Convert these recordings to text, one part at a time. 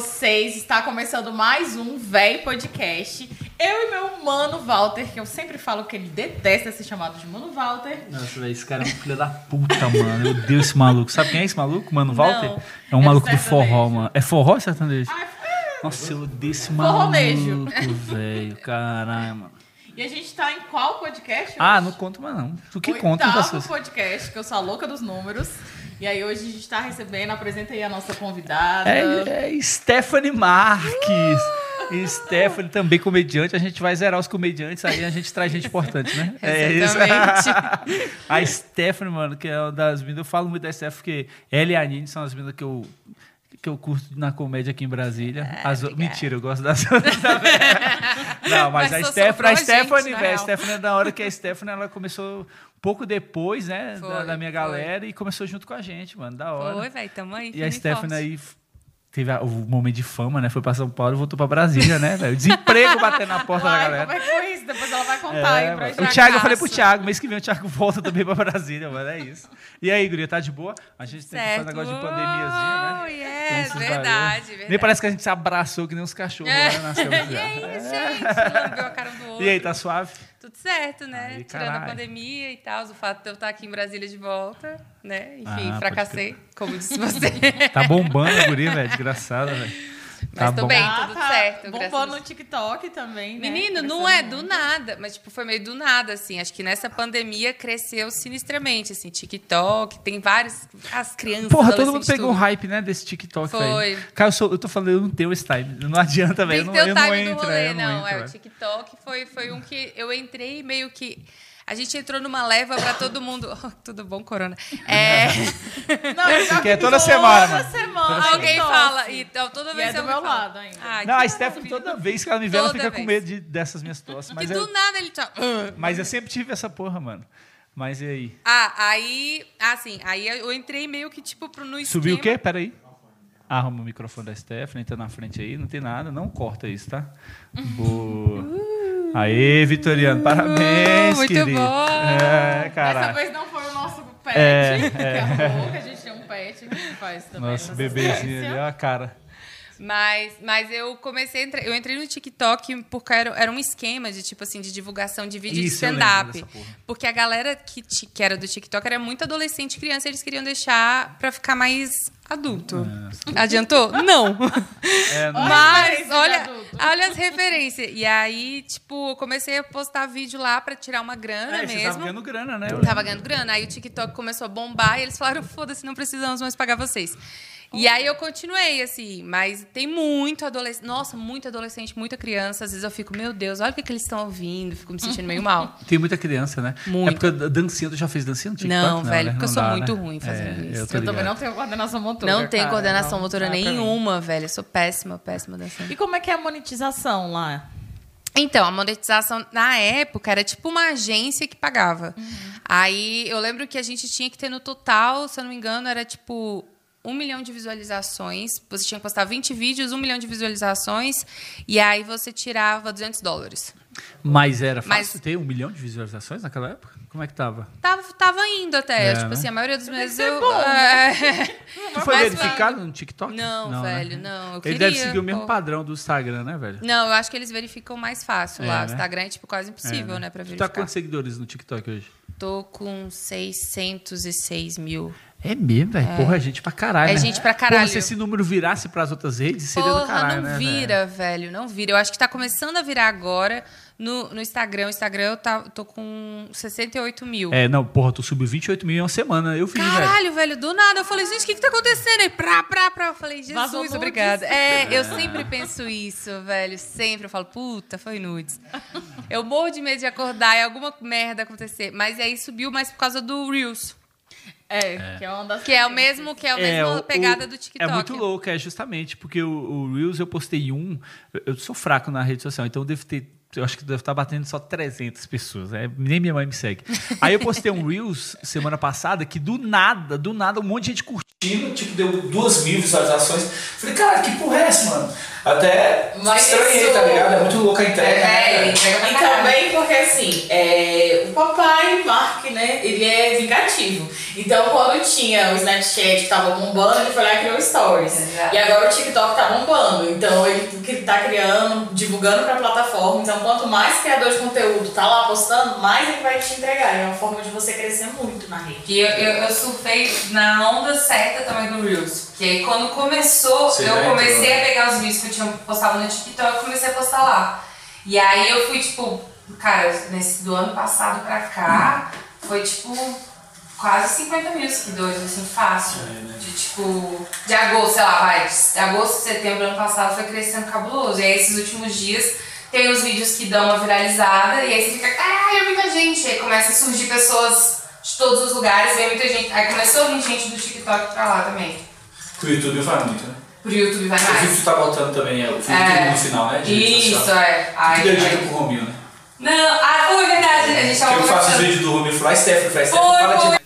vocês? Está começando mais um Véi Podcast. Eu e meu mano Walter, que eu sempre falo que ele detesta ser chamado de mano Walter. Nossa, velho, esse cara é um filho da puta, mano. Meu Deus, esse maluco. Sabe quem é esse maluco, mano? Walter? Não, é um é maluco do forró, mano. É forró ou sertanejo? Ai, Nossa, eu odeio esse Forronejo. maluco, velho. Caralho, mano. E a gente tá em qual podcast? Ah, hoje? não conta mais não. Tu que conta Oitavo das coisas. podcast, que eu sou a louca dos números. E aí hoje a gente tá recebendo, apresenta aí a nossa convidada. É, é Stephanie Marques. E Stephanie também comediante. A gente vai zerar os comediantes, aí a gente traz gente importante, né? É isso. Exatamente. A Stephanie, mano, que é uma das meninas. Eu falo muito da Stephanie, porque ela e a Nini são as meninas que eu, que eu curto na comédia aqui em Brasília. As- obrigada. mentira, eu gosto das outras também. Não, mas, Mas a Stephanie, a Stephanie, na velho, a. Stephanie é da hora que a Stephanie ela começou pouco depois, né, da, Foi, da minha foi. galera e começou junto com a gente, mano, da hora. Oi, velho, tamo aí. E a Stephanie aí teve o momento de fama, né? Foi pra São Paulo e voltou pra Brasília, né, velho? Desemprego batendo na porta da galera. como é que foi isso? Depois ela vai contar É, aí pra o Thiago, eu falei pro. Thiago, mês que vem o Thiago volta também pra Brasília, mano. É isso. E aí, Guria, tá de boa? A gente tem que fazer um Certo. negócio de pandemiazinha, né? Oh, yes, verdade, verdade. Nem parece que a gente se abraçou que nem uns cachorros É. lá câmeras. E aí, É. gente, lambeu a cara um do outro. E aí, tá suave? Tudo certo, né? Aí, Tirando a pandemia e tal, o fato de eu estar aqui em Brasília de volta, né? Enfim, Ah, fracassei, como disse você. Tá bombando a guria, velho. Desgraçada, velho. Tá Mas tô bom. bem. Ah, tudo tá certo, Deus. no TikTok também, né? Menino, não é do nada, mas tipo, foi meio do nada, assim. Acho que nessa pandemia cresceu sinistramente, assim, TikTok, tem vários. As crianças. Porra, todo mundo pegou um tudo. hype, né, desse TikTok, Foi. velho. Cara, eu, sou- eu tô falando, eu não tenho esse time. Não adianta, velho. Tem Eu que não, ter eu o não time do entro, rolê, é, eu não. entro, é, o TikTok foi, foi um que eu entrei meio que. A gente entrou numa leva pra todo mundo. Oh, tudo bom, Corona? É, Não, que é toda toda semana, mano. semana. alguém fala. Então, toda E vez é do meu fala. lado ainda. Ai, Não, que a Stephanie, toda vez que ela me vê, ela Toda fica com vez. medo de- dessas minhas tosses. Que Mas, do eu, nada ele tá. "Ah". mas eu sempre tive essa porra, mano. Mas e aí? Ah, aí. Assim, aí eu entrei meio que tipo pro- no esquema. Subiu o quê? Peraí. Arruma o microfone da Stephanie, tá na frente aí, não tem nada, não corta isso, tá? Boa. Aê, Vitoriano, parabéns, Uh, muito querido. bom. É, Dessa caralho. vez não foi o nosso pet, É, é a que a gente tem um pet que faz também. Nosso bebezinho ali, ó a cara. Mas, mas eu comecei eu entrei no TikTok porque era, era um esquema de tipo assim de divulgação de vídeo Isso, de stand-up. dessa. Porque a galera que, que era do TikTok era muito adolescente e criança, eles queriam deixar pra ficar mais adulto. Adiantou? Não. É, não- Mas olha, olha as referências. E aí, tipo, eu comecei a postar vídeo lá pra tirar uma grana É, você tava mesmo. ganhando grana, né? Eu tava ganhando grana. Aí o TikTok começou a bombar e eles falaram: foda-se, não precisamos mais pagar vocês. E aí eu continuei, assim, mas tem muito adolescente. Nossa, muito adolescente, muita criança. Às vezes eu fico, meu Deus, olha o que, que eles estão ouvindo, fico me sentindo meio mal. Tem muita criança, né? Muito. É porque a dancinha, tu já fez dancinha no TikTok? Não, velho, né? porque eu Não sou dá, muito né? ruim fazendo isso. Eu, Eu também não tenho coordenação motora. Não tem cara, coordenação não motora nenhuma, velho. Eu sou péssima, péssima dançando. E como é que é a monetização lá? Então, a monetização na época era tipo uma agência que pagava. Aí eu lembro que a gente tinha que ter no total, se eu não me engano, era tipo um milhão de visualizações. Você tinha que postar 20 vídeos, um milhão de visualizações, e aí você tirava 200 dólares. Mas era Mas- fácil ter um milhão de visualizações naquela época? Como é que tava? Tava, tava indo até. É, tipo né? assim, a maioria dos meses ser eu. bom, é. Tu foi Mas, verificado no TikTok? Não, né? velho, não. Eu Ele queria, deve seguir o mesmo pô. padrão do Instagram, né, velho? Não, eu acho que eles verificam mais fácil É, lá. né? O Instagram é tipo quase impossível, É, né, pra Tu tá verificar. com quantos seguidores no TikTok hoje? Tô com 606 mil. É mesmo, velho. Porra, é gente pra caralho, É né? gente pra caralho. Porra, se esse número virasse pras outras redes, seria Porra, do caralho, não né? vira, velho. Não vira. Eu acho que tá começando a virar agora no, no Instagram. O Instagram eu tá, tô com 68 mil. É, não, porra, tu subiu 28 mil em uma semana. Eu vi, velho. Caralho, velho, do nada. Eu falei, gente, o que que tá acontecendo aí? Pra, pra, pra. Eu falei, Jesus, obrigada. É, eu sempre penso isso, velho. Sempre. Eu falo, puta, foi nudes. Eu morro de medo de acordar e alguma merda acontecer. Mas aí subiu mais por causa do Reels. É, que é uma das Que é o mesmo, que é a É, mesma o- pegada o- do TikTok. É muito louco, é justamente porque o, o Reels eu postei um. eu- Eu sou fraco na rede social, então eu devo ter. Eu acho que deve estar batendo só 300 pessoas. é, nem minha mãe me segue. Aí eu postei um Reels semana passada que do nada, do nada, um monte de gente curtindo, tipo, deu duas mil visualizações. Falei, cara, que porra é essa, mano? Até Mas estranhei, isso- tá ligado? É muito louca a entrega. É, né, ele entrega? E também porque, assim, é, o papai, Mark, né, ele é vingativo. Então, quando tinha o Snapchat que tava bombando, ele foi lá e criou stories. Exato. E agora o TikTok tá bombando. Então, ele que tá criando, divulgando pra plataforma. Então, quanto mais criador de conteúdo tá lá postando, mais ele vai te entregar. É uma forma de você crescer muito na rede. E eu, eu, eu surfei na onda certa também do Reels. Porque aí quando começou, Você eu comecei entrou, a pegar os vídeos que eu tinha postado no TikTok e comecei a postar lá. E aí eu fui, tipo, cara, nesse do ano passado pra cá, foi tipo quase 50 mil seguidores, assim, fácil. É, né? De tipo, de agosto, sei lá, vai, de agosto, setembro do ano passado foi crescendo cabuloso. E aí esses últimos dias tem os vídeos que dão uma viralizada e aí você fica, caralho, é muita gente. Aí começa a surgir pessoas de todos os lugares, vem muita gente. Aí começou a vir gente do TikTok pra lá também. O YouTube vai muito, né? Pro YouTube vai Eu vi mais. tu tá botando também é, o filtro É. no final, né? Isso, social. é. Tu Aí, deu dica pro Romil, né? Não, ah, foi verdade. A gente Que tava eu faço os vídeos do Romil e falo, ah, Stephanie, faz Stephanie, fala de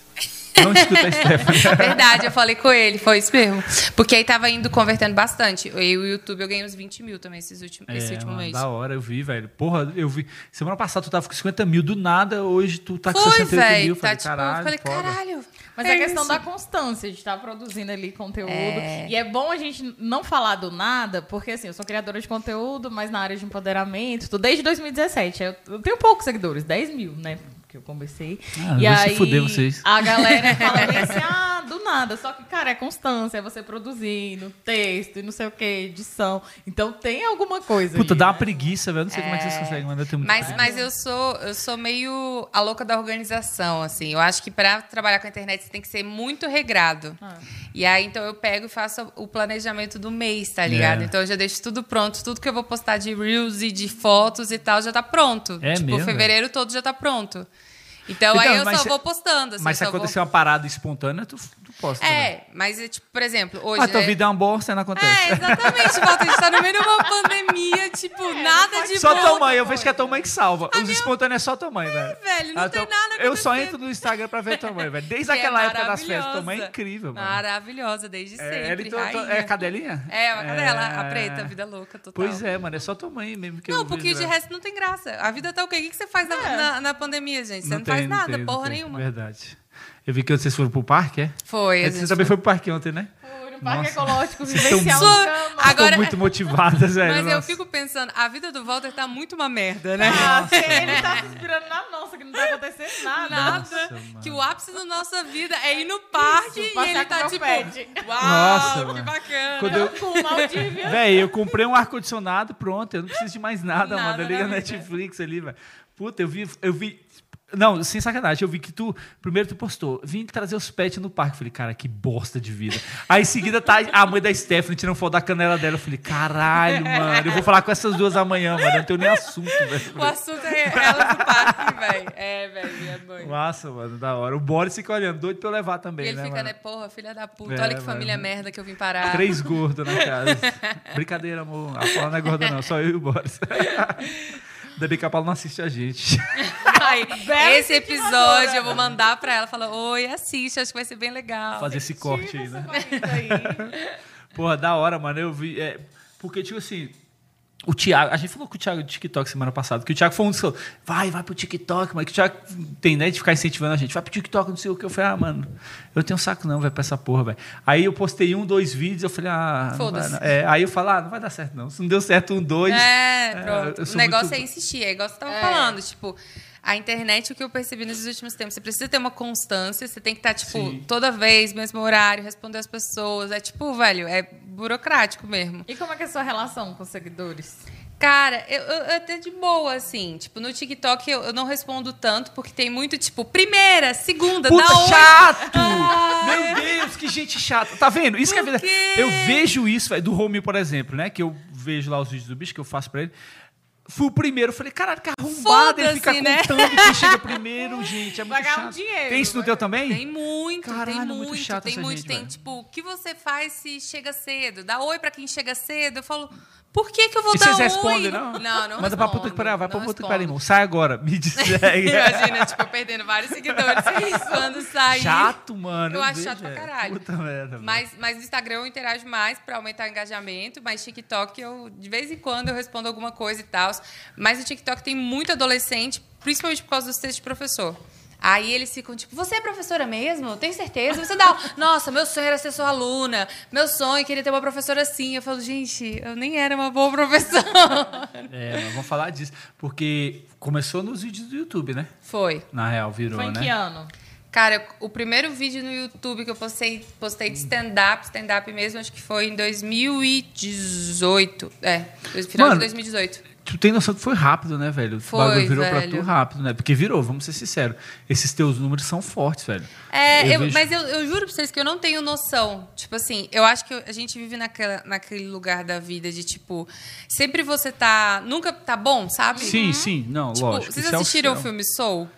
Não escuta a Stephanie. Verdade, eu falei com ele, foi isso mesmo. Porque aí tava indo convertendo bastante. E o YouTube eu ganhei uns 20 mil também esses últimos, esse É, último mano, mês. da hora, eu vi, velho. Porra, eu vi. Semana passada tu tava com 50 mil, do nada, hoje tu tá com Foi, 68 velho. mil. Tá, Falei, tipo, caralho, eu falei, foda. caralho. Mas é é, questão isso. da constância de estar produzindo ali conteúdo. É. E é bom a gente não falar do nada, porque assim, eu sou criadora de conteúdo, mas na área de empoderamento, tudo desde 2017. Eu, eu tenho poucos seguidores, 10 mil, né? Que eu comecei. Ah, e vai se aí fuder vocês. a galera fala bem assim, ah, do nada. Só que, cara, é constância, é você produzindo texto e não sei o que, edição. Então tem alguma coisa. Puta, aí, dá uma né? preguiça, velho. Não sei como é que vocês conseguem, mas eu tenho muito Mas, preguiça. mas eu sou eu sou meio a louca da organização, assim. Eu acho que para trabalhar com a internet você tem que ser muito regrado. Ah. E aí, então, eu pego e faço o planejamento do mês, tá ligado? É. Então, eu já deixo tudo pronto. Tudo que eu vou postar de Reels e de fotos e tal já tá pronto. É tipo, mesmo, fevereiro todo já tá pronto. Então, Então, aí eu mas só se- vou postando. Assim, Mas se eu só vou- acontecer uma parada espontânea, tu, É, mas, é, tipo, por exemplo, hoje... Ah, tua né? vida é uma bosta, não acontece. É, exatamente, Walter. A gente tá no meio de uma pandemia, tipo, nada de Só bom. tua mãe, eu vejo que é tua mãe que salva. Os espontâneos é só tua mãe, velho. velho, não Ah, tem tua- nada Eu só entro no Instagram pra ver tua mãe, velho. Desde Que é aquela época das festas. Tua mãe é incrível, mano. Maravilhosa, desde É, sempre. tua- rainha. é cadelinha? É, uma cadela, a É. preta, vida louca, total. Pois é, mano. É só tua mãe mesmo que eu Não, porque vejo, de resto não tem graça. A vida tá o quê? O que que você faz na, É. na, na pandemia, gente? Você não, tem, faz nada, não porra nenhuma. Verdade. Eu vi que vocês foram pro parque, é? Foi. a Você também foi pro parque ontem, né? Fui no Parque Nossa. Ecológico Vivencial Sua- Cama. Agora- Estão muito motivadas, velho. Mas eu nossa. fico pensando, a vida do Walter tá muito uma merda, né? Ah, ele tá se inspirando na nossa, que não tá acontecendo nada. Nada. Nossa, mano. que o ápice da nossa vida é ir no parque Isso, e ele tá tipo, pet. uau, Nossa, que mano. bacana. Quando eu-. Véi, eu comprei um ar-condicionado, pronto. Eu não preciso de mais nada, Nada mano. Eu na ligo a. Netflix ali, velho. Puta, eu vi, eu vi. Não, sem sacanagem, eu vi que tu. Primeiro tu postou, vim trazer os pets no parque. Falei, cara, que bosta de vida. Aí em seguida tá a mãe da Stephanie tirando foto da canela dela. Eu falei, caralho, mano, eu vou falar com essas duas amanhã, mano. Eu não tenho nem assunto, O velho. assunto é ela do parque, velho. É, velho, minha mãe. Nossa, mano, da hora. O Boris fica olhando, doido pra eu levar E também, ele né, fica, mano? né, porra, filha da puta, É, olha que mano. família merda que eu vim parar. Três gordos na casa. Brincadeira, amor. A Paula não é gorda, não. Só eu e o Boris. Ainda bem que a Paula não assiste a gente. Ai, esse episódio eu vou mandar pra ela, falar, oi, assiste, acho que vai ser bem legal. Fazer esse corte aí, né? aí. Porra, da hora, mano. Eu vi. é, porque, tipo assim. O Thiago, a gente falou com o Thiago do TikTok semana passada, que o Thiago foi um dos que falou, vai, vai pro TikTok, mas que o Thiago tem, né, de ficar incentivando a gente, vai pro TikTok, não sei o que. Eu falei, ah, mano, eu tenho saco não, vai pra essa porra, velho. Aí eu postei um, dois vídeos, eu falei, ah, Foda-se. não. É, aí eu falei, ah, não vai dar certo não. Se não deu certo um, dois. É, é, pronto. o negócio muito- é insistir, é igual você tava É. falando, tipo, a internet, o que eu percebi nesses últimos tempos, você precisa ter uma constância, você tem que estar, tipo, Sim. toda vez, mesmo horário, responder as pessoas. É tipo, velho, é burocrático mesmo. E como é que é a sua relação com os seguidores? Cara, eu, eu, eu até de boa, assim. Tipo, no TikTok eu, eu não respondo tanto, porque tem muito, tipo, primeira, segunda, Puta, oi. chato! Ah. Meu Deus, que gente chata. Tá vendo? Isso que é verdade. Eu vejo isso, velho, do Romy, por exemplo, né? Que eu vejo lá os vídeos do bicho que eu faço pra ele. Fui o primeiro, falei, caralho, que arrombado ele fica né? contando quem chega primeiro, gente. É muito Pagar um chato. dinheiro, Tem isso no teu também? Tem muito, Caralho, tem muito muito, chato tem muito. gente, tem, velho. tipo, o que você faz se chega cedo? Dá oi pra quem chega cedo. Eu falo, por que que eu vou E dar vocês oi? respondem, não? Não, não Manda pra puta que pariu, vai pra puta que pariu, irmão. Sai agora, me segue. Imagina, tipo, eu perdendo vários seguidores quando sair. Chato, mano. Eu acho chato pra é. caralho. Puta merda. Mas, mas no Instagram eu interajo mais pra aumentar o engajamento, mas TikTok eu, de vez em quando, eu respondo alguma coisa e tal. Mas o TikTok tem muito adolescente, principalmente por causa dos textos de professor. Aí eles ficam tipo, você é professora mesmo? Tem certeza? Você dá. Nossa, meu sonho era ser sua aluna. Meu sonho queria ter uma professora assim. Eu falo, gente, eu nem era uma boa professora. É, mas vamos falar disso. Porque começou nos vídeos do YouTube, né? Foi. Na real, virou, Foi em né? que ano? Cara, o primeiro vídeo no YouTube que eu postei, postei de stand-up, stand-up mesmo, acho que foi em 2018. É, final Mano, de 2018. Tu tem noção que foi rápido, né, velho? Foi, o bagulho virou pra velho. tu rápido, né? Porque virou, vamos ser sinceros. Esses teus números são fortes, velho. É, Eu eu- vejo- mas eu, eu juro pra vocês que eu não tenho noção. Tipo assim, eu acho que a gente vive naquela, naquele lugar da vida de, tipo, sempre você tá. Nunca tá bom, sabe? Sim, sim, não, Tipo, lógico. vocês isso é o assistiram o filme Soul?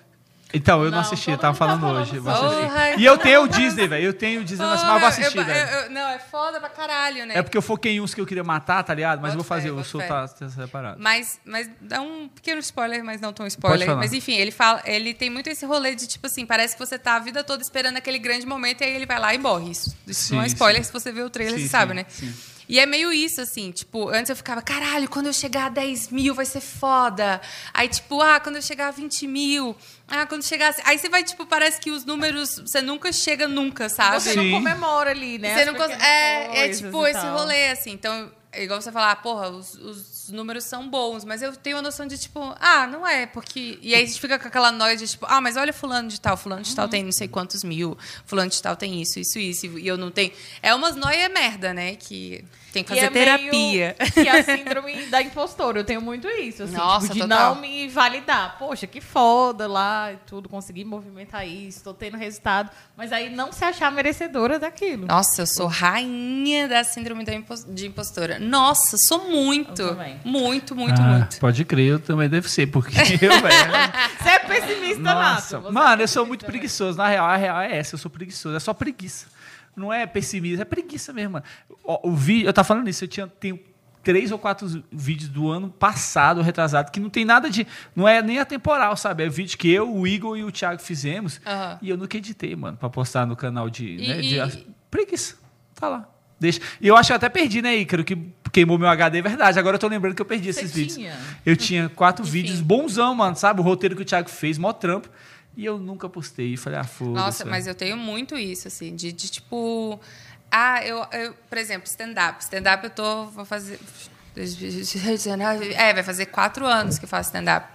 Então, eu não, Não, assisti, eu tava tá falando falando hoje. E eu tenho o Disney, velho. Eu tenho o Disney, mas eu vou assistir, velho. não, é foda pra caralho, né? É porque eu foquei em uns que eu queria matar, tá ligado? Mas eu vou fazer, eu sou tá, tá separado. Mas, mas dá um pequeno spoiler, mas não tão spoiler. Mas enfim, ele fala, ele tem muito esse rolê de tipo assim, parece que você tá a vida toda esperando aquele grande momento e aí ele vai lá e morre. Isso, isso não é Sim, spoiler, sim. se você vê o trailer, Sim, você sabe, sim, né? sim. E é meio isso, assim, tipo, antes eu ficava, caralho, quando eu chegar a 10 mil vai ser foda. Aí, tipo, ah, quando eu chegar a 20 mil, ah, quando chegar. a- Aí você vai, tipo, parece que os números, você nunca chega nunca, sabe? Você Sim. não comemora ali, né? Você as não cons- é, é tipo esse rolê, assim. Então, é igual você falar, porra, os, os números são bons, mas eu tenho a noção de, tipo, ah, não é, porque. E aí a gente fica com aquela noia de, tipo, ah, mas olha fulano de tal, fulano de Uhum. tal tem não sei quantos mil, fulano de tal tem isso, isso, isso, e eu não tenho. É umas noia merda, né? Que tem que fazer é terapia. meio Que é a síndrome da impostora. Eu tenho muito isso, assim, Nossa, tipo, de total. não me validar. Poxa, que foda lá e tudo, consegui movimentar isso, tô tendo resultado. Mas aí não se achar merecedora daquilo. Nossa, eu sou rainha da síndrome da impostora. Nossa, sou muito. Eu também. Muito, muito, Ah, muito. Pode crer, eu também deve ser, porque eu. Você é pessimista, Nossa, Nato. Você mano, é eu sou muito pessimista, preguiçoso. Na real, a real é essa, eu sou preguiçoso. É só preguiça. Não é pessimismo, é preguiça mesmo, mano. O, o vídeo, eu tava falando isso, eu tinha, tenho três ou quatro vídeos do ano passado, retrasado, que não tem nada de. Não é nem atemporal, sabe? É vídeo que eu, o Igor e o Thiago fizemos. E eu nunca editei, mano, pra postar no canal de. E- né, de- e- Preguiça. Tá lá. Deixa. E eu acho que eu até perdi, né, Ícaro? Que queimou meu HD, é verdade. Agora eu tô lembrando que eu perdi Você esses vídeos. tinha? Eu tinha quatro Enfim. vídeos bonzão, mano, sabe? O roteiro que o Thiago fez, mó trampo. E eu nunca postei. E falei, ah, foda-se. Nossa, mas eu tenho muito isso, assim, de, de, tipo. Ah, eu, eu por exemplo, stand-up. Stand-up eu tô. Vou fazer. É, vai fazer quatro anos que eu faço stand-up.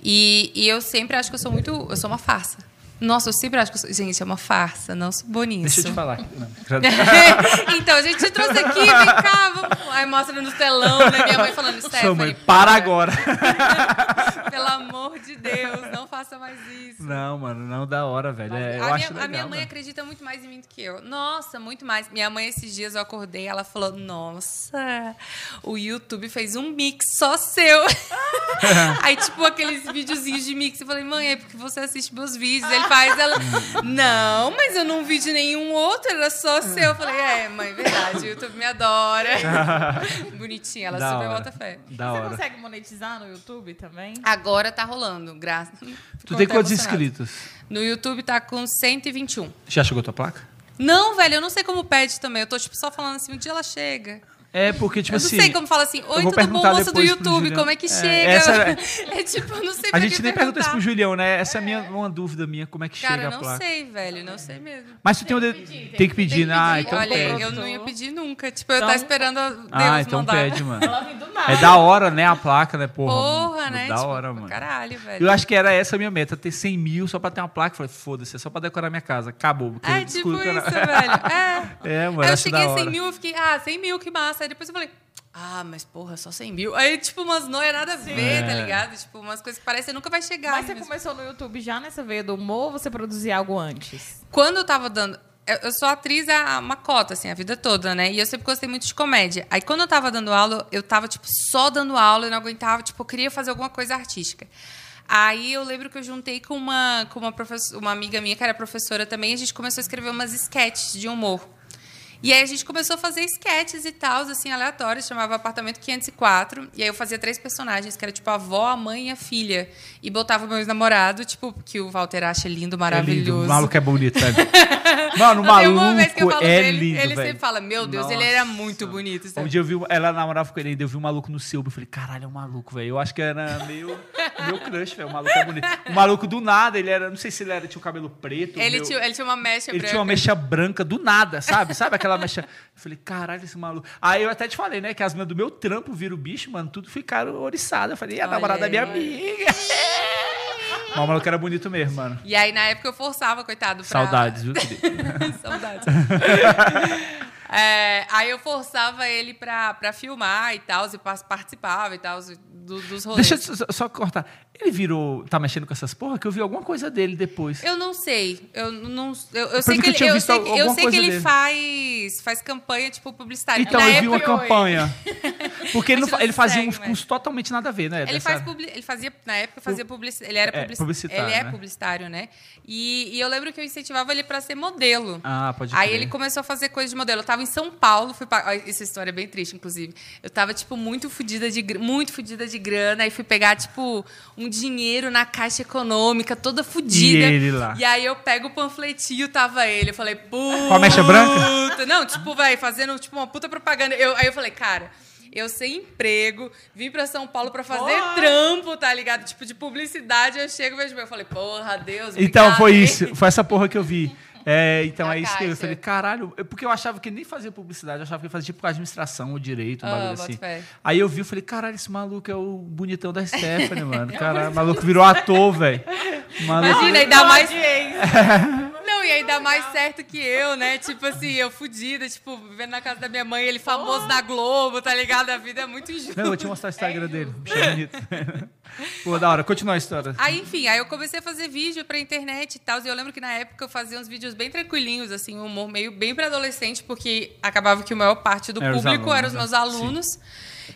E, e eu sempre acho que eu sou muito. Eu sou uma farsa. Nossa, eu sempre acho que. Gente, é uma farsa, não sou nisso. Deixa eu te falar. Então, a gente te trouxe aqui, vem cá, vamos. Aí mostra no telão, né? Minha mãe falando, Stephanie. mãe, para para. agora. Pelo amor de Deus, não faça mais isso. Não, mano, não da hora, velho. É, eu a, acho minha, legal, a minha mãe mano. acredita muito mais em mim do que eu. Nossa, muito mais. Minha mãe, esses dias eu acordei, ela falou: Nossa, o YouTube fez um mix só seu. Aí, tipo, aqueles videozinhos de mix. Eu falei, mãe, é porque você assiste meus vídeos. Ele faz, ela. Não, mas eu não vi de nenhum outro, era só seu. Eu falei, é, mãe, verdade, o YouTube me adora. Bonitinha, ela Da super hora. bota fé. Da Você hora. consegue monetizar no YouTube também? Agora tá rolando, graças. Tu tem quantos inscritos? No YouTube tá com 121. Já chegou tua placa? Não, velho, eu não sei como pede também. Eu tô, tipo, só falando assim, um dia ela chega. É, porque, tipo eu não assim. sei como fala assim, oi, eu tudo bom, moça do YouTube, como é que É, chega? essa É, tipo, eu não sei A gente nem pergunta isso pro. Julião, né? Essa é minha, uma dúvida minha, como é que Cara, chega eu a não placa. sei, velho, não sei mesmo. Mas tu tem, um Tem de... que pedir, tem que pedir, né? Ah, pedir. então Olha, pede. eu não ia pedir nunca. Tipo, eu Então- tava esperando a Deus Ah, então mandar. pede, mano. É da hora, né? A placa, né? Porra, Porra, né? Da tipo, hora, mano. Caralho, velho. Eu acho que era essa a minha meta, ter 100 mil só pra ter uma placa. Eu Falei, foda-se, é só pra decorar minha casa. Acabou. É eu tipo isso, velho. É. É, mano, eu cheguei a 100 hora. mil, eu fiquei, ah, 100 mil, que massa. Aí depois eu falei, ah, mas porra, só 100 mil. Aí, tipo, umas noias nada a ver, tá É. ligado? Tipo, umas coisas que parecem que nunca vai chegar. Mas você mesmo. começou no YouTube já nessa veia do humor ou você produzia algo antes? Quando eu tava dando. Eu eu sou atriz há uma cota, assim, a vida toda, né? E eu sempre gostei muito de comédia. Aí quando eu tava dando aula, eu tava, tipo, só dando aula e não aguentava, tipo, eu queria fazer alguma coisa artística. Aí eu lembro que eu juntei com uma, com uma, professora, uma amiga minha que era professora também, a gente começou a escrever umas sketches de humor. E aí a gente começou a fazer sketches e tal, assim, aleatórios, chamava Apartamento 504. E aí eu fazia três personagens, que era tipo a avó, a mãe e a filha. E botava meu ex-namorado, tipo, que o Walter acha lindo, É lindo, maravilhoso. o maluco é bonito, sabe? Mano, o Tem uma vez que eu maluco falo é dele, lindo, ele velho. sempre fala, meu Deus, ele era muito bonito. Um sabe? dia eu vi, ela namorava com ele ainda, eu vi um maluco no seu, eu falei, caralho, é um maluco, velho. Eu acho que era meio. Meu crush, velho. O maluco é bonito. O maluco do nada, ele era. Não sei se ele era, tinha o cabelo preto. Ele, meu- tinha, ele tinha uma mecha Ele branca. tinha uma mecha branca do nada, sabe? Sabe aquela mecha. Eu falei, caralho, esse maluco. Aí eu até te falei, né? Que as meninas do meu trampo viram o bicho, mano, tudo ficaram oriçadas. Eu falei, e a Olha namorada da minha aí. amiga. Mas o maluco era bonito mesmo, mano. E aí, na época, eu forçava, coitado, pra... Saudades, viu? Saudades. É, aí eu forçava ele pra, pra filmar e tal, e participava e tal, do- dos rolês. Deixa eu só- só cortar. Ele virou. Tá mexendo com essas porra? Que eu vi alguma coisa dele depois. Eu não sei. Eu não. Eu, eu sei que que ele, eu sei, eu sei que ele dele. faz, faz campanha, tipo, publicitária. Então, Na eu vi uma campanha. Porque ele, não ele fazia segue, uns mas- uns totalmente nada a ver, né? Ele, dessa- faz ele fazia, na época, fazia publicidade. Ele era É, publici- publicitário, Ele é né? publicitário, né? E, e eu lembro que eu incentivava ele pra ser modelo. Ah, pode Aí crer. ele começou a fazer coisa de modelo. Eu tava em São Paulo, fui Ai, Essa história é bem triste, inclusive. Eu tava, tipo, muito fodida de, muito fudida de grana. Aí fui pegar, tipo, um dinheiro na caixa econômica, toda fodida. E ele lá? E aí eu pego o panfletinho, tava ele. Eu falei, puta. Com a mecha branca? Não, tipo, vai, fazendo, tipo, uma puta propaganda. Eu, aí eu falei, cara. Eu sem emprego, vim pra São Paulo pra fazer Porra. trampo, tá ligado? Tipo, de publicidade. Eu chego e vejo. Eu falei, porra, Deus. Então, foi isso. Foi essa porra que eu vi. É, então é isso que eu caixa. falei, caralho, é porque eu achava que nem fazia publicidade, eu achava que fazia tipo administração ou direito, um Ah, bagulho assim. fé. Aí eu vi e falei, caralho, esse maluco é o bonitão da Stephanie, mano. Caralho, o maluco virou ator, velho. Imagina, ainda mais. E ainda mais certo que eu, né? Tipo assim, eu fudida, tipo, vivendo na casa da minha mãe, ele famoso na Globo, tá ligado? A vida é muito injusta. Não, eu vou te mostrar o Instagram dele. Bicho é bonito. Pô, da hora. Continua a história. Aí, enfim, aí eu comecei a fazer vídeo pra internet e tal. E eu lembro que na época eu fazia uns vídeos bem tranquilinhos, assim, um humor meio bem pra adolescente, porque acabava que a maior parte do Era público eram os né? meus alunos.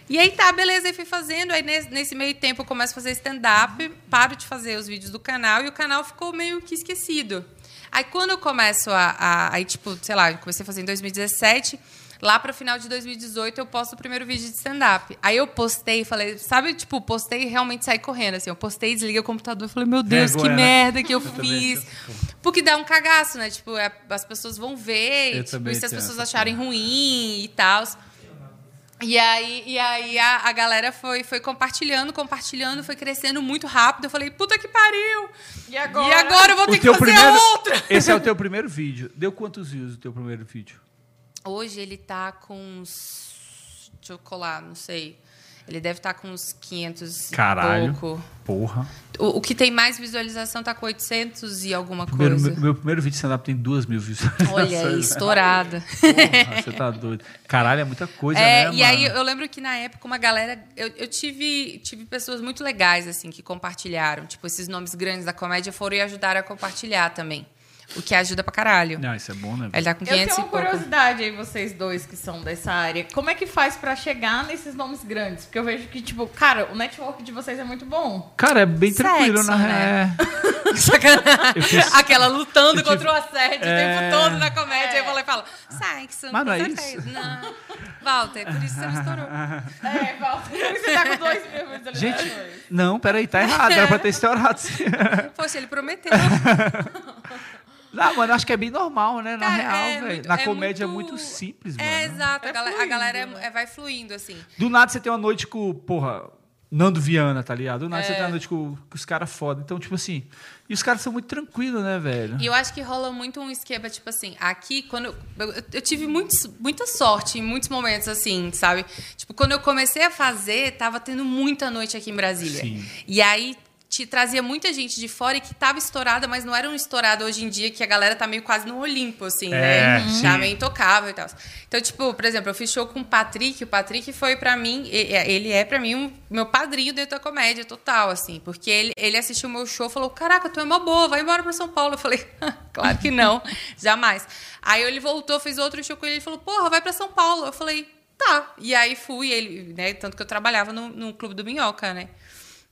E aí tá, beleza, aí fui fazendo. Aí nesse, nesse meio tempo eu começo a fazer stand-up, paro de fazer os vídeos do canal e o canal ficou meio que esquecido. Aí quando eu começo a. a aí, tipo, sei lá, eu comecei a fazer em 2017. Lá pro final de 2018 eu posto o primeiro vídeo de stand-up. Aí eu postei, falei, sabe, tipo, postei e realmente saí correndo, assim. Eu postei, desliguei o computador e falei, meu Deus, Vergonha, que né? merda que eu, Eu fiz. Porque dá um cagaço, né? Tipo, é- as pessoas vão ver, Eu e, tipo, e se as pessoas acharem ruim e tal. E aí, e aí a, a galera foi, foi compartilhando, compartilhando, foi crescendo muito rápido. Eu falei, puta que pariu! E agora? E agora eu vou ter O que teu fazer primeiro. outra! Esse é o teu primeiro vídeo. Deu quantos views o teu primeiro vídeo? Hoje ele tá com uns. Deixa eu colar, não sei. Ele deve estar com uns 500 Caralho. e pouco. Porra. O, o que tem mais visualização tá com 800 e alguma Primeiro, coisa. meu, meu primeiro vídeo de stand-up tem duas mil views. Olha aí, estourada. Porra, você tá doido. Caralho, é muita coisa, É, né, e aí mano? eu lembro que na época uma galera. Eu, eu tive, tive pessoas muito legais, assim, que compartilharam. Tipo, esses nomes grandes da comédia foram e ajudaram a compartilhar também. O que ajuda pra caralho. Não, isso é bom, né? Ele tá com Eu 500 tenho e uma curiosidade aí, vocês dois que são dessa área. Como é que faz pra chegar nesses nomes grandes? Porque eu vejo que, tipo, cara, o network de vocês é muito bom. Cara, é bem Sexo, tranquilo, na né? é. Sacanagem. Eu fiz- Aquela lutando eu tive- contra o assédio É. o tempo todo na comédia. Aí eu falei, fala, sexo. Mas não é isso? Não. Walter, por isso você não estourou. É, Walter, você tá com dois mil visualizações. Gente, não, peraí, tá errado. Era pra ter estourado. Poxa, ele prometeu. Não, mano, acho que é bem normal, né? Na Cara, real, é velho. muito- Na é comédia muito- é muito simples, mano. É, exato. É a galera, a fluindo, galera é- né? é- vai fluindo, assim. Do nada você tem uma noite com, porra, Nando Viana, tá ligado? Do nada você É. tem uma noite com, com os caras foda. Então, tipo assim. E os caras são muito tranquilos, né, velho? E eu acho que rola muito um esquema, tipo assim, aqui, quando. Eu, eu- eu tive muitos, muita sorte em muitos momentos, assim, sabe? Tipo, quando eu comecei a fazer, tava tendo muita noite aqui em Brasília. Sim. E aí te trazia muita gente de fora e que tava estourada, mas não era um estourado hoje em dia que a galera tá meio quase no Olimpo, assim, É, né? sim. Tá meio intocável e tal. Então, tipo, por exemplo, eu fiz show com o Patrick. O Patrick foi pra mim, ele é pra mim um, meu padrinho dentro da comédia total, assim. Porque ele, ele assistiu o meu show e falou: Caraca, tu é uma boa, vai embora pra São Paulo. Eu falei: Claro que não, jamais. Aí ele voltou, fez outro show com ele e falou: Porra, vai pra São Paulo. Eu falei: Tá. E aí fui, ele, né? Tanto que eu trabalhava no, no Clube do Minhoca, né?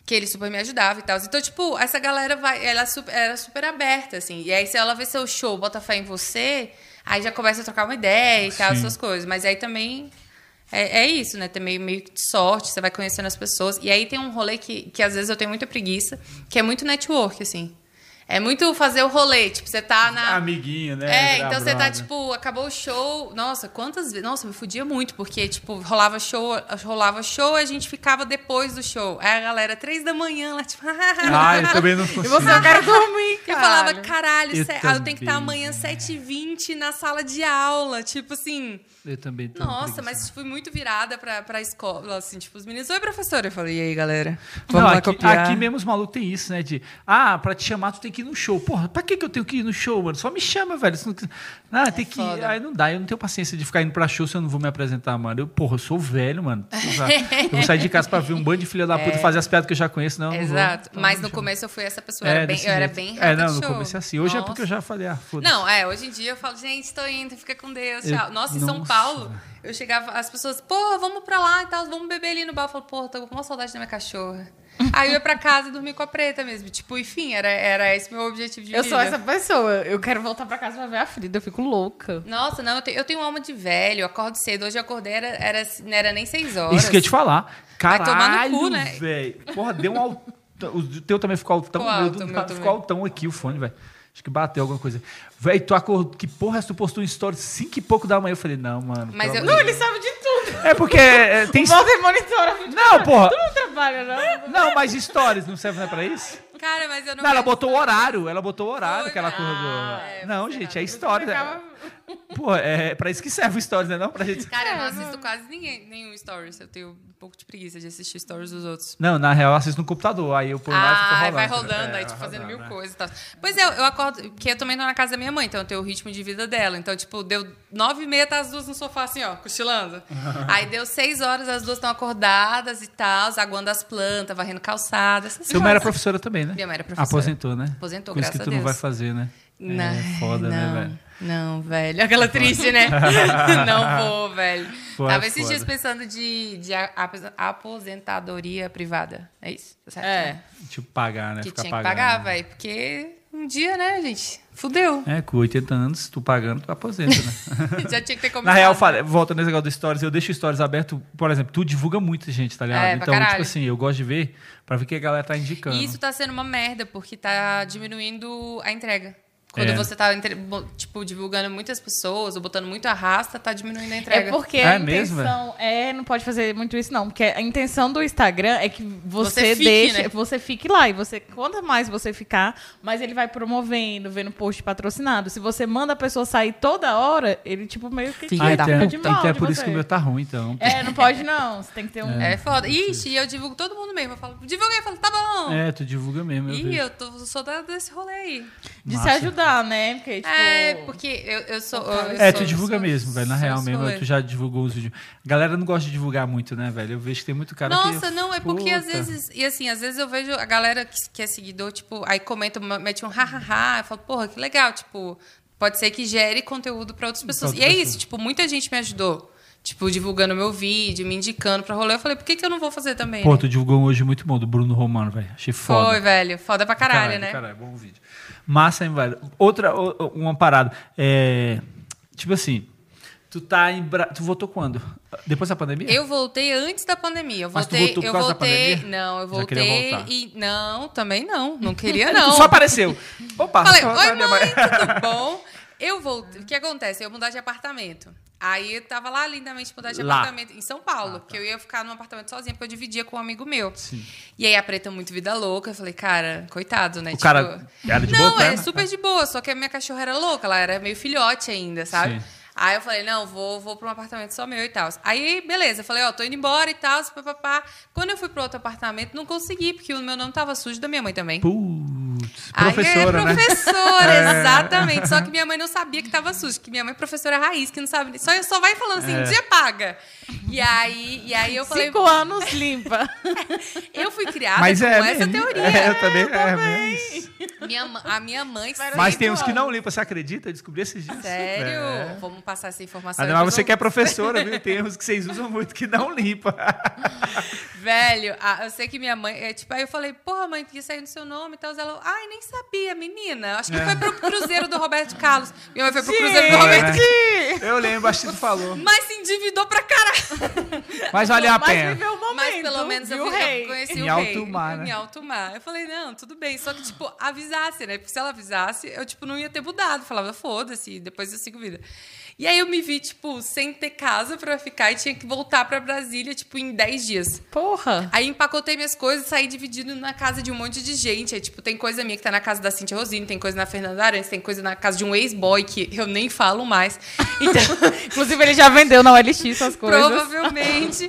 Que ele super me ajudava e tal. Então, tipo, essa galera vai, ela super, era super aberta, assim. E aí, se ela vê seu show, bota fé em você, aí já começa a trocar uma ideia e tal, Sim. essas coisas. Mas aí também é, é isso, né? Tem meio, meio de sorte, você vai conhecendo as pessoas. E aí tem um rolê que, que às vezes eu tenho muita preguiça, que é muito network, assim. É muito fazer o rolê. Tipo, você tá na. Amiguinho, né? É, então você tá, tipo, acabou o show. Nossa, quantas vezes. Nossa, me fudia muito, porque, tipo, rolava show, rolava show e a gente ficava depois do show. Aí a galera, três da manhã, lá, tipo. Ah, eu também não E consigo. você, eu quero dormir, Eu cara. falava, caralho, Eu ah, eu tenho que estar amanhã velho. 7h20 na sala de aula. Tipo assim, Eu também tô nossa, mas fui muito virada pra, pra escola, assim, tipo, os meninos, oi, professora. Eu falei, e aí, galera? Não, Vamos lá aqui, copiar? aqui mesmo os malucos tem isso, né? De, ah, pra te chamar, tu tem que ir no show. Porra, pra que, que eu tenho que ir no show, mano? Só me chama, velho. Não, ah, tem que ir. Aí não dá, eu não tenho paciência de ficar indo pra show se eu não vou me apresentar, mano. Eu, porra, eu sou velho, mano. Eu vou sair de casa pra ver um bando de filha da puta e fazer as piadas que eu já conheço, não. Exato. Então, Mas não no chama. começo eu fui essa pessoa. eu era bem, eu era bem É, não, no começo é assim. Hoje é porque eu Nossa. já falei, ah, foda-se. Não, é, hoje em dia eu falo, gente, tô indo, fica com Deus, Eu- tchau. Nossa, em São nossa. Paulo, eu chegava, as pessoas, porra, vamos pra lá e tal, vamos beber ali no bar. Eu falo, porra, tô com uma saudade da minha cachorra. Aí eu ia pra casa e dormir com a preta mesmo. Tipo, enfim, era, era esse meu objetivo de Eu vida. sou essa pessoa. Eu quero voltar pra casa pra ver a Frida. Eu fico louca. Nossa, não, eu tenho, eu tenho alma de velho, eu acordo cedo. Hoje eu acordei, era, era, não era nem seis horas. Isso que eu ia te falar. Vai Caralho, tomar no cu, né? velho. Porra, deu um altão. O teu também ficou altão. Ficou o meu alto, meu também. ficou altão aqui, o fone, velho. Acho que bateu alguma coisa. Velho, tu acordou. Que porra, tu postou um story 5 e pouco da manhã. Eu falei, não, mano. Mas eu- Não, ele sabe de tudo. É porque é, tem. O Walter monitora. Não, porra. Tu não trabalha, não? Não, mas stories não serve pra isso? Cara, mas eu não. Não, ela botou o horário. Ela botou o horário Foi, que ela ah, acordou. é, não, gente, é história. Pô, é pra isso que serve o stories, né? Não pra gente. Cara, eu não assisto quase ninguém, nenhum stories. Eu tenho um pouco de preguiça de assistir stories dos outros. Não, na real, eu assisto no computador. Aí eu ponho lá e fica Ah, rolando. vai rodando, É, aí, tipo, fazendo mil né? coisas e tal. Pois é, eu acordo, porque eu também tô na casa da minha mãe, então eu tenho o ritmo de vida dela. Então, tipo, deu nove e meia, tá as duas no sofá, assim, ó, cochilando. aí deu seis horas, as duas estão acordadas e tal, aguando as plantas, varrendo calçada, essas Sua mãe era professora também, né? Minha mãe era professora. Aposentou, né? Aposentou, Com isso que graças tu a não vai Deus. fazer, né? Não, É foda, não, né, velho? Não, velho. Aquela triste, né? não vou, velho. Pô, é Tava esses foda. dias pensando de, de aposentadoria privada. É isso? Tá certo? É. Tipo, pagar, né? Que Ficar tinha que pagar, velho. Porque um dia, né, gente? Fudeu. É, com 80 anos, tu pagando, tu aposenta, né? Já tinha que ter começado. Na real, fala- volta nesse negócio do Stories, eu deixo Stories aberto, por exemplo, tu divulga muita gente, tá ligado? É, pra então, tipo assim, eu gosto de ver pra ver o que a galera tá indicando. E isso tá sendo uma merda, porque tá diminuindo a entrega. Quando É. você tá, tipo, divulgando muitas pessoas ou botando muito arrasta, tá diminuindo a entrega. É porque É a mesmo, intenção é, não pode fazer muito isso não, porque a intenção do Instagram é que você, Você fique, deixe, né? você fique lá e você quanto mais você ficar, mais ele vai promovendo, vendo post patrocinado. Se você manda a pessoa sair toda hora, ele tipo meio que Filha Ah, da então, de então mal é de por isso que o meu tá ruim, então. É, não pode não, você tem que ter um É foda. Ixi, e eu divulgo todo mundo mesmo. Eu falo, divulguei, eu falo, tá bom. É, tu divulga mesmo. Ih, eu tô, sou da, desse rolê aí. de se Massa. Ajudar, né? Porque tipo É, porque eu, eu sou. eu É, sou- tu divulga sou- mesmo, velho. Na sou real mesmo, tu já divulgou os vídeos. Galera não gosta de divulgar muito, né, velho? Eu vejo que tem muito cara que. Nossa, não, é porque às Puta. vezes. E assim, às vezes eu vejo a galera que, que é seguidor, tipo, aí comenta, mete um hahaha, eu falo, porra, que legal, tipo, pode ser que gere conteúdo pra outras pessoas. outra e é pessoa. isso, tipo, muita gente me ajudou. Tipo, divulgando meu vídeo, me indicando pra rolê. Eu falei, por que, que eu não vou fazer também? Pô, né? tu divulgou um hoje muito bom, do Bruno Romano, velho. Achei foda. Foi, velho. Foda pra caralho, né? Caralho, bom vídeo. Massa, hein, velho? Outra, uma parada. É, tipo assim, tu tá em. Bra... Tu voltou quando? Depois da pandemia? Eu voltei antes da pandemia. Eu Mas tu voltei, voltou por eu causa da voltei. pandemia? Não, eu voltei e. Não, também não. Não queria, Tu não. só apareceu. Opa, Falei, só- oi mãe, tudo bom? Eu voltei. O que acontece? Eu mudar de apartamento. Aí eu tava lá lindamente mudar de Lá. apartamento em São Paulo, que eu ia ficar num apartamento sozinha, porque eu dividia com um amigo meu. Sim. E aí a preta muito vida louca, eu falei, cara, coitado, né? O cara era de Não, boa, é super de boa, só que a minha cachorra era louca, ela era meio filhote ainda, sabe? Sim. Aí eu falei, não, vou, vou pra um apartamento só meu e tal. Aí, beleza, eu falei, ó, tô indo embora e tal, papapá. Quando eu fui pro outro apartamento, não consegui, porque o meu nome tava sujo da minha mãe também. Putz, Aí professora, é né? professora, É. exatamente. Só que minha mãe não sabia que tava sujo, que minha mãe é professora raiz, que não sabe. Só, só vai falando assim, É. um dia paga. E aí, e aí eu falei, cinco anos limpa. eu fui criada Mas com é, essa mesmo. teoria. É, eu também. É, mas... Minha, a minha mãe mas tem uns que não limpam, você acredita? Eu descobri esses dias. Sério? É. Vamos passar essa informação. Ademais, depois você eu- que é professora, viu? Tem uns que vocês usam muito que não limpa. Velho, ah, eu sei que minha mãe. É, tipo, aí eu falei, porra, mãe, que saiu no seu nome e tal. Ela, ai, nem sabia, menina. Acho que foi pro Cruzeiro do Roberto Carlos. Minha mãe foi pro Cruzeiro do Roberto Carlos. Eu lembro, acho que tu falou. Mas se endividou pra caralho. Mas valeu a Mas pena. viveu o momento. Mas pelo menos eu, vi- eu rei? conheci Em o rei. alto mar, né? Em alto mar. Eu falei, não, tudo bem. Só que, tipo, avisasse, né? Porque se ela avisasse, eu, tipo, não ia ter mudado. Falava, foda-se, depois eu sigo vida. E aí eu me vi, tipo, sem ter casa pra ficar e tinha que voltar pra Brasília, tipo, em 10 dias. Porra. Aí empacotei minhas coisas e saí dividindo na casa de um monte de gente. Aí, tipo, tem coisa minha que tá na casa da Cintia Rosini, tem coisa na Fernanda Arantes, tem coisa na casa de um ex-boy que eu nem falo mais. Então, Inclusive, ele já vendeu na OLX essas coisas. provavelmente.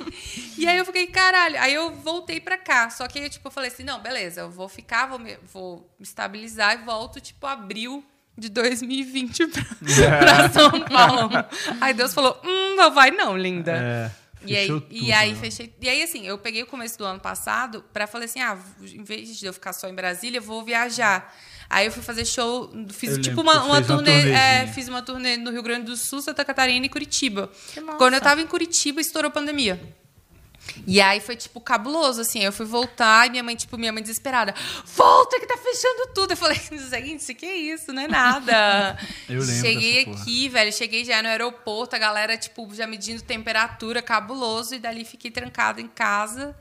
E aí eu fiquei, caralho. Aí eu voltei pra cá. Só que aí, tipo, eu falei assim, não, beleza, eu vou ficar, vou me, vou me estabilizar e volto, tipo, abril de 2020 pra, pra São Paulo. Aí Deus falou, hum, não vai não, linda. É, E aí, fechou e tudo, aí né? fechei. E aí, assim, eu peguei o começo do ano passado pra falei assim: ah, em vez de eu ficar só em Brasília, eu vou viajar. Aí eu fui fazer show, fiz Eu tipo uma, uma fez uma turnê. é, fiz uma turnê no Rio Grande do Sul, Santa Catarina e Curitiba. massa. Quando eu tava em Curitiba, estourou a pandemia. E aí foi, tipo, cabuloso, assim. Eu fui voltar e minha mãe, tipo, minha mãe desesperada. Volta que tá fechando tudo. Eu falei, gente, que isso? Não é nada. Eu lembro Cheguei aqui, velho. Cheguei já no aeroporto, a galera, tipo, já medindo temperatura, cabuloso. E dali fiquei trancada em casa.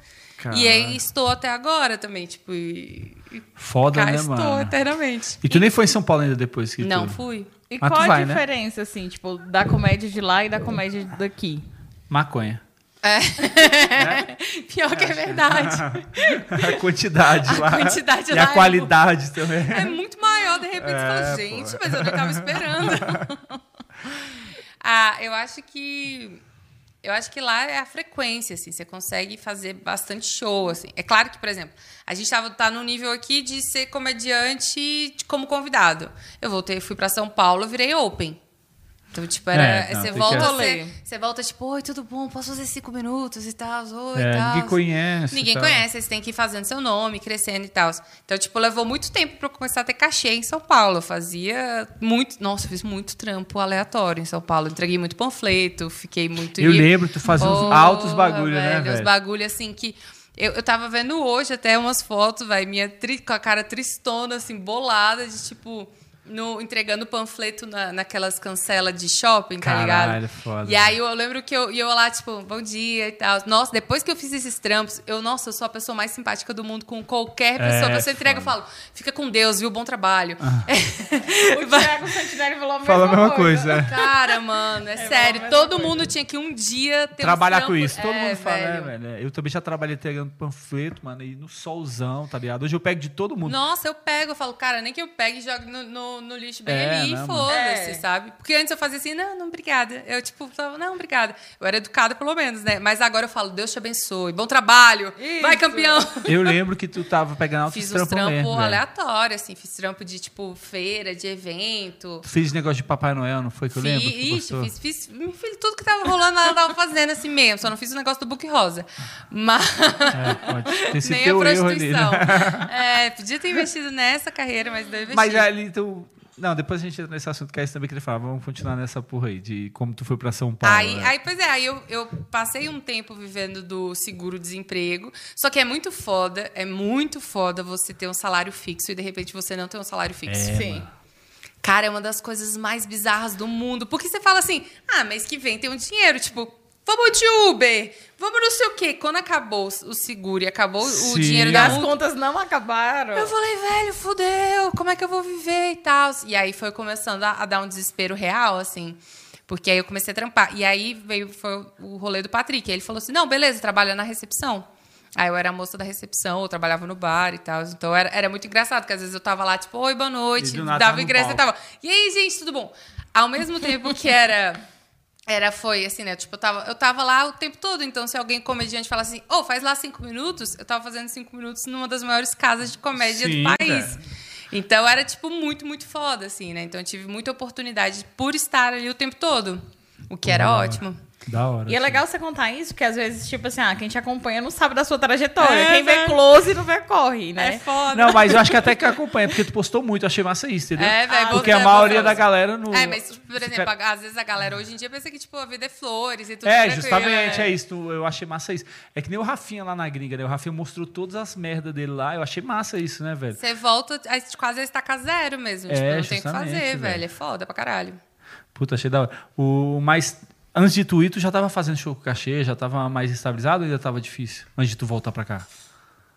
E aí estou até agora também, tipo, e, e Foda, cá né, estou mano? eternamente. E tu nem foi em São Paulo ainda depois que Não tu... fui. E Mas qual a vai, né? diferença, assim, tipo, da comédia de lá e da comédia daqui? Maconha. Pior que é verdade. a quantidade A lá. quantidade e lá a é qualidade também. É muito maior, de repente você fala, É, gente, pô. mas eu não estava esperando. ah, eu acho que. Eu acho que lá é a frequência, assim, você consegue fazer bastante show, assim. É claro que, por exemplo, a gente tava, tá no nível aqui de ser comediante como convidado. Eu voltei, fui para São Paulo, virei open. Então, tipo, era, É, não, você volta, que- você, você volta, tipo, oi, tudo bom? Posso fazer cinco minutos e tal? Oi, É, e tal. ninguém conhece. Ninguém tal. conhece, você tem que ir fazendo seu nome, crescendo e tal. Então, tipo, levou muito tempo pra eu começar a ter cachê em São Paulo. Eu fazia muito. Nossa, eu fiz muito trampo aleatório em São Paulo. Entreguei muito panfleto, fiquei muito. Eu lembro, tu fazia uns altos bagulho, né, Uns velho? bagulho assim que. Eu, eu tava vendo hoje até umas fotos, vai, minha tri- com a cara tristona, assim, bolada, de tipo. No, entregando panfleto na, naquelas cancelas de shopping, tá Caralho, ligado? foda. E aí eu lembro que eu, e eu lá, tipo, bom dia e tal. Nossa, depois que eu fiz esses trampos, eu, nossa, eu sou a pessoa mais simpática do mundo com qualquer pessoa. É, você entrega, eu falo, fica com Deus, viu? Bom trabalho. O Thiago Santinelli falou a mesma, Fala a mesma coisa, é. Cara, mano, é, sério. mesma Todo coisa. mundo tinha que um dia ter Trabalhar com isso. Todo É, mundo fala, né, velho? Eu também já trabalhei entregando panfleto, mano, e no solzão, tá ligado? Hoje eu pego de todo mundo. Nossa, eu pego, eu falo, cara, nem que eu pegue e jogue no, no, no lixo bem É, ali e não, foda-se, É. sabe? Porque antes eu fazia assim, não, não, obrigada. Eu, tipo, falava, não, obrigada. Eu era educada, pelo menos, né? Mas agora eu falo, Deus te abençoe, bom trabalho, vai Isso. campeão. Eu lembro que tu tava pegando altos Fiz uns trampos trampos mesmo, velho. aleatórios, assim. Fiz trampo de, tipo, feira, de evento. Fez negócio de Papai Noel, não foi que eu lembro? Fiz, Tu ixi, gostou? fiz, fiz, fiz tudo que tava rolando, ela tava fazendo assim mesmo. Só não fiz o negócio do book rosa. Mas. É, pode ter sido Nem a erro ali, prostituição. né? É, podia ter investido nessa carreira, mas não investi. Mas ali tu... Não, depois a gente entra nesse assunto que é isso também que ele fala. Vamos continuar nessa porra aí, de como tu foi pra São Paulo. Aí, né? aí, pois é, aí eu, eu passei um tempo vivendo do seguro-desemprego. Só que é muito foda, é muito foda você ter um salário fixo e de repente você não ter um salário fixo. É, Sim. mano. Cara, é uma das coisas mais bizarras do mundo. Porque você fala assim, ah, mês que vem tem um dinheiro, tipo, vamos de Uber, vamos não sei o quê. Quando acabou o seguro e acabou o Sim. dinheiro E da as contas não acabaram. eu falei, velho, fudeu, como é que eu vou viver e tal? E aí foi começando a, a dar um desespero real, assim. Porque aí eu comecei a trampar. E aí veio foi o rolê do Patrick. Aí ele falou assim: não, beleza, trabalha na recepção. Aí eu era a moça da recepção, eu trabalhava no bar e tal. Então era, era muito engraçado, porque às vezes eu tava lá, tipo, oi, boa noite, E do nada dava ingresso e tava. E aí, gente, tudo bom? Ao mesmo tempo que era. Era, foi assim, né? Tipo, eu tava, eu tava lá o tempo todo. Então, se alguém comediante falasse assim, ô, faz lá cinco minutos, eu tava fazendo cinco minutos numa das maiores casas de comédia Sim, do país. cara. Então, era, tipo, muito, muito foda, assim, né? Então, eu tive muita oportunidade por estar ali o tempo todo. O que era hora. ótimo. Da hora. E é legal você contar isso, porque às vezes, tipo assim, ah, quem te acompanha não sabe da sua trajetória. É, quem vê velho. close não vê corre, né? É foda. Não, mas eu acho que até que acompanha, porque tu postou muito, eu achei massa isso, entendeu? É, velho, Porque você a é maioria da galera no. É, mas, por exemplo, às vezes a galera hoje em dia pensa que, tipo, a vida é flores e tudo É, justamente, né? é isso. Eu achei massa isso. É que nem o Rafinha lá na gringa, né? O Rafinha mostrou todas as merdas dele lá. Eu achei massa isso, né, velho? Você volta a quase a estaca zero mesmo. É, tipo, não tem o que fazer, velho. velho. É foda pra caralho. Puta, achei da hora. O, mas antes de tu ir, tu já tava fazendo show com cachê, já tava mais estabilizado ou ainda tava difícil? Antes de tu voltar pra cá?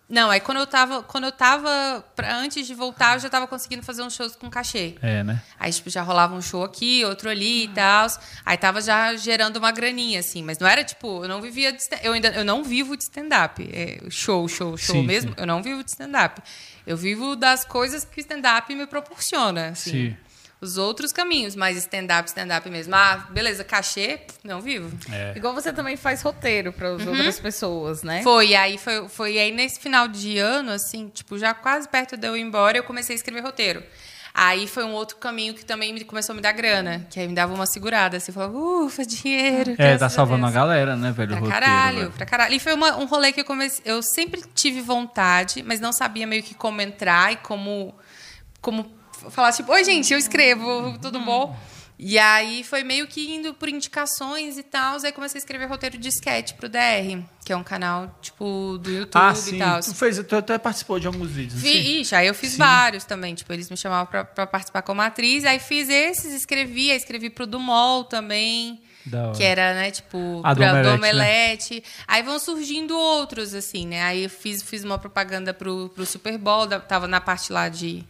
Não, aí quando eu tava, quando eu tava pra- antes de voltar, eu já tava conseguindo fazer uns shows com cachê. É, né? Aí, tipo, já rolava um show aqui, outro ali e tal. Aí tava já gerando uma graninha, assim. Mas não era, tipo, eu não vivia de Eu ainda eu não vivo de stand-up. É, show, show, show Sim, mesmo. sim. Eu não vivo de stand-up. Eu vivo das coisas que o stand-up me proporciona. Assim. Sim. Os outros caminhos, mas stand-up, stand-up mesmo. Ah, beleza, cachê, não vivo. É. Igual você também faz roteiro para as outras pessoas, né? Foi, aí foi, foi aí nesse final de ano, assim, tipo, já quase perto de eu ir embora, eu comecei a escrever roteiro. Aí foi um outro caminho que também me, começou a me dar grana, que aí me dava uma segurada, assim, eu falava, ufa, dinheiro. É, tá a salvando a Deus." galera, né, velho? Pra roteiro, caralho, velho. pra caralho. E foi uma- um rolê que eu comecei. Eu sempre tive vontade, mas não sabia meio que como entrar e como. Como falar, tipo, oi, gente, eu escrevo, tudo bom? E aí foi meio que indo por indicações e tal. Aí comecei a escrever roteiro de sketch pro DR, que é um canal, tipo, do YouTube Ah, e sim. tal. Tu, fez, tu até participou de alguns vídeos. Fi- sei? Ixi, aí eu fiz Sim. vários também. Tipo, eles me chamavam pra, pra participar como atriz. Aí fiz esses, escrevi. Aí escrevi pro Dumol também. Que era, né, tipo, Ah, do pra- Omelete, do Omelete. Aí vão surgindo outros, assim, né? Aí eu fiz, fiz uma propaganda pro, pro Super Bowl. da- tava na parte lá de,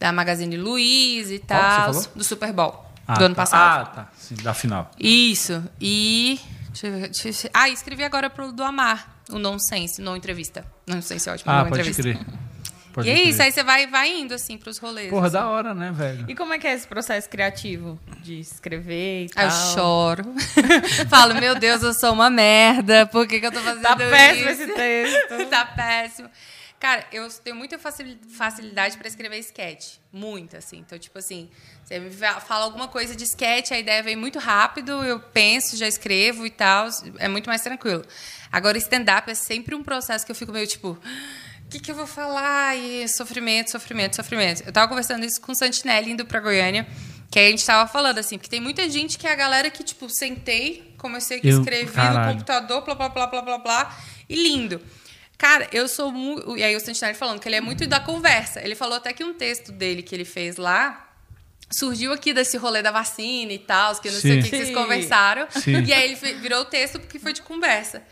da Magazine Luiza e tal. Do Super Bowl. Ah, do ano tá. passado. Ah, tá. Sim, da final. Isso. E. Deixa eu ver, deixa eu. Ah, escrevi agora pro do Amar, o Nonsense, não entrevista. Nonsense é ótimo, Ah, não pode entrevista. crer. Pode E é isso, aí você vai, vai indo, assim, pros rolês. Porra, assim. da hora, né, velho? E como é que é esse processo criativo de escrever e tal? Aí eu choro. Falo, meu Deus, eu sou uma merda. Por que, que eu tô fazendo Tá péssimo isso? esse texto. tá péssimo. Cara, eu tenho muita facil- facilidade para escrever sketch. Muita, assim. Então, tipo assim, você me fa- fala alguma coisa de sketch, a ideia vem muito rápido, eu penso, já escrevo e tal. É muito mais tranquilo. Agora, stand-up é sempre um processo que eu fico meio tipo. O que, que eu vou falar? E sofrimento, sofrimento, sofrimento. Eu tava conversando isso com o Santinelli indo pra Goiânia, que a gente tava falando, assim, porque tem muita gente que é a galera que, tipo, sentei, comecei a escrever no computador, blá, blá, blá, blá, blá, blá, e lindo. Cara, eu sou muito. E aí o Santinelli falando que ele é muito da conversa. Ele falou até que um texto dele que ele fez lá surgiu aqui desse rolê da vacina e tal, que não sei o Sim. que, que vocês Sim. conversaram. Sim. E aí ele virou o texto porque foi de conversa.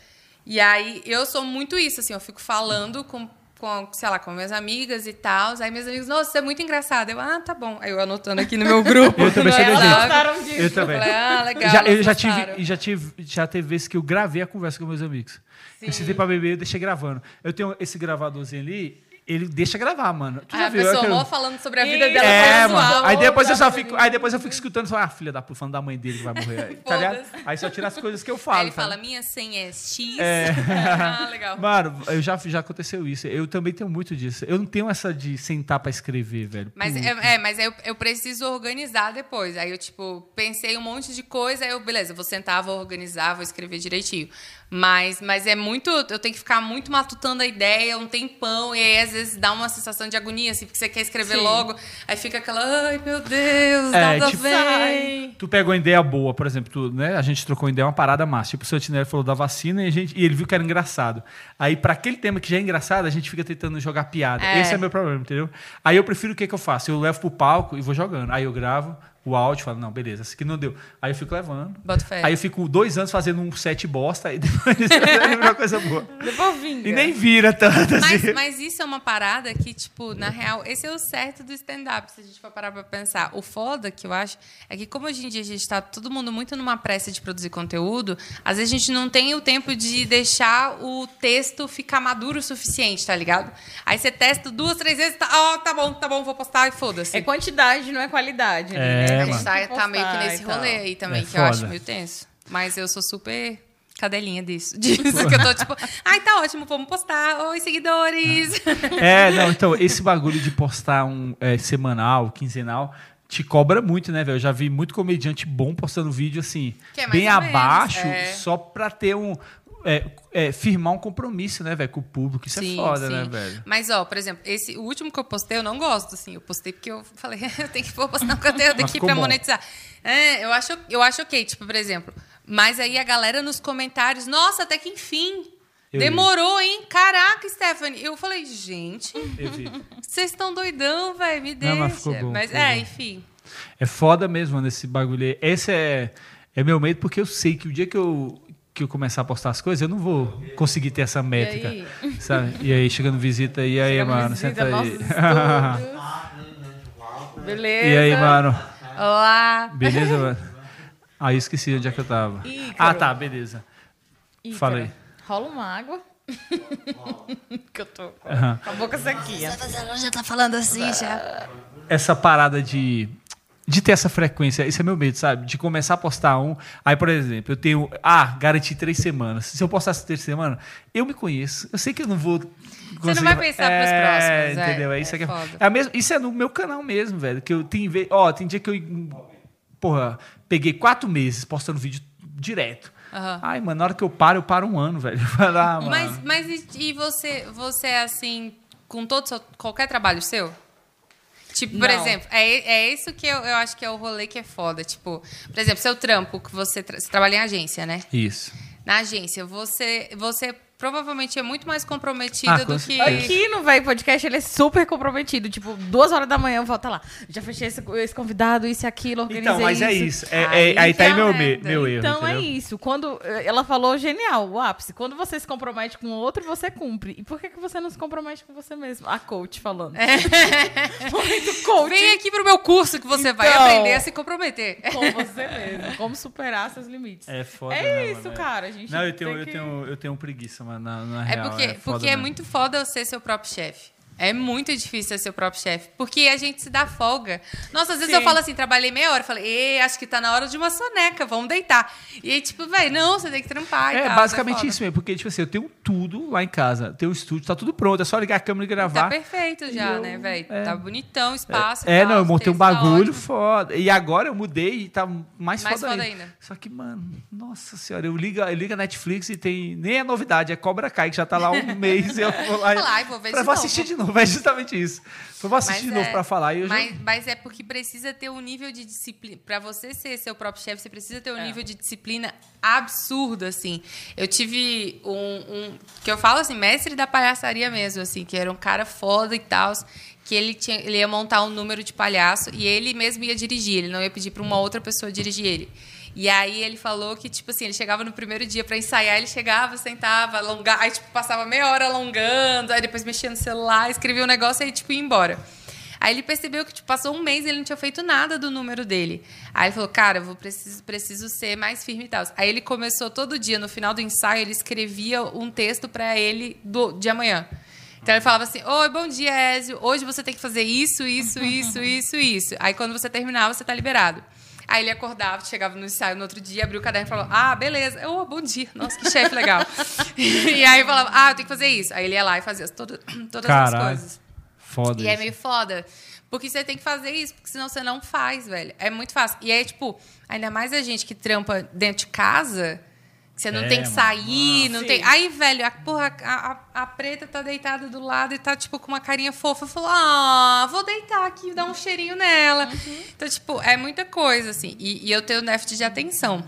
E aí eu sou muito isso, assim, eu fico falando com, com sei lá, com minhas amigas e tal. Aí minhas amigas, nossa, você é muito engraçada. Eu, ah, tá bom. Aí eu anotando aqui no meu grupo. Eu também. Gostaram disso? Eu também. Eu falei, ah, legal. já, eu já gostaram. tive, já tive, já teve vezes que eu gravei a conversa com meus amigos. Eu sentei pra beber, eu deixei gravando. Eu tenho esse gravadorzinho ali, ele deixa gravar, mano. Tu Aí já a viu? pessoa eu- mó falando sobre a vida Ih, dela. É, mano. Aí depois eu só fico, aí depois eu fico escutando só, ah, filha da puta, falando da mãe dele que vai morrer. aí, Tá ligado? Aí só tira as coisas que eu falo. Aí ele tá fala, minha senha é X. É. ah, legal. Mano, eu já, já aconteceu isso. Eu também tenho muito disso. Eu não tenho essa de sentar pra escrever, velho. Mas, Puta. é, é, mas eu, eu preciso organizar depois. Aí eu, tipo, pensei um monte de coisa, aí eu, beleza, vou sentar, vou organizar, vou escrever direitinho. Mas, mas é muito. Eu tenho que ficar muito matutando a ideia um tempão, e aí às vezes dá uma sensação de agonia, assim, porque você quer escrever Sim. logo, aí fica aquela, ai meu Deus, É, nada tipo, vem. Tu pega uma ideia boa, por exemplo, tu, né? A gente trocou uma ideia, uma parada massa. Tipo, o Santinelli falou da vacina e, a gente, e ele viu que era engraçado. Aí, pra aquele tema que já é engraçado, a gente fica tentando jogar piada. É. Esse é meu problema, entendeu? Aí eu prefiro o que, que eu faço? Eu levo pro palco e vou jogando. Aí eu gravo o áudio, falo, não, beleza, esse aqui não deu. Aí eu fico levando. Bota fé. Aí eu fico dois anos fazendo um set bosta e depois vira uma coisa boa. Depois vinga. E nem vira tanto assim. Mas, mas isso é uma parada que, tipo, na real, esse é o certo do stand-up, se a gente for parar pra pensar. O foda que eu acho é que, como hoje em dia a gente tá todo mundo muito numa pressa de produzir conteúdo, às vezes a gente não tem o tempo de deixar o texto ficar maduro o suficiente, tá ligado? Aí você testa duas, três vezes, tá, ó, tá bom, tá bom, vou postar e foda-se. É quantidade, não é qualidade. É, né? A mano. gente tá, tá meio que nesse e tal. rolê aí também, É que eu acho foda. meio tenso. Mas eu sou super cadelinha disso. Disso que eu tô tipo, ai, tá ótimo, vamos postar. Oi, seguidores. É, não, então, esse bagulho de postar um é, semanal, quinzenal, te cobra muito, né, velho? Eu já vi muito comediante bom postando vídeo assim, Que é mais bem abaixo, é. só pra ter um. É, é, firmar um compromisso, né, velho, com o público. Isso é foda, né, velho? Mas, ó, por exemplo, esse, o último que eu postei, eu não gosto, assim. Eu postei porque eu falei, eu tenho que postar um conteúdo Mas aqui pra bom. monetizar. É, eu acho, eu acho ok, tipo, por exemplo. Mas aí a galera nos comentários, nossa, até que enfim. Eu demorou, hein? Caraca, Stephanie. Eu falei, gente, vi. vocês estão doidão, velho. Me deixa. Não, mas ficou bom, ficou é, bom. enfim. É foda mesmo, mano, esse bagulho. Esse é, é meu medo, porque eu sei que o dia que eu, que eu começar a postar as coisas, eu não vou conseguir ter essa métrica. aí? Sabe? E aí, chegando visita, e aí, Chegando mano, visita, senta aí. Beleza. e aí, mano? Olá. Beleza, mano? Ah, eu esqueci onde é que eu tava. Ícaro. Ah, tá, beleza. Ícaro, Fala aí. Rola uma água. que eu tô com a boca sequinha. já tá falando assim, já. essa parada de, de ter essa frequência, esse é meu medo, sabe? De começar a postar um. Aí, por exemplo, eu tenho. Ah, garanti três semanas. Se eu postasse três semanas, eu me conheço. Eu sei que eu não vou. Você não vai pensar pros próximos, é, Entendeu? É, isso é é, que é, é mesma, isso é no meu canal mesmo, velho. Que eu tenho. Ó, tem dia que eu. Porra, peguei quatro meses postando vídeo direto. Aham. Ai, mano, na hora que eu paro, eu paro um ano, velho. Mano. Mas, mas e, e você, você é assim, com todo seu, qualquer trabalho seu? Tipo, por Não. exemplo, é, é isso que eu, eu acho que é o rolê que é foda. Tipo, por exemplo, seu trampo, que você, tra- você trabalha em agência, né? Isso. Na agência, você, você provavelmente é muito mais comprometido Ah, do que. Aqui no Véi Podcast ele é super comprometido. Tipo, duas horas da manhã eu volto lá. Já fechei esse, esse convidado, isso e aquilo, organizei Então, mas é isso. isso. É, Aí é- aí tá que aí é meu, merda. meu erro. Então é entendeu? isso. Quando eh, ela falou genial, o ápice. Quando você se compromete com o outro, você cumpre. E por que, que você não se compromete com você mesmo? A coach falando. Muito coach Vem aqui pro meu curso que você vai Então. aprender a se comprometer. com você mesmo. Como superar seus limites. É foda. É mesmo, isso, cara. A gente Não, eu tenho, tem eu que- tenho, eu tenho preguiça, mano, na, na É real. porque, foda porque é muito foda ser seu próprio chefe. É muito difícil ser seu próprio chefe. Porque a gente se dá folga. Nossa, às vezes Sim. eu falo assim, trabalhei meia hora. Falei, acho que tá na hora de uma soneca, vamos deitar. E aí, tipo, velho, não, você tem que trampar e É tal, basicamente foda. isso mesmo, porque, tipo assim, eu tenho tudo lá em casa. Tenho um estúdio, tá tudo pronto, é só ligar a câmera e Tá gravar. perfeito já, eu- né, velho? é. Tá bonitão o espaço. e É, tal, não, eu montei um tá bagulho ótimo. foda. E agora eu mudei e tá mais, Mais foda, foda ainda. ainda. Só que, mano, nossa senhora, eu ligo, eu ligo a Netflix e tem. Nem é novidade, é Cobra Kai, que já tá lá um mês. Eu vou lá. Fala, "Ai, vou ver Pra- de vou novo." assistir de novo, é justamente isso. Eu vou assistir de Mas novo é- pra falar. E eu já- Mas, mas é porque precisa ter um nível de disciplina. Pra você ser seu próprio chefe, você precisa ter um É. nível de disciplina absurdo, assim. Eu tive um, um- Que eu falo assim, mestre da palhaçaria mesmo, assim, que era um cara foda e tal. Que ele, tinha, ele ia montar um número de palhaço e ele mesmo ia dirigir, ele não ia pedir pra uma outra pessoa dirigir ele. E aí ele falou que, tipo assim, ele chegava no primeiro dia pra ensaiar, ele chegava, sentava, alongava, aí, tipo, passava meia hora alongando, aí depois mexia no celular, escrevia um negócio e aí, tipo, ia embora. Aí ele percebeu que tipo, passou um mês e ele não tinha feito nada do número dele. Aí ele falou, cara, eu vou preciso, preciso ser mais firme e tal. Aí ele começou todo dia, no final do ensaio, ele escrevia um texto pra ele do, de amanhã. Então ele falava assim: Oi, bom dia, Ézio. Hoje você tem que fazer isso, isso, isso, isso, isso. Aí quando você terminar, você tá liberado. Aí ele acordava, chegava no ensaio no outro dia, abria o caderno e falava: Ah, beleza. Eu, oh, bom dia. Nossa, que chefe legal. e aí falava: Ah, eu tenho que fazer isso. Aí ele ia lá e fazia toda, todas as coisas. Foda E é isso. meio foda. Porque você tem que fazer isso, porque senão você não faz, velho. É muito fácil. E aí, tipo, ainda mais a gente que trampa dentro de casa, você não É, tem que mano. sair, não Sim. tem. Aí, velho, a, porra, a, a- a preta tá deitada do lado e tá, tipo, com uma carinha fofa. Eu falo, ah, vou deitar aqui e dar um cheirinho nela. Então, tipo, é muita coisa, assim. E, e eu tenho déficit de atenção.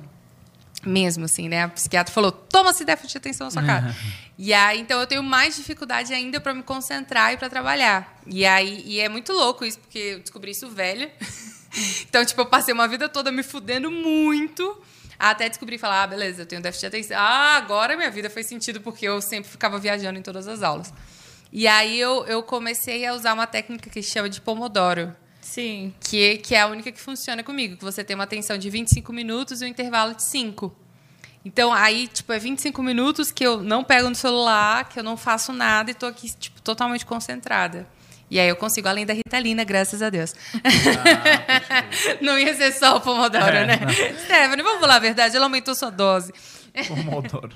Mesmo, assim, né? A psiquiatra falou, toma esse déficit de atenção na sua cara. E aí, então, eu tenho mais dificuldade ainda para me concentrar e para trabalhar. E aí, e é muito louco isso, porque eu descobri isso velha. então, tipo, eu passei uma vida toda me fudendo muito, até descobrir falar, ah, beleza, eu tenho déficit de atenção. Ah, agora minha vida fez sentido, porque eu sempre ficava viajando em todas as aulas. E aí, eu, eu comecei a usar uma técnica que se chama de Pomodoro Sim. que, que é a única que funciona comigo, que você tem uma atenção de 25 minutos e um intervalo de 5. Então, aí, tipo, é 25 minutos que eu não pego no celular, que eu não faço nada e tô aqui, tipo, totalmente concentrada. E aí eu consigo, além da Ritalina, graças a Deus. não ia ser só o Pomodoro, É, né? Stephanie, vamos falar a verdade, ela aumentou sua dose. Pomodoro.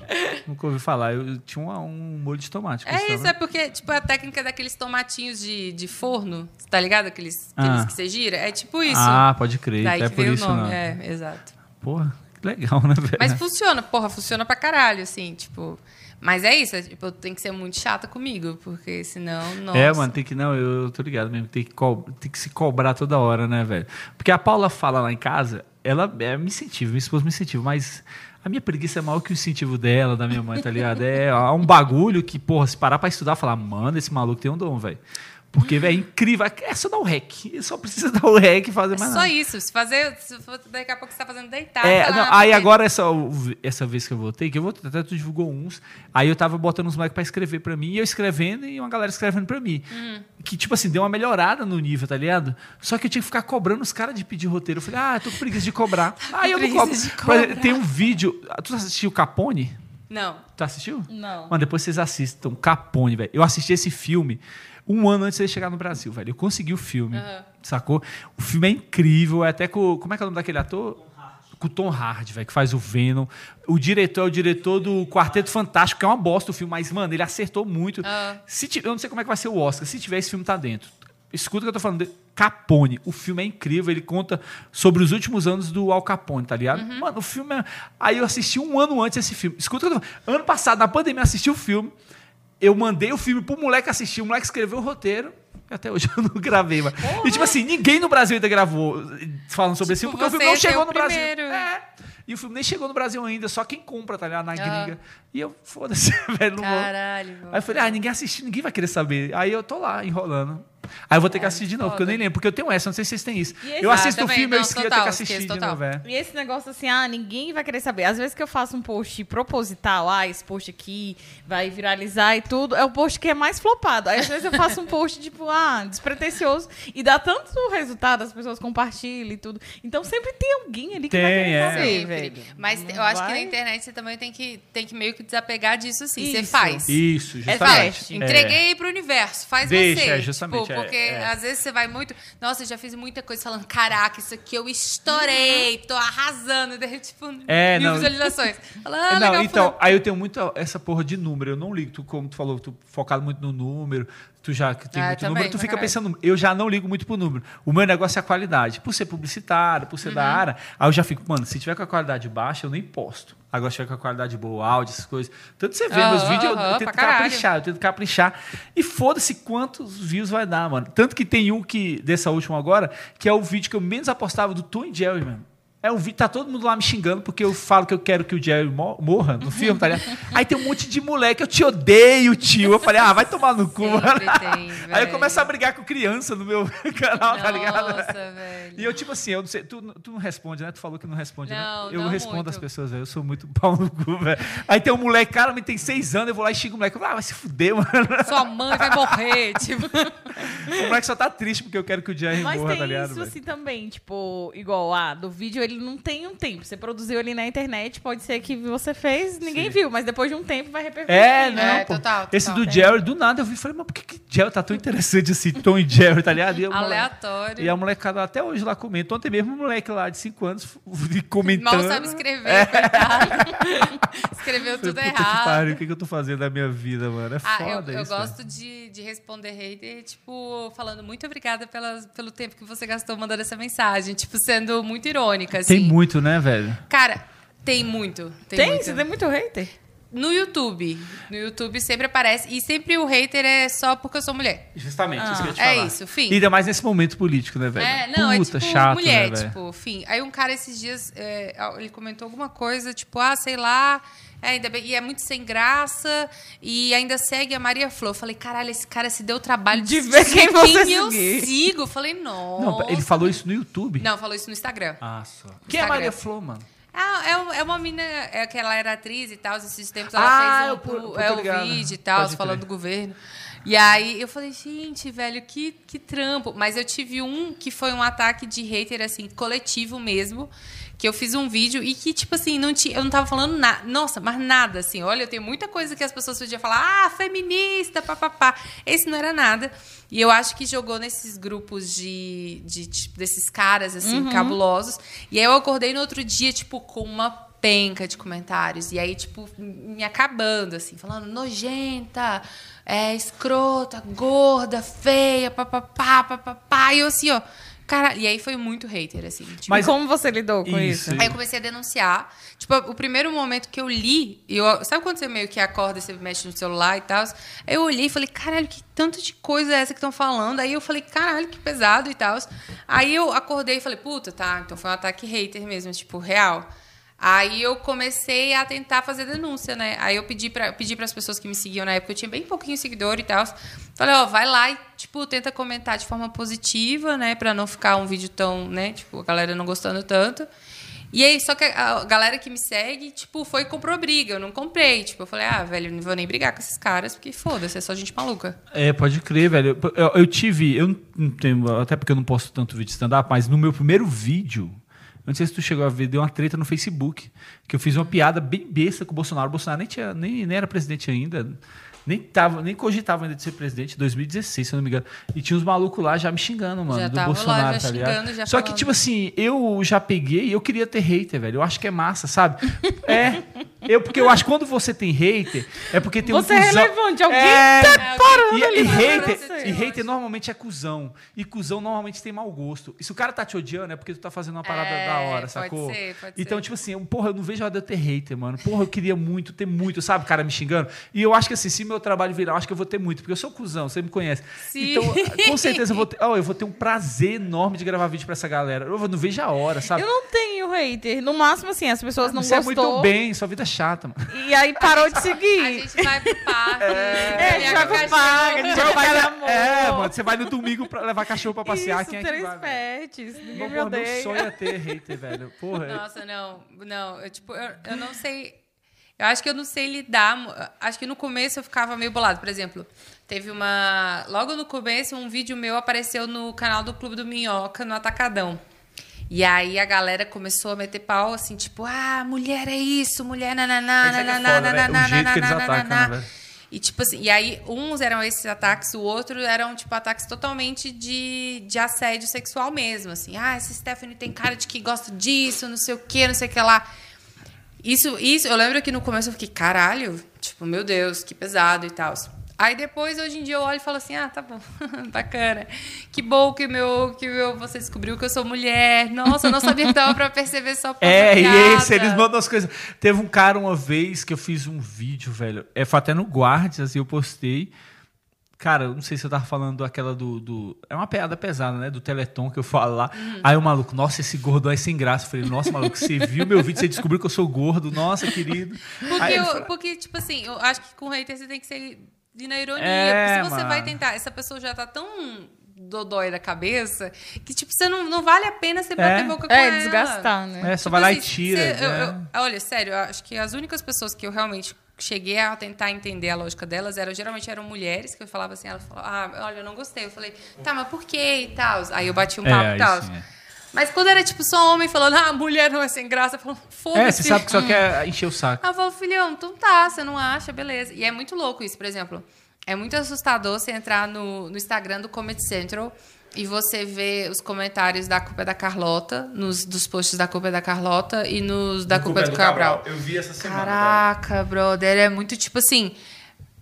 Nunca ouvi falar. Eu tinha um, um molho de tomate. É isso, né? é porque, tipo, a técnica daqueles tomatinhos de, de forno, tá ligado? Aqueles, Ah. aqueles que você gira. É tipo isso. Ah, pode crer. Daí é que por isso, o nome. não. É, exato. Porra, que legal, né, velho? Mas funciona, porra, funciona pra caralho, assim, tipo. Mas é isso, é, tipo, tenho que ser muito chata comigo, porque senão, nossa. É, mano, tem que. Não, eu, eu tô ligado mesmo. Tem que, co- tem que se cobrar toda hora, né, velho? Porque a Paula fala lá em casa, ela é, me incentiva, minha esposa me incentiva, mas a minha preguiça é maior que o incentivo dela, da minha mãe, tá ligado? É ó, um bagulho que, porra, se parar pra estudar, falar, mano, esse maluco tem um dom, velho. Porque, é incrível. É só dar o rec. Só precisa dar o rec e fazer É mais só nada. isso. Se fazer. Se for, daqui a pouco você tá fazendo deitado. É, tá não, aí agora, essa, essa vez que eu voltei, que eu voltei, até tu divulgou uns, aí eu tava botando uns moleques pra escrever pra mim, e eu escrevendo e uma galera escrevendo pra mim. Hum. Que, tipo assim, deu uma melhorada no nível, tá ligado? Só que eu tinha que ficar cobrando os caras de pedir roteiro. Eu falei, ah, tô com preguiça de cobrar. Aí eu não cobro. cobrar. Tem um vídeo. Tu assistiu Capone? Não. Tu assistiu? Não. Mano, depois vocês assistam Capone, velho. Eu assisti esse filme um ano antes de ele chegar no Brasil, velho. Eu consegui o filme, sacou? O filme é incrível, é até com... Como é que é o nome daquele ator? Com o Tom Hardy, velho, que faz o Venom. O diretor é o diretor do Quarteto Fantástico, que é uma bosta o filme, mas, mano, ele acertou muito. Se tiver, eu não sei como é que vai ser o Oscar. Se tiver, esse filme tá dentro. Escuta o que eu tô falando. de- Capone. O filme é incrível. Ele conta sobre os últimos anos do Al Capone, tá ligado? Mano, o filme é... Aí eu assisti um ano antes esse filme. Escuta o que eu tô falando. Ano passado, na pandemia, eu assisti o filme. Eu mandei o filme pro moleque assistir. O moleque escreveu o roteiro. E até hoje eu não gravei, mano. E tipo assim, ninguém no Brasil ainda gravou eh, falando sobre esse filme, Tipo, porque o filme não chegou no Brasil. É. E o filme nem chegou no Brasil ainda, só quem compra, tá ligado? Na Ah. gringa. E eu, foda-se, velho, não vou. Caralho. Aí eu falei, ah, ninguém assistiu, ninguém vai querer saber. Aí eu tô lá, enrolando. Aí eu vou ter que assistir de novo, porque eu nem lembro, porque eu tenho essa, não sei se vocês têm isso. Esse- Eu Ah, assisto o também, filme, eu não, esqueço, eu tenho que assistir esqueço de total. novo. é. E esse negócio assim, ah, ninguém vai querer saber. Às vezes que eu faço um post proposital, ah, esse post aqui vai viralizar e tudo, é o post que é mais flopado. Aí às vezes eu faço um post, tipo, ah, despretensioso, e dá tanto resultado, as pessoas compartilham e tudo. Então sempre tem alguém ali que vai Tem, querer é. saber, Sempre. velho. Mas Não eu acho que vai? na internet você também tem que, tem que meio que desapegar disso sim. Você faz. Isso, É justamente. É. Entreguei pro universo, faz Deixa, você. é, justamente, Tipo, é, porque é. às vezes você vai muito. Nossa, eu já fiz muita coisa falando, caraca, isso aqui eu estourei, tô arrasando. Daí, tipo, É, mil não. visualizações. Fala, ah, não, legal, então, fulano. aí eu tenho muita essa porra de número. Eu não ligo, tu, como tu falou, tu focado muito no número, tu já que tem Ah, muito também, número, tu fica pensando, eu já não ligo muito pro número. O meu negócio é a qualidade. Por ser publicitário, por ser da Uhum. área, aí eu já fico, mano, se tiver com a qualidade baixa, eu nem posto. Agora, se tiver com a qualidade boa, áudio, essas coisas. Tanto você vê meus Aham, vídeos, eu, eu aham, tento caralho. caprichar, eu tento caprichar. E foda-se quantos views vai dar, mano. Tanto que tem um que, dessa última agora, que é o vídeo que eu menos apostava do Tom e Jerry, mano. É um vídeo, tá todo mundo lá me xingando porque eu falo que eu quero que o Jerry mo- morra no filme, tá ligado? Aí tem um monte de moleque, eu te odeio, tio. Eu falei, ah, vai tomar no cu, tem, Aí eu começo a brigar com criança no meu canal, tá ligado? Nossa, velho. E eu, tipo assim, eu não sei, tu, tu não responde, né? Tu falou que não responde, Não, né? Eu não respondo muito. as pessoas, velho. Eu sou muito pau no cu, velho. Aí tem um moleque, cara, me tem seis anos, eu vou lá e xingo o moleque. Eu falo, Ah, vai se fuder, mano. Sua mãe vai morrer, tipo. O moleque só tá triste porque eu quero que o Jerry Mas morra, tem tá ligado? isso velho? assim também, tipo, igual, ah, do vídeo ele não tem um tempo. Você produziu ali na internet, pode ser que você fez, ninguém Sim. viu, mas depois de um tempo vai repercutir. É, não, É, pô. total, Esse total. do Jerry, do nada, eu vi e falei, mas por que, que Jerry tá tão interessante assim, Tom e Jerry, tá ligado? E, moleque- Aleatório. e a molecada até hoje lá comenta. Ontem mesmo um moleque lá de 5 anos comentando. Mal sabe escrever, coitado. Escreveu tudo Falei, errado. pariu, o que, que eu tô fazendo da minha vida, mano? É Ah, foda eu, eu isso. velho. gosto de, de responder hater, tipo, falando muito obrigada pelas, pelo tempo que você gastou mandando essa mensagem. Tipo, sendo muito irônica, assim. Tem muito, né, velho? Cara, tem muito. Tem, Tem? muito. Você tem muito hater? No YouTube. No YouTube sempre aparece. E sempre o hater é só porque eu sou mulher. Justamente, Ah. isso que eu ia te É falar. isso, fim. Ainda mais nesse momento político, né, velho? É, não, Puta, é tipo chato, mulher, né, tipo, fim. Aí um cara esses dias, é, ele comentou alguma coisa, tipo, ah, sei lá, é, ainda bem, e é muito sem graça, e ainda segue a Maria Flor. Eu falei, caralho, esse cara se deu o trabalho De ver quem você eu seguir. sigo. Eu falei, nossa. Não, ele falou isso no YouTube? Não, falou isso no Instagram. Ah, só. Quem é Instagram. Maria Flor, mano? Ah, é, um- é uma menina é, que ela era atriz e tal, esses tempos ela Ah, fez um, eu tô é, um ligado. vídeo e tal, falando do governo. E aí eu falei, gente, velho, que, que trampo. Mas eu tive um que foi um ataque de hater, assim, coletivo mesmo. Que eu fiz um vídeo e que, tipo assim, não tinha, eu não tava falando nada. Nossa, mas nada, assim. Olha, eu tenho muita coisa que as pessoas podiam falar, ah, feminista, papapá. Esse não era nada. E eu acho que jogou nesses grupos de, de tipo, desses caras, assim, cabulosos. E aí eu acordei no outro dia, tipo, com uma penca de comentários. E aí, tipo, me acabando, assim, falando nojenta, é, escrota, gorda, feia, papapá, papapá. E eu assim, ó. Cara, e aí foi muito hater, assim. Tipo, Mas- como você lidou com Isso. isso? Aí eu comecei a denunciar. Tipo, o primeiro momento que eu li, eu, sabe quando você meio que acorda e você mexe no celular e tal? Aí eu olhei e falei, caralho, que tanto de coisa é essa que estão falando? Aí eu falei, caralho, que pesado e tal. Aí eu acordei e falei, puta, tá, então foi um ataque hater mesmo, tipo, real. Aí eu comecei a tentar fazer denúncia, né? Aí eu pedi para pedi as pessoas que me seguiam na época, eu tinha bem pouquinho seguidor e tal. Falei, ó, vai lá e, tipo, tenta comentar de forma positiva, né? Pra não ficar um vídeo tão, né? Tipo, a galera não gostando tanto. E aí, só que a galera que me segue, tipo, foi e comprou briga. Eu não comprei. Tipo, eu falei, ah, velho, não vou nem brigar com esses caras, porque foda-se, é só gente maluca. É, pode crer, velho. Eu, eu tive, eu não tenho, até porque eu não posto tanto vídeo de stand-up, mas no meu primeiro vídeo, eu não sei se tu chegou a ver, deu uma treta no Facebook, que eu fiz uma piada bem besta com o Bolsonaro. O Bolsonaro nem, tinha, nem, nem era presidente ainda. Nem, tava, nem cogitava ainda de ser presidente, 2016, se eu não me engano. E tinha uns malucos lá já me xingando, mano, Já do tava lá, Bolsonaro, já tá ligado? xingando, já Só que, falando. tipo assim, eu já peguei e eu queria ter hater, velho. Eu acho que é massa, sabe? é. Eu, porque eu acho que quando você tem hater, é porque tem Você um é cuzão- relevante, alguém É, É, parando e, ali e hater, você. e hater normalmente é cuzão. E cuzão normalmente tem mau gosto. E se o cara tá te odiando, é porque tu tá fazendo uma parada É, da hora, pode sacou? ser, pode então, ser. tipo assim, eu- porra, eu não vejo a hora de eu ter hater, mano. Porra, eu queria muito, ter muito, sabe, cara me xingando. E eu acho que assim, se meu trabalho virar, acho que eu vou ter muito, porque eu sou cuzão, você me conhece. Sim. Então, com certeza eu vou ter, ó, eu vou ter um prazer enorme de gravar vídeo pra essa galera. Eu não vejo a hora, sabe? Eu não tenho hater. No máximo, assim, as pessoas não você é gostou. muito bem, sua vida é chata, mano. E aí parou de A seguir. gente vai pro parque. É, a gente vai pro parque, a gente vai fazer amor. É, mano, você vai no domingo pra levar cachorro pra passear, Isso, quem é que três vai? velho? pets. Ninguém Meu, me porra, meu sonho é ter hater, velho. Porra, Nossa, não, não. Eu, tipo, eu, eu não sei. Eu acho que eu não sei lidar. Acho que no começo eu ficava meio bolado. Por exemplo, teve uma. Logo no começo, um vídeo meu apareceu no canal do Clube do Minhoca, no Atacadão. E aí a galera começou a meter pau, assim, tipo, ah, mulher é isso, mulher nananá, Esse é é nananá, nananá, nananá, né? E tipo assim, e aí uns eram esses ataques, o outro eram tipo ataques totalmente de, de assédio sexual mesmo, assim. Ah, essa Stephanie tem cara de que gosta disso, não sei o que, não sei o que lá. Isso, isso, eu lembro que no começo eu fiquei, caralho, tipo, meu Deus, que pesado e tal. Aí depois, hoje em dia, eu olho e falo assim, ah, tá bom, bacana. Que bom que, meu, que meu, você descobriu que eu sou mulher. Nossa, eu não sabia que dava pra perceber só por É, e esse, eles mandam as coisas. Teve um cara uma vez que eu fiz um vídeo, velho. É, foi até no Guards, assim, eu postei. Cara, eu não sei se eu tava falando aquela do, do. É uma piada pesada, né? Do Teleton que eu falo lá. Uhum. Aí o maluco, nossa, esse gordo é sem graça. Eu falei, nossa, maluco, você viu meu vídeo, você descobriu que eu sou gordo. Nossa, querido. Porque, eu- fala, porque, tipo assim, eu acho que com hater você tem que ser ir na ironia. É, porque se você mano. vai tentar, essa pessoa já tá tão dodói da cabeça que, tipo, você não, não vale a pena você bater boca com É, ela. desgastar, né? É, só Tipo vai lá e assim, tira. você- eu- né? eu- olha, sério, eu acho que as únicas pessoas que eu realmente cheguei a tentar entender a lógica delas eram geralmente eram mulheres que eu falava assim, ela falou, ah, olha, eu não gostei. Eu falei, tá, mas por quê e tal? Aí eu bati um É, papo aí e tal. sim, é. Mas quando era tipo só homem falando, ah, mulher não é sem graça, eu falo, foda-se. É, você sabe que só quer encher o saco. Ela falou, filhão, então tá, você não acha, beleza. E é muito louco isso, por exemplo. É muito assustador você entrar no, no Instagram do Comedy Central e você ver os comentários da culpa é da Carlota, nos, dos posts da culpa é da Carlota e nos da culpa é do, Cabral. Eu vi essa semana. Caraca, brother, é muito tipo assim.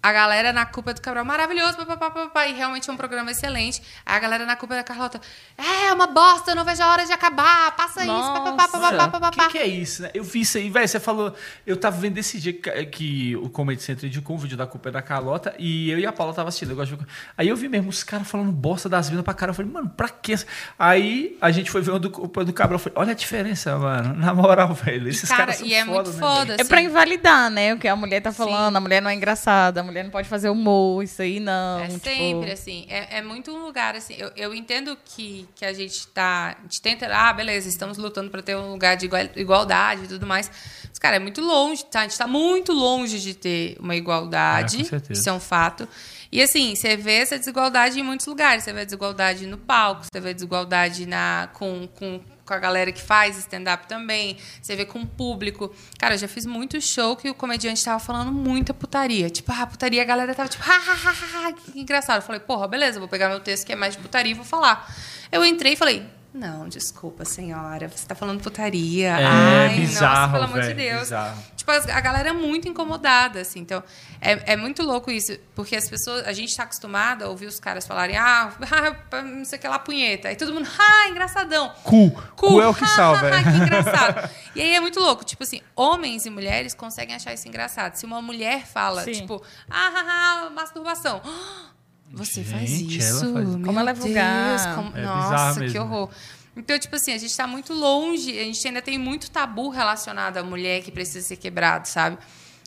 A galera na culpa do Cabral, maravilhoso, papapá, papapá, e realmente é um programa excelente. Aí a galera na culpa da Carlota, é uma bosta, eu não vejo a hora de acabar, passa isso, papapá, papapá, O papapá. que, que é isso, né? Eu vi isso aí, velho. Você falou. Eu tava vendo esse dia que, que o Comedy Center indicou um vídeo da culpa é da Carlota e eu e a Paula tava assistindo. Eu gosto de... Aí eu vi mesmo os caras falando bosta das minas pra cara. Eu falei, mano, pra quê? Aí a gente foi ver o do culpa é do Cabral. Eu falei, olha a diferença, mano. Na moral, velho. Esses Cara, caras são e é foda, muito né, foda, velho? É pra assim. invalidar, né? O que a mulher tá Sim. falando. A mulher não é engraçada, a mulher não pode fazer humor, isso aí não. É tipo... sempre assim. É, é muito um lugar assim. Eu, eu entendo que, que a gente tá. A gente tenta. Ah, beleza, estamos lutando para ter um lugar de igual- igualdade e tudo mais. Mas, cara, é muito longe, tá? A gente tá muito longe de ter uma igualdade. É, com certeza. Isso é um fato. E assim, você vê essa desigualdade em muitos lugares. Você vê desigualdade no palco, você vê desigualdade na, com, com, com a galera que faz stand-up também. Você vê com o público. Cara, eu já fiz muito show que o comediante tava falando muita putaria. Tipo, ah, putaria, a galera tava tipo, ha, ha, ha, ha, ha, que engraçado. Eu falei, porra, beleza, vou pegar meu texto que é mais de putaria e vou falar. Eu entrei e falei, não, desculpa, senhora, você tá falando putaria. É Ai, bizarro, nossa, pelo amor de Deus. bizarro. Tipo, a galera é muito incomodada, assim. Então, é, é muito louco isso. Porque as pessoas... A gente tá acostumada a ouvir os caras falarem, ah, não sei o que lá, punheta. Aí todo mundo, ah, engraçadão. Cu. Cu é o que salva. é. que engraçado. E aí é muito louco. Tipo assim, homens e mulheres conseguem achar isso engraçado. Se uma mulher fala, Sim. tipo, ah, ah, ah, masturbação. Você faz Gente, ela isso? faz- Meu Como ela é vulgar. Deus, como- É Nossa, que mesmo. Então, tipo assim, a gente tá muito longe, a gente ainda tem muito tabu relacionado à mulher que precisa ser quebrado, sabe?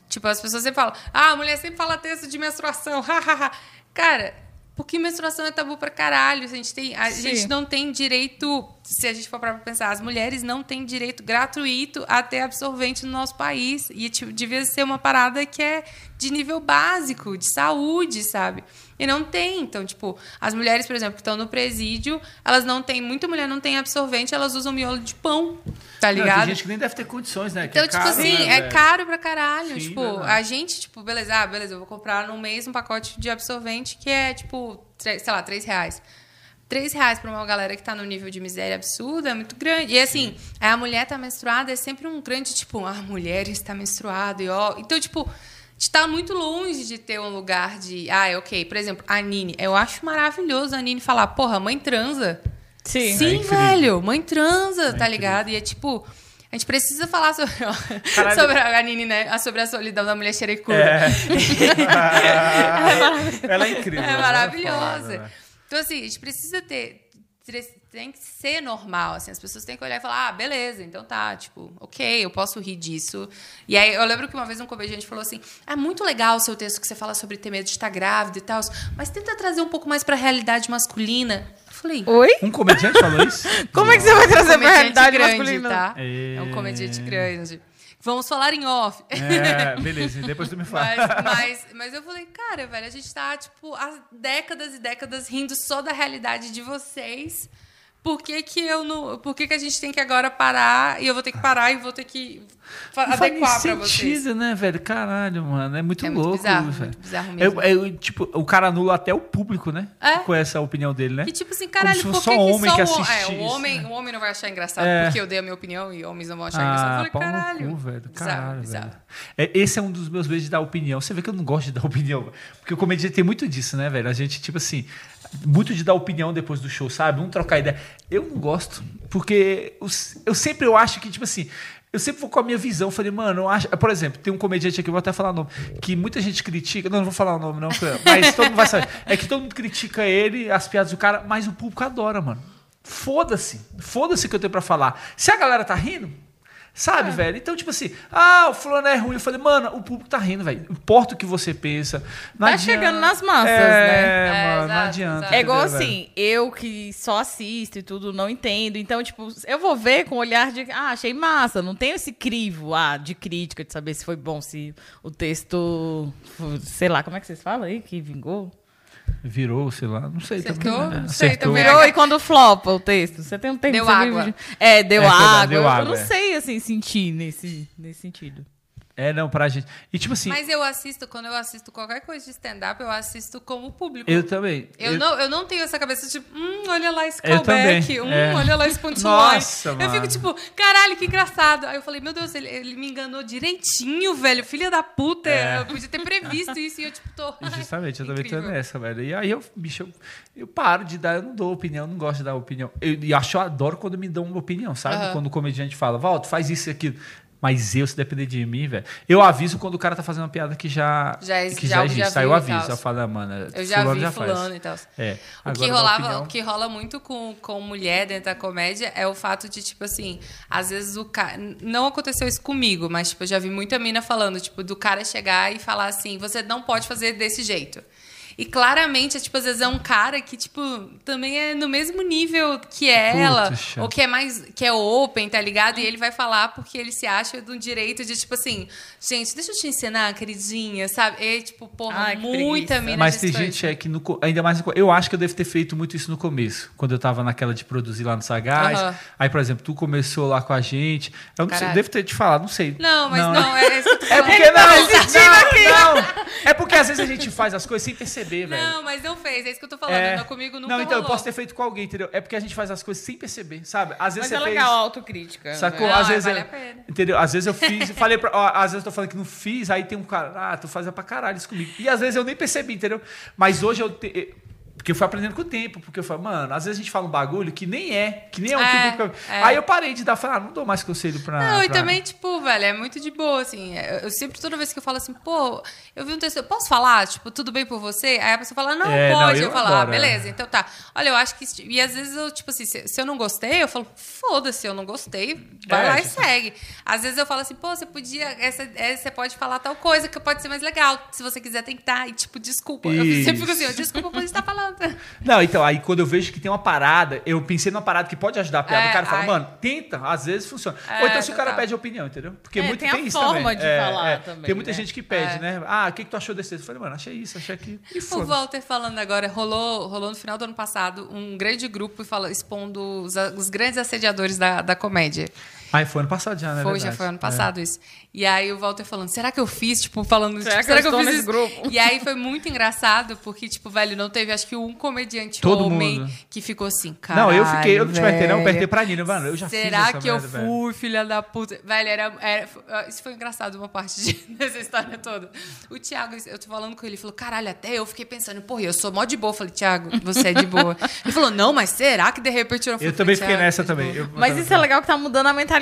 Tipo, as pessoas sempre falam, ah, a mulher sempre fala texto de menstruação, hahaha. Cara, porque menstruação é tabu pra caralho. A gente, tem, a Sim. gente não tem direito, se a gente for pra pensar, as mulheres não têm direito gratuito a ter absorvente no nosso país. E tipo, devia ser uma parada que é de nível básico, de saúde, sabe? E não tem. Então, tipo, as mulheres, por exemplo, que estão no presídio, elas não têm, muita mulher não tem absorvente, elas usam miolo de pão, tá Não, ligado? tem gente que nem deve ter condições, né? Que Então, é tipo caro, assim, né, é velho? caro pra caralho. Sim, tipo, verdade. a gente, tipo, beleza, ah, beleza, eu vou comprar no mês um pacote de absorvente que é, tipo, sei lá, 3 reais. 3 reais pra uma galera que tá no nível de miséria absurda é muito grande. E assim, a mulher tá menstruada é sempre um grande, tipo, ah, a mulher está menstruada e ó. Então, tipo, a gente tá muito longe de ter um lugar de. Ah, é ok. Por exemplo, a Nini. Eu acho maravilhoso a Nini falar, porra, mãe transa. Sim. Sim, É velho, mãe transa, tá incrível. ligado? E é tipo. A gente precisa falar sobre, sobre a Nini, né? Ah, Sobre a solidão da mulher xerecuda. É. Ela é incrível. É ela maravilhosa. né? Então, assim, a gente precisa ter. Tem que ser normal, assim. As pessoas têm que olhar e falar, ah, beleza, então tá, tipo, ok, eu posso rir disso. E aí, eu lembro que uma vez um comediante falou assim: é muito legal o seu texto que você fala sobre ter medo de estar grávida e tal, mas tenta trazer um pouco mais pra realidade masculina. Eu falei, Oi? Um comediante falou isso? Como é que você vai trazer pra comediante realidade grande, masculina? tá? É. É um comediante grande. Vamos falar em off. É, beleza, depois tu me fala. Mas, mas, mas eu falei, cara, velho, a gente tá, tipo, há décadas e décadas rindo só da realidade de vocês. Por que, que eu não. Por que, que a gente tem que agora parar e eu vou ter que parar e vou ter que Não faz adequar pra nem vocês? sentido, né, velho? Caralho, mano. É muito É muito louco, bizarro, velho. muito bizarro mesmo. É, é, tipo, o cara anula até o público, né? É. Com essa opinião dele, né? Que tipo assim, Como caralho, se por fosse que, só que homem só que o, assiste é, o isso, homem, né? o homem não vai achar engraçado É. porque eu dei a minha opinião e homens não vão achar engraçado. Eu Ah, falei, caralho. cu, velho. Bizarro, Caralho, bizarro. velho. É, esse é um dos meus beijos de dar opinião. Você vê que eu não gosto de dar opinião. Porque o comediante tem muito disso, né, velho? A gente, tipo assim, muito de dar opinião depois do show, sabe? Um trocar ideia. Eu não gosto. Porque os- eu sempre eu acho que, tipo assim. Eu sempre vou com a minha visão. Falei, mano, eu acho. Por exemplo, tem um comediante aqui, eu vou até falar o nome, que muita gente critica. Não, não vou falar o nome, não, mas todo mundo vai saber. É que todo mundo critica ele, as piadas do cara, mas o público adora, mano. Foda-se. Foda-se o que eu tenho pra falar. Se a galera tá rindo, sabe, velho? Então, tipo assim, ah, o fulano é ruim. Eu falei, mano, o público tá rindo, velho. Importa o que você pensa. Não Tá adianta. chegando nas massas, é, né? É, mano, não adianta. exato. É igual entendeu, velho? assim, eu que só assisto e tudo, não entendo. Então, tipo, eu vou ver com o olhar de, ah, achei massa. Não tenho esse crivo, ah, de crítica, de saber se foi bom, se o texto, sei lá, como é que vocês falam aí, que vingou? Virou, sei lá, não sei. Acertou? também, né? Não sei Acertou. também. Virou e quando flopa o texto? Você tem um tempo Deu água. vive- É, deu É, água. deu eu água, não é. sei, assim, sentir nesse, nesse sentido. É, não, pra gente. E tipo assim, Mas eu assisto, quando eu assisto qualquer coisa de stand-up, eu assisto como público. eu também. Eu, Não, eu não tenho essa cabeça tipo, hum, olha lá esse Eu callback, hum, é. olha lá esse punchline. Nossa, eu mano. fico tipo, caralho, que engraçado. Aí eu falei, meu Deus, ele, ele me enganou direitinho, velho, filha da puta. É. Eu podia ter previsto isso e eu tipo, tô... Justamente, eu também tô nessa, velho. E aí eu, bicho, eu, eu paro de dar, eu não dou opinião, eu não gosto de dar opinião. Eu, e acho, eu adoro quando me dão uma opinião, sabe? Aham. Quando o comediante fala, Walter, faz isso e aquilo. Mas eu, se depender de mim, velho. Eu aviso quando o cara tá fazendo uma piada que já, Já que já- já, já existe. Aí viu eu aviso. Eu falo, ah, mano, Eu já fulano vi faz. fulano e tal. É. O que, rolava, opinião- o que rola muito com, com mulher dentro da comédia é o fato de, tipo assim, às vezes o cara. Não aconteceu isso comigo, mas tipo, eu já vi muita mina falando, tipo, do cara chegar e falar assim: você não pode fazer desse jeito. E claramente, é, tipo, às vezes é um cara que, tipo, também é no mesmo nível que ela, Puxa. ou que é mais, que é open, tá ligado? E ele vai falar porque ele se acha do direito de, tipo assim, gente, deixa eu te ensinar, queridinha, sabe? E, tipo, porra, Ai, muita mina Mas tem gente é que no, ainda mais eu acho que eu devo ter feito muito isso no começo, quando eu tava naquela de produzir lá no Sagaz. Aham. Aí, por exemplo, tu começou lá com a gente. Eu não sei, devo ter te falado, não sei. Não, mas não, é isso que eu tô É falando. porque não, não, não. É porque às vezes a gente faz as coisas sem perceber, velho. Não, mas não fez. É isso que eu tô falando. É. Não, comigo nunca Não, então eu rolou. posso ter feito com alguém, entendeu? É porque a gente faz as coisas sem perceber, sabe? Às vezes Mas você é fez. legal a autocrítica. Sacou? Não, às é, vezes vale eu- a pena. Entendeu? Às vezes eu fiz, falei pra, ó, às vezes eu tô falando que não fiz, aí tem um cara, ah, tu fazia pra caralho isso comigo. E às vezes eu nem percebi, entendeu? Mas hoje eu te- Porque eu fui aprendendo com o tempo, porque eu falei, mano, às vezes a gente fala um bagulho que nem é, que nem é o que É, o público- é. Aí eu parei de dar, ah, não dou mais conselho pra. Não, e pra- também, tipo, velho, é muito de boa, assim. Eu eu sempre, toda vez que eu falo assim, pô, eu vi um texto, eu posso falar? Tipo, tudo bem por você? Aí a pessoa fala, não, É, não, pode. eu eu falo, ah, é. beleza, então tá. Olha, eu acho que. E às vezes eu, tipo assim, se, se eu não gostei, eu falo, foda-se, eu não gostei, vai É, lá e tipo- segue. Às vezes eu falo assim, pô, você podia. Essa, essa- você pode falar tal coisa que pode ser mais legal. Se você quiser tentar. E, tipo, desculpa. Eu Isso. sempre fico assim, desculpa por estar falando. Não, então, aí quando eu vejo que tem uma parada, eu pensei numa parada que pode ajudar a piada. É, o cara fala, ai. mano, tenta, às vezes funciona. É, Ou então se o cara total. pede opinião, entendeu? Porque É, muito tem tem, a isso forma também. de É, falar é. também, Tem muita né? gente que pede, É. né? Ah, o que, que tu achou desse texto? Eu falei, mano, achei isso, achei aquilo. E O Walter falando agora, rolou, rolou no final do ano passado um grande grupo fala, expondo os, os grandes assediadores da, da comédia. Aí foi ano passado já, né? Foi, já Verdade. foi ano É. passado isso. E aí o Walter falando, será que eu fiz? Tipo, falando, Será tipo, que eu estou fiz nesse isso? grupo? E aí foi muito engraçado, porque, tipo, velho, não teve, acho que um comediante Todo homem mundo. que ficou assim, cara. Não, eu fiquei, eu não te apertei, não, eu apertei pra Nina, mano. Eu já Será fiz essa que eu merda, velho. fui, filha da puta? Velho, era, era- isso foi engraçado uma parte de- dessa história toda. O Thiago, eu tô falando com ele, ele falou, caralho, até eu fiquei pensando, porra, eu sou mó de boa. Eu falei, Thiago, você é de boa. Ele falou, não, mas será que de repente eu não fui? Eu também fiquei "Thiago, nessa também. boa." Eu- Mas isso é legal que tá mudando a mentalidade,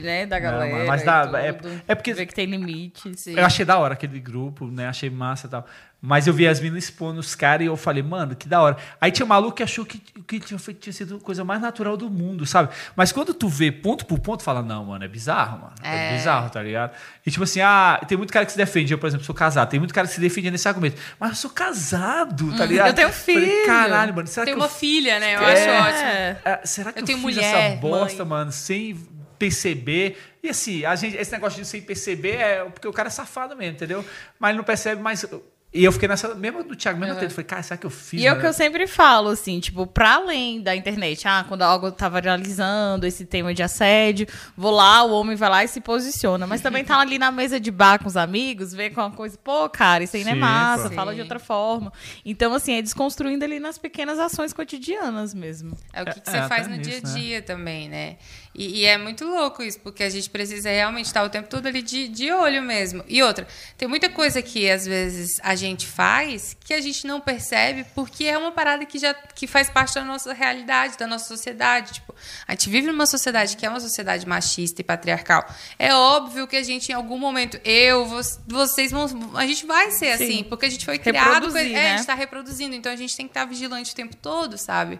né, da Não, galera. mas dá- é- é porque- Ver que tem limites. Eu achei da hora aquele grupo, né? Achei massa e tal. Mas eu vi as meninas expondo os caras e eu falei, mano, que da hora. Aí tinha um maluco que achou que, que tinha, tinha sido a coisa mais natural do mundo, sabe? Mas quando tu vê ponto por ponto, fala, não, mano, é bizarro, mano. É, É. bizarro, tá ligado? E tipo assim, ah, tem muito cara que se defende. Eu, por exemplo, sou casado. Tem muito cara que se defende nesse argumento. Mas eu sou casado, tá ligado? eu tenho Falei, filho. Caralho, mano, será Tem que uma eu filha, né? Eu É. acho ótimo. É, será que Eu eu, tenho fiz mulher, essa bosta, mãe. mano, sem perceber? E assim, a gente, esse negócio de sem perceber é porque o cara é safado mesmo, entendeu? Mas ele não percebe, mas. E eu fiquei nessa. Mesmo do Thiago, mesmo Uhum. tempo. Falei, cara, será que eu fiz? E é o que eu sempre falo, assim, tipo, pra além da internet, ah, quando algo tá viralizando, esse tema de assédio, vou lá, o homem vai lá e se posiciona. Mas também tá ali na mesa de bar com os amigos, vê com uma coisa, pô, cara, isso aí não é Sim, massa, pô. fala de Sim. outra forma. Então, assim, é desconstruindo ali nas pequenas ações cotidianas mesmo. É o que, que É, você é, faz no nisso, dia a dia também, né? E, e é muito louco isso, porque a gente precisa realmente estar o tempo todo ali de, de olho mesmo. E outra, tem muita coisa que às vezes a gente faz que a gente não percebe porque é uma parada que já que faz parte da nossa realidade, da nossa sociedade. Tipo, a gente vive numa sociedade que é uma sociedade machista e patriarcal. É óbvio que a gente, em algum momento, eu, vo- vocês vão. A gente vai ser Sim. assim, porque a gente foi criado. Reproduzir, é, a né? gente está reproduzindo, então a gente tem que estar vigilante o tempo todo, sabe?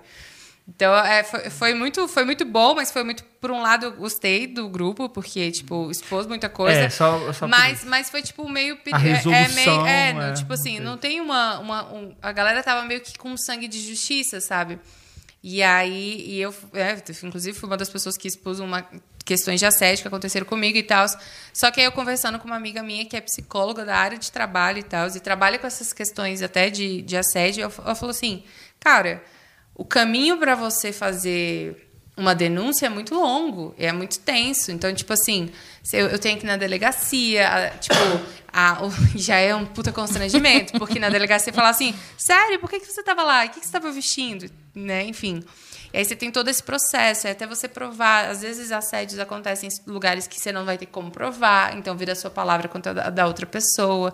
Então, é, foi, foi muito, foi muito bom, mas foi muito. Por um lado, eu gostei do grupo, porque, tipo, expôs muita coisa. É, só, só mas, mas foi, tipo, meio. A é- é, resolução, meio. É, não, é, tipo assim, não não tem uma. uma um- a galera tava meio que com sangue de justiça, sabe? E aí, e eu, é, inclusive, fui uma das pessoas que expus uma, questões de assédio que aconteceram comigo e tal. Só que aí eu conversando com uma amiga minha que é psicóloga da área de trabalho e tal, e trabalha com essas questões até de, de assédio, ela falou assim, cara, o caminho para você fazer uma denúncia é muito longo, é muito tenso. Então, tipo assim, eu, tenho que ir na delegacia, tipo, a- o- já é um puta constrangimento, porque na delegacia falar assim, sério, por que, que você estava lá? O que, que você estava vestindo? Né? Enfim. E aí você tem todo esse processo, é até você provar. Às vezes assédios acontecem em lugares que você não vai ter como provar, então vira a sua palavra contra a da outra pessoa.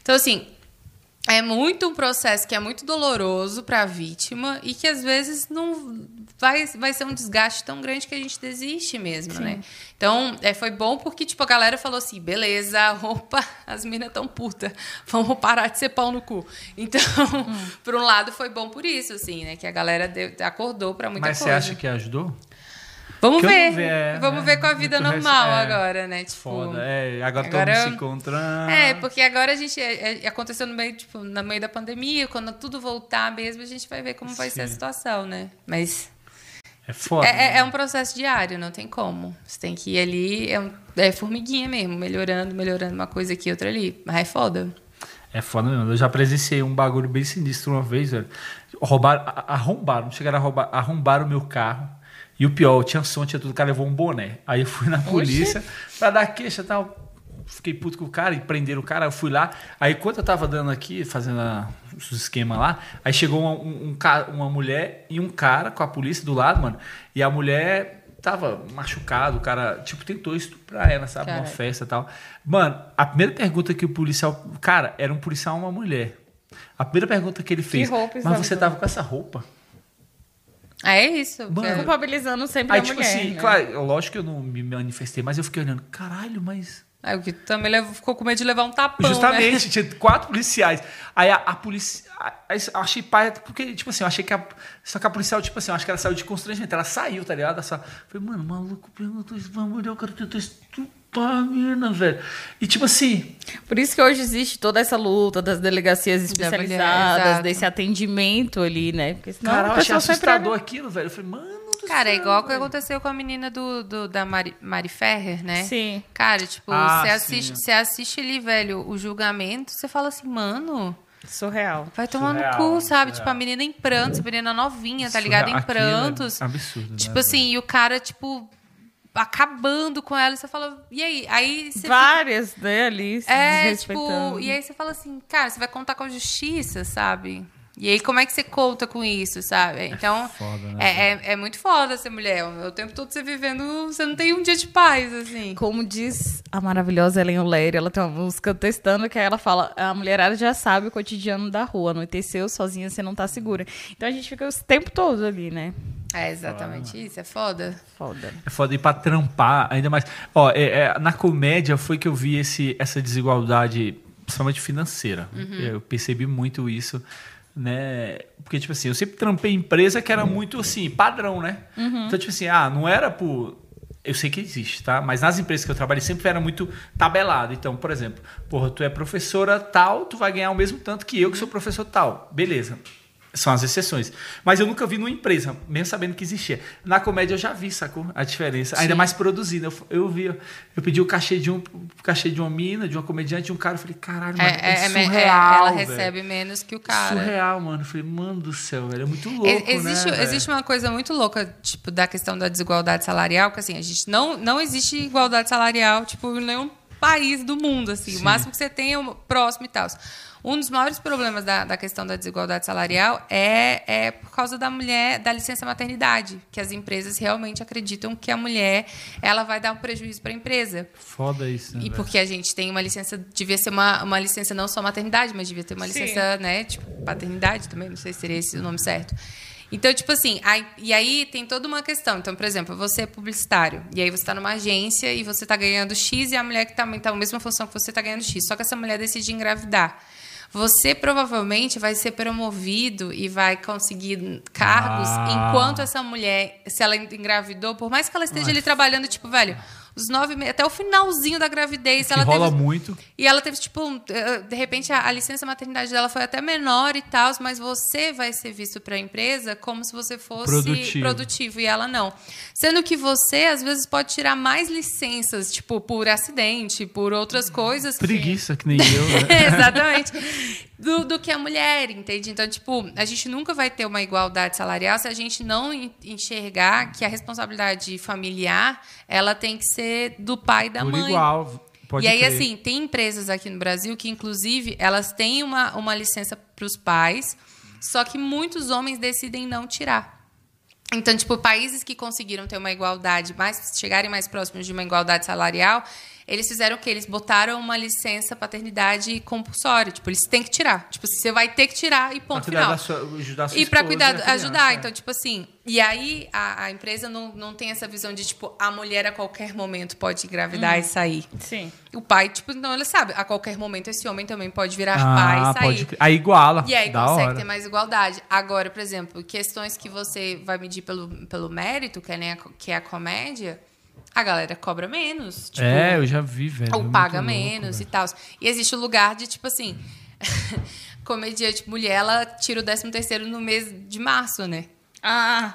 Então, assim, é muito um processo que é muito doloroso para a vítima e que às vezes não vai, vai ser um desgaste tão grande que a gente desiste mesmo, né? Então, é, foi bom porque tipo a galera falou assim, beleza, opa, as minas tão puta, vamos parar de ser pau no cu. Então, por um lado foi bom por isso, assim, né? Que a galera deu- acordou para muita Mas você coisa. acha que ajudou? Vamos que ver, vi, é, vamos né? ver com a vida Muito normal é, agora, né? Tipo, Foda. É, agora, agora- todo mundo se encontrando. É, porque agora a gente. é- é- aconteceu no meio, tipo, no meio da pandemia, quando tudo voltar mesmo, a gente vai ver como vai ser a Sim. situação, né? Mas É foda. é, é- né? é um processo diário, não tem como. Você tem que ir ali, é, um- é formiguinha mesmo, melhorando, melhorando uma coisa aqui, outra ali. Mas é foda. É foda mesmo. Eu já presenciei um bagulho bem sinistro uma vez, velho. Roubaram, arrombaram, chegaram a roubar, arrombaram o meu carro. E o pior, tinha som, tinha tudo, o cara levou um boné. Aí eu fui na polícia pra dar queixa e tal. Fiquei puto com o cara e prenderam o cara. Eu fui lá. Aí, enquanto eu tava dando aqui, fazendo a- os esquemas lá, aí chegou uma, um- um uma mulher e um cara com a polícia do lado, mano. E a mulher tava machucado, o cara, tipo, tentou estuprar ela, sabe? Caralho. festa e tal. Mano, a primeira pergunta que o policial. Cara, era um policial e uma mulher. A primeira pergunta que ele fez, roupa mas você usando?" tava com essa roupa? É isso. Mano, é. Culpabilizando sempre Aí, a tipo mulher. assim, né? claro, lógico que eu não me manifestei, mas eu fiquei olhando, caralho, mas. Aí o que também levou- ficou com medo de levar um tapão, né? Justamente, tinha quatro policiais. Aí a, a polícia. Eu achei pai, porque, tipo assim, eu achei que a. Só que a policial, tipo assim, eu acho que ela saiu de constrangimento. Ela saiu, tá ligado? Ela só, falei, mano, maluco, perguntou isso, pelo amor de Deus, eu quero tentar estuprar a menina, velho. E tipo assim, Por isso que hoje existe toda essa luta das delegacias mulher, especializadas, desse atendimento ali, né? Porque senão cara, eu achei assustador aquilo, velho. Eu falei, mano. do Cara, é igual o que velho. aconteceu com a menina do, do- da Mari, Mari Ferrer, né? Sim. Cara, tipo, Ah, você assiste, sim. você assiste ali, velho, o julgamento, você fala assim, mano, Surreal. vai tomar Surreal, no cu, sabe? surreal. Tipo, a menina em prantos, a menina novinha, tá ligada? Em Aquilo é prantos. absurdo, Tipo né, assim, e o cara, tipo, acabando com ela, e você fala, e aí? Aí você fica- Várias, né, ali, se É, tipo, e aí você fala assim, cara, você vai contar com a justiça, sabe? E aí, como é que você conta com isso, sabe? Então, foda, né, é, é, é muito foda ser mulher. O tempo todo você vivendo, você não tem um dia de paz, assim. Como diz a maravilhosa Ellen O'Leary, ela tem uma música testando que ela fala: a mulherada já sabe o cotidiano da rua, anoiteceu, sozinha você não tá segura. Então a gente fica o tempo todo ali, né? É exatamente isso, é foda. Foda. É foda ir pra trampar, ainda mais. Ó, é- é, na comédia foi que eu vi esse, essa desigualdade, principalmente financeira. Eu percebi muito isso, né? Porque, tipo assim, eu sempre trampei em empresa que era muito assim, padrão, né? Então, tipo assim, ah, não era por. Eu sei que existe, tá? Mas nas empresas que eu trabalhei sempre era muito tabelado. Então, por exemplo, porra, tu é professora tal, tu vai ganhar o mesmo tanto que eu que sou professor tal. Beleza. São as exceções. Mas eu nunca vi numa empresa, mesmo sabendo que existia. Na comédia eu já vi, sacou? A diferença. Ainda mais produzida. Eu, eu vi, eu pedi o cachê de um o cachê de uma mina, de uma comediante, de um cara. Eu falei, caralho, mano, é, É, é, é, é, surreal. ela velho. recebe menos que o cara. Surreal, mano. Eu falei, mano do céu, velho. É muito louco. E- existe, né, velho? existe uma coisa muito louca, tipo, da questão da desigualdade salarial, que assim, a gente não, não existe igualdade salarial, tipo, em nenhum país do mundo, assim. O máximo que você tem é o próximo e tal. Um dos maiores problemas da, da questão da desigualdade salarial é, é por causa da mulher, da licença maternidade, que as empresas realmente acreditam que a mulher ela vai dar um prejuízo para a empresa. Foda isso, né, E porque a gente tem uma licença, devia ser uma, uma licença não só maternidade, mas devia ter uma Sim. licença, né, tipo, paternidade também, não sei se seria esse o nome certo. Então, tipo assim, aí- e aí tem toda uma questão. Então, por exemplo, você é publicitário, e aí você está numa agência e você está ganhando X e a mulher que também está na mesma função que você está ganhando X. Só que essa mulher decide engravidar. Você provavelmente vai ser promovido e vai conseguir cargos Ah. enquanto essa mulher, se ela engravidou, por mais que ela esteja ali trabalhando, tipo, velho, os nove meses, até o finalzinho da gravidez, Que ela rola teve, muito. e ela teve, tipo, um, eh, de repente, a, a licença maternidade dela foi até menor e tal, mas você vai ser visto para a empresa como se você fosse Produtivo. produtivo e ela não. Sendo que você, às vezes, pode tirar mais licenças, tipo, por acidente, por outras coisas. Preguiça, que nem eu, né? Exatamente. Do, do que a mulher, entende? Então, tipo, a gente nunca vai ter uma igualdade salarial se a gente não en- enxergar que a responsabilidade familiar ela tem que ser do pai e da Por mãe. igual. Pode e aí, crer. assim, tem empresas aqui no Brasil que, inclusive, elas têm uma, uma licença para os pais, só que muitos homens decidem não tirar. Então, tipo, países que conseguiram ter uma igualdade, mais, chegarem mais próximos de uma igualdade salarial, eles fizeram o quê? Eles botaram uma licença paternidade compulsória. Tipo, eles têm que tirar. Tipo, você vai ter que tirar e Pra ponto cuidar final. da sua, ajudar a sua E para esposa cuidar, criança, ajudar. é. Então, tipo assim. E aí a, a empresa não, não tem essa visão de, tipo, a mulher a qualquer momento pode engravidar e sair. Sim. O pai, tipo, não, ele sabe, a qualquer momento esse homem também pode virar Ah, pai e sair. pode. Aí iguala. E aí da consegue hora. ter mais igualdade. Agora, por exemplo, questões que você vai medir pelo, pelo mérito, que é, né, que é a comédia, a galera cobra menos. Tipo, é, eu já vi, velho. é ou paga louco, menos velho. e tal. E existe o lugar de, tipo assim, comediante mulher, ela tira o 13 terceiro no mês de março, né? Ah,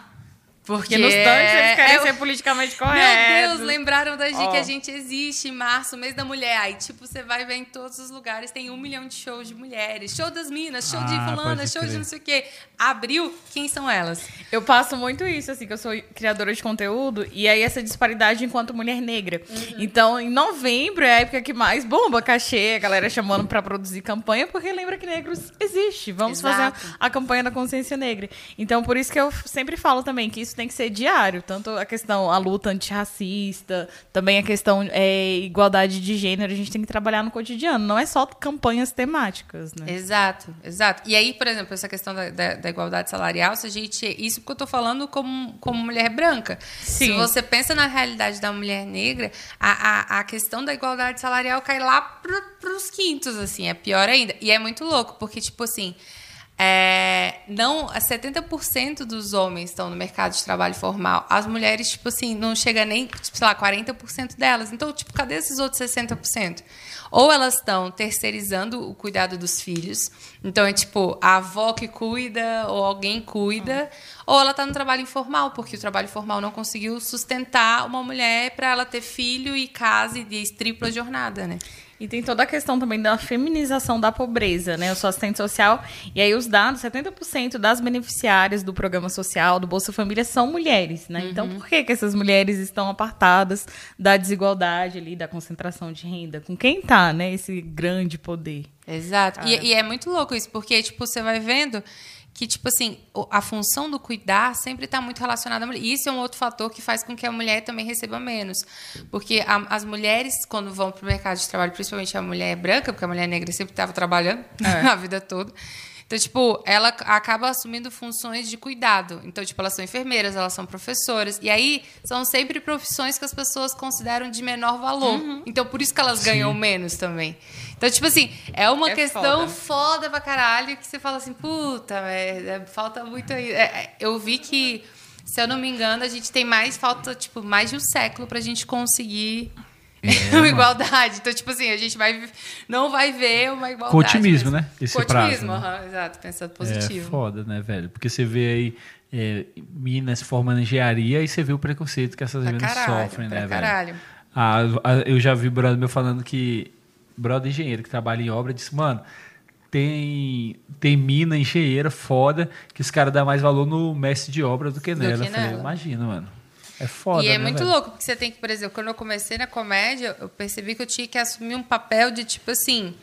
Porque nos tanques eles querem é- ser politicamente Meu corretos. Deus, lembraram da gente Ó. que a gente existe em março, mês da mulher. Aí, tipo, você vai ver em todos os lugares, tem um milhão de shows de mulheres. Show das minas, show de Ah, fulana, pode show de crer. não sei o quê. Abril, quem são elas? Eu passo muito isso, assim, que eu sou criadora de conteúdo, e aí essa disparidade enquanto mulher negra. Uhum. Então, em novembro é a época que mais bomba cachê, a galera chamando pra produzir campanha, porque lembra que negros existe. Vamos Exato. fazer a campanha da consciência negra. Então, por isso que eu sempre falo também que isso tem que ser diário. Tanto a questão, a luta antirracista, também a questão é, igualdade de gênero, a gente tem que trabalhar no cotidiano. Não é só campanhas temáticas, né? Exato, exato. E aí, por exemplo, essa questão da, da, da igualdade salarial, se a gente. Isso porque eu tô falando como, como mulher branca. Se Sim. você pensa na realidade da mulher negra, a, a, a questão da igualdade salarial cai lá pro, pros quintos, assim, é pior ainda. E é muito louco, porque, tipo assim. É, não, 70% dos homens estão no mercado de trabalho formal. As mulheres, tipo assim, não chega nem, tipo, sei lá, 40% delas. Então, tipo, cadê esses outros 60%? Ou elas estão terceirizando o cuidado dos filhos. Então, é tipo, a avó que cuida, ou alguém cuida. Ou ela está no trabalho informal, porque o trabalho formal não conseguiu sustentar uma mulher para ela ter filho e casa e de tripla jornada, né? E tem toda a questão também da feminização da pobreza, né? Eu sou assistente social e aí os dados, 70% das beneficiárias do programa social, do Bolsa Família, são mulheres, né? Então, por que, que essas mulheres estão apartadas da desigualdade ali, da concentração de renda? Com quem tá, né? Esse grande poder. Exato. E, e é muito louco isso, porque, tipo, você vai vendo que, tipo assim, a função do cuidar sempre está muito relacionada à mulher. E isso é um outro fator que faz com que a mulher também receba menos. Porque a- as mulheres, quando vão para o mercado de trabalho, principalmente a mulher branca, porque a mulher negra sempre estava trabalhando a vida toda. Então, tipo, ela acaba assumindo funções de cuidado. Então, tipo, elas são enfermeiras, elas são professoras. E aí, são sempre profissões que as pessoas consideram de menor valor. Então, por isso que elas ganham menos também. Então, tipo assim, é uma É questão foda. foda pra caralho que você fala assim, puta, merda, falta muito aí. É, é, eu vi que, se eu não me engano, a gente tem mais, falta, tipo, mais de um século pra gente conseguir uma igualdade. Então, tipo assim, a gente vai, não vai ver uma igualdade. Com otimismo, mas- né? Esse Com otimismo, prazo, né? aham, exato, pensando É positivo. foda, né, velho? Porque você vê aí é, minas formando engenharia e você vê o preconceito que essas pra minas caralho, sofrem, né, velho? caralho. Ah, a- eu já vi brother meu falando que brother engenheiro que trabalha em obra disse, mano, tem tem mina engenheira foda que os caras dão mais valor no mestre de obra do que Do nela. que Eu falei, nela. imagina, mano. É foda, e é né, muito velho? louco, porque você tem que, por exemplo, quando eu comecei na comédia, eu percebi que eu tinha que assumir um papel de tipo assim.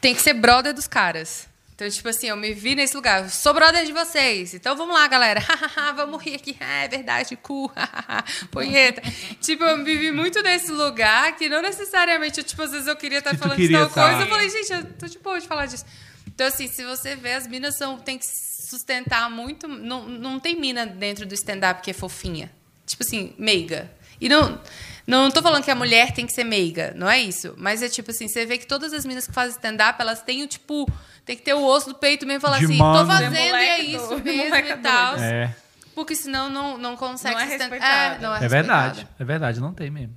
Tem que ser brother dos caras. Então, tipo assim, eu me vi nesse lugar. eu Sou brother de vocês. Então vamos lá, galera. vamos rir aqui. Ah, é verdade, cu. Punheta. tipo, eu me vi muito nesse lugar que não necessariamente, tipo, às vezes eu queria estar Que falando de tal tá. coisa. Eu falei, gente, eu tô de boa de falar disso. Então, assim, se você vê, as minas são, tem que sustentar muito. Não, não tem mina dentro do stand-up que é fofinha. Tipo assim, meiga. E não. Não tô falando que a mulher tem que ser meiga, não é isso. Mas é tipo assim, você vê que todas as minas que fazem stand-up, elas têm o tipo. Tem que ter o osso do peito mesmo e falar De assim, mano. tô fazendo É e é isso doido, mesmo e tal. É, Porque senão não, não consegue Não é sustentar. respeitada. não é verdade. É verdade, não tem mesmo.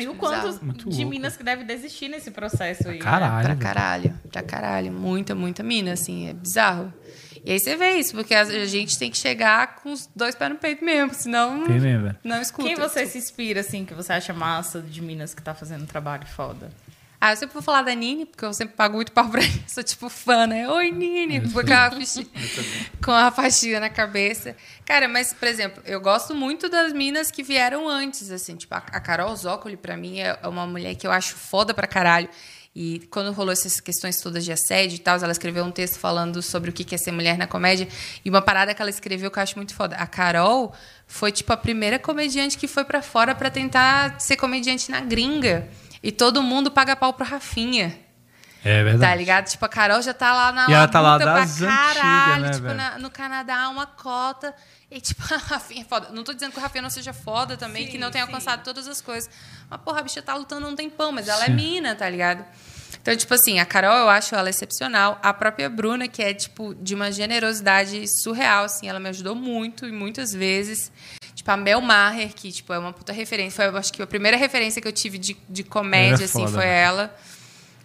E o quanto. Muito de louco. minas que deve desistir nesse processo aí. né? Caralho. Pra velho. caralho, pra caralho. Muita, muita mina, assim, é bizarro. E aí você vê isso, porque a gente tem que chegar com os dois pés no peito mesmo, senão Tem mesmo, não escuta. Quem você se inspira, assim, que você acha massa de Minas que tá fazendo um trabalho foda? Ah, eu sempre vou falar da Nini, porque eu sempre pago muito pau pra ela. Sou tipo fã, né? Oi, Nini! Com aquela faixinha, com a faixinha na cabeça. Cara, mas, por exemplo, eu gosto muito das minas que vieram antes, assim. Tipo, a a Carol Zócoli, pra mim, é uma mulher que eu acho foda pra caralho. E quando rolou essas questões todas de assédio e tal, ela escreveu um texto falando sobre o que é ser mulher na comédia. E uma parada que ela escreveu que eu acho muito foda. A Carol foi, tipo, a primeira comediante que foi pra fora pra tentar ser comediante na gringa. E todo mundo paga pau pro Rafinha. É verdade. Tá ligado? Tipo, a Carol já tá lá na E ela tá lá labuta pra das caralho. antigas, né, tipo, na- no Canadá, uma cota. E, tipo, a Rafinha é foda. Não tô dizendo que o Rafinha não seja foda também, Sim, que não tenha sim. alcançado todas as coisas. Mas, porra, a bicha tá lutando um tempão, mas ela é Sim. mina, tá ligado? Então, tipo assim, a Carol, eu acho ela excepcional. A própria Bruna, que é, tipo, de uma generosidade surreal, assim. Ela me ajudou muito e muitas vezes. Tipo, a Mel Maher, que, tipo, é uma puta referência. Foi, eu acho que a primeira referência que eu tive de, de comédia, é assim, foda, foi né? ela.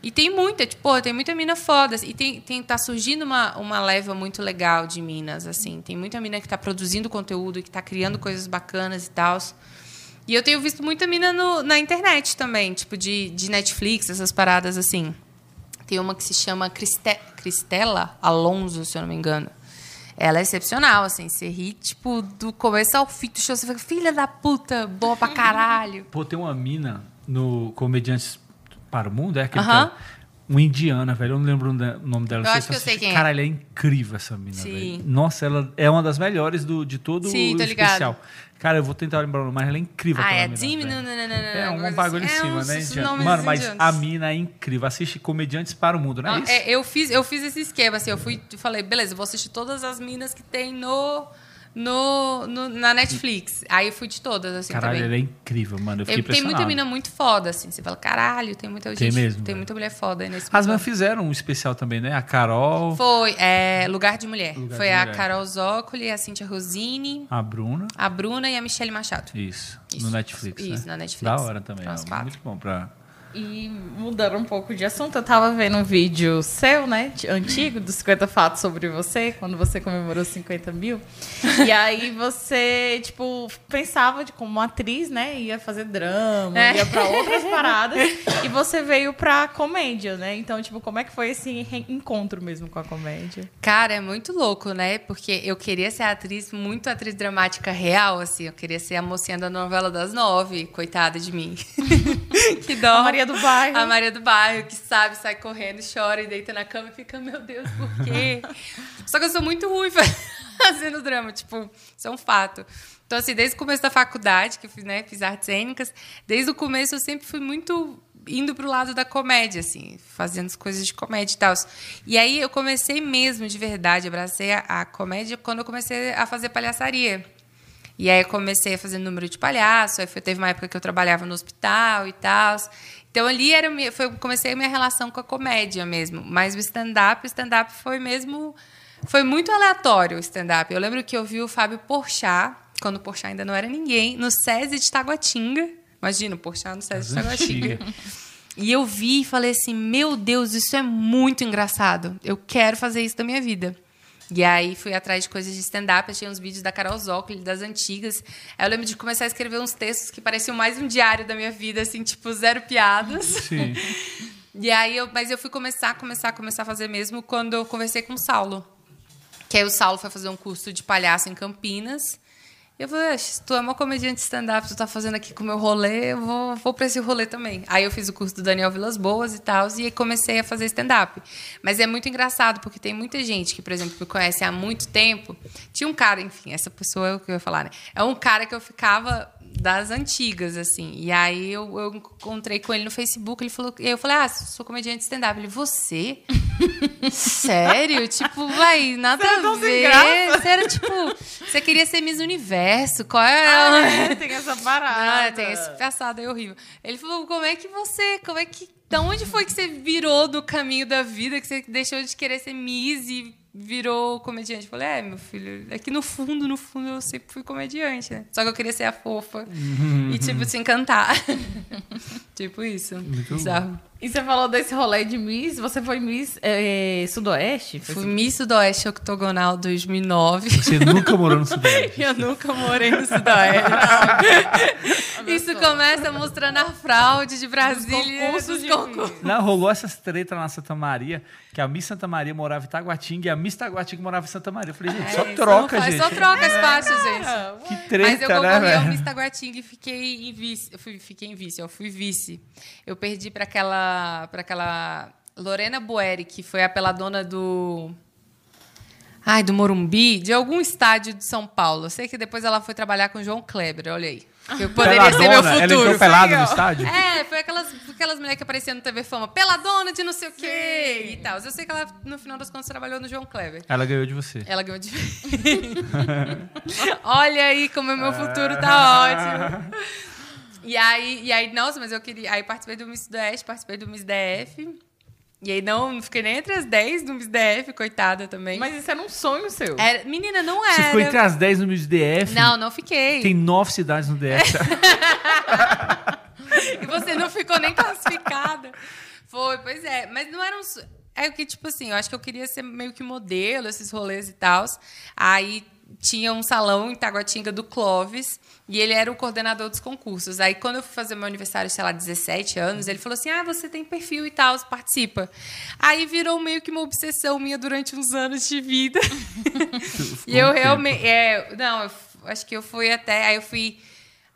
E tem muita, tipo, pô, tem muita mina foda. E tem, tem, tá surgindo uma, uma leva muito legal de minas, assim. Tem muita mina que tá produzindo conteúdo, que tá criando coisas bacanas e tal. E eu tenho visto muita mina no, na internet também, tipo, de, de Netflix, essas paradas assim. Tem uma que se chama Criste, Cristela Alonso, se eu não me engano. Ela é excepcional, assim. Você ri, tipo, do começo ao fim do show. Você fica, filha da puta, boa pra caralho. Pô, tem uma mina no Comediantes para o Mundo, é aquele Aham. que é Uma indiana, velho. Eu não lembro o nome dela. Eu acho que eu sei quem é. Cara, ela é incrível, essa mina, Sim. velho. Nossa, ela é uma das melhores do, de todo Sim, o tô ligado. especial. Cara, eu vou tentar lembrar o nome, mas ela é incrível. Ah, é mina, Jimmy... Não, não, não, não, É um bagulho em cima, uns né? Mano, mas a mina é incrível. Assiste Comediantes para o Mundo, não é isso? é, eu, fiz, eu fiz esse esquema, assim, eu fui falei, beleza, vou assistir todas as minas que tem no, no, no- na Netflix. Aí eu fui de todas, assim, Caralho, também. ela é incrível, mano. Eu fiquei Eu- tem muita mina muito foda, assim. Você fala, caralho, tem muita Tem gente. mesmo, Tem velho. muita mulher foda aí nesse As mães fizeram um especial também, né? A Carol, Foi, é, Lugar de Mulher. Lugar Foi de a Mulher. Carol Zócoli, a Cíntia Rosini, a Bruna. a Bruna e a Michelle Machado. Isso, Isso, no Netflix. isso, né? na Netflix. Da hora também. As é quatro. muito bom pra. E mudando um pouco de assunto, eu tava vendo um vídeo seu, né? Antigo, dos 50 fatos sobre você, quando você comemorou 50 mil. E aí você, tipo, pensava de como atriz, né? Ia fazer drama, É. ia pra outras paradas. e você veio pra comédia, né? Então, tipo, como é que foi esse encontro mesmo com a comédia? Cara, é muito louco, né? Porque eu queria ser atriz, muito atriz dramática real, assim. Eu queria ser a mocinha da novela das nove, coitada de mim. que dó. A Maria do Bairro. A Maria do Bairro, que sabe, sai correndo, chora e deita na cama e fica, meu Deus, por quê? Só que eu sou muito ruim fazendo drama, tipo, isso é um fato. Então, assim, desde o começo da faculdade, que eu fiz, né, fiz artes cênicas, desde o começo eu sempre fui muito indo pro lado da comédia, assim, fazendo as coisas de comédia e tal. E aí eu comecei mesmo, de verdade, abracei a, a comédia quando eu comecei a fazer palhaçaria. E aí eu comecei a fazer número de palhaço, aí foi, teve uma época que eu trabalhava no hospital e tal. Então ali era, foi, comecei a minha relação com a comédia mesmo. Mas o stand-up, o stand-up foi mesmo. Foi muito aleatório o stand-up. Eu lembro que eu vi o Fábio Porchat, quando o Porchat ainda não era ninguém, no SESI de Taguatinga. Imagina, o Porchat no SESI de Taguatinga. E eu vi e falei assim: meu Deus, isso é muito engraçado. Eu quero fazer isso da minha vida. E aí fui atrás de coisas de stand-up, achei uns vídeos da Carol Zócoli, das antigas. Aí eu lembro de começar a escrever uns textos que pareciam mais um diário da minha vida, assim, tipo, zero piadas. Sim. E aí eu, mas eu fui começar, começar, começar a fazer mesmo quando eu conversei com o Saulo. Que aí o Saulo foi fazer um curso de palhaço em Campinas. Eu falei, "Ah, se tu é uma comediante stand-up, tu tá fazendo aqui com o meu rolê, eu vou, vou pra esse rolê também. Aí eu fiz o curso do Daniel Vilas Boas e tal, e comecei a fazer stand-up. Mas é muito engraçado, porque tem muita gente que, por exemplo, me conhece há muito tempo. Tinha um cara, enfim, essa pessoa é o que eu ia falar, né? É um cara que eu ficava das antigas, assim. E aí eu, eu encontrei com ele no Facebook, ele falou, e eu falei, ah, sou comediante de stand-up. Ele, você? Sério? tipo, vai, nada Você a ver. Você era tipo, você queria ser Miss Universo? Qual é? Ah, é, tem essa parada. Ah, tem esse passado aí horrível. Ele falou, como é que você, como é que, da onde foi que você virou do caminho da vida, que você deixou de querer ser Miss e virou comediante? Eu falei, é, meu filho, é que no fundo, no fundo eu sempre fui comediante, né? Só que eu queria ser a fofa e, tipo, se encantar. tipo isso. Bizarro. E você falou desse rolê de Miss, você foi Miss eh, Sudoeste? Foi Fui Miss Sudoeste Octogonal 2009. Você nunca morou no Sudeste. Eu nunca morei no Sudoeste. Isso começa mostrando a fraude de Brasília. concursos de concursos. Não, rolou essas treta na Santa Maria, que a Miss Santa Maria morava em Taguatinga e a Miss Taguatinga morava em Santa Maria. Eu falei, gente, só É, troca, não faz, gente. Só troca as faixas, gente. Que treta, Mas eu né, concorri ao velho? Miss Taguatinga e fiquei em vice. Eu fui, fiquei em vice, eu fui vice. Eu perdi para aquela, pra aquela Lorena Boeri, que foi a peladona do... Ai, do Morumbi, de algum estádio de São Paulo. Eu sei que depois ela foi trabalhar com o João Kleber, olha aí. Que poderia ser meu Peladona, Ela futuro. entrou pelada no estádio? É, foi aquelas, aquelas mulheres que apareciam no TV Fama, peladona de não sei o quê e tal. Eu sei que ela, no final das contas, trabalhou no João Kleber. Ela ganhou de você. Ela ganhou de. Olha aí como o meu futuro tá ótimo. E aí, e aí, nossa, mas eu queria. Aí participei do Miss Sudeste, participei do Miss DF. E aí não, não fiquei nem entre as 10 do Miss DF, coitada também. Mas isso era um sonho seu. Era- menina, não Você era. ficou entre as 10 no Miss DF. Não, não fiquei. Tem nove cidades no DF. E você não ficou nem classificada. Foi, pois é. Mas não era um. so- É o que, tipo assim, eu acho que eu queria ser meio que modelo, esses rolês e tal. Aí tinha um salão em Taguatinga do Clóvis e ele era o coordenador dos concursos. Aí quando eu fui fazer meu aniversário, sei lá, 17 anos, ele falou assim: "Ah, você tem perfil e tal, participa". Aí virou meio que uma obsessão minha durante uns anos de vida. e eu um realmente, é, não, eu acho que eu fui até, aí eu fui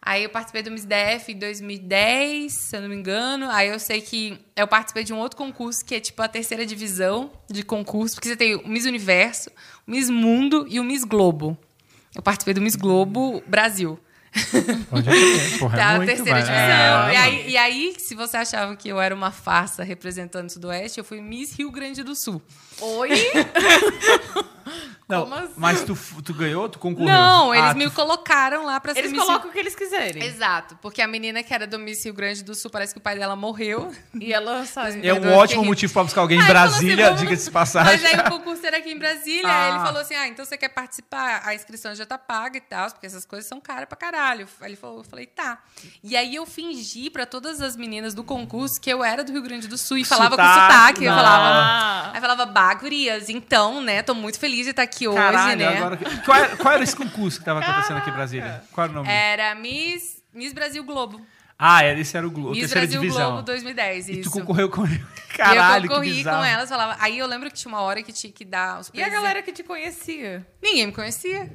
Aí eu participei do Miss DF em 2010, se eu não me engano. Aí eu sei que eu participei de um outro concurso que é tipo a terceira divisão de concurso, porque você tem o Miss Universo, o Miss Mundo e o Miss Globo. Eu participei do Miss Globo Brasil. Onde é que é? Porra, é Tá, a muito, terceira divisão. É, e, aí, e aí, se você achava que eu era uma farsa representando o Sudoeste, eu fui Miss Rio Grande do Sul. Oi? Não, Como assim? mas tu, tu ganhou? Tu concorreu? Não, eles Ah, me tu- colocaram lá pra ser Eles Miss colocam o que eles quiserem. Exato, porque a menina que era do Miss Rio Grande do Sul, parece que o pai dela morreu. E ela sai. É um ótimo fiquei- motivo pra buscar alguém em Aí ele falou Brasília, assim, diga-se de passagem. Mas aí o concurso era aqui em Brasília, aí ele Ah. falou assim: ah, então você quer participar? A inscrição já tá paga e tal, porque essas coisas são caras pra caralho. Aí ele falou, eu falei, tá. E aí eu fingi pra todas as meninas do concurso que eu era do Rio Grande do Sul e falava com Sotaque, sotaque. Eu falava. Ah. Aí falava, bah, gurias, então, né? Tô muito feliz de estar aqui hoje, Caralho, né? agora... Qual era, qual era esse concurso que tava acontecendo aqui em Brasília? Qual era o nome? Era Miss, Miss Brasil Globo. Ah, era, esse era o Globo, Miss Brasil divisão. Globo 2010, E isso. tu concorreu com e Caralho, eu que concorri bizarro. com elas, falava. Aí eu lembro que tinha uma hora que tinha que dar os E a galera que te conhecia? Ninguém me conhecia.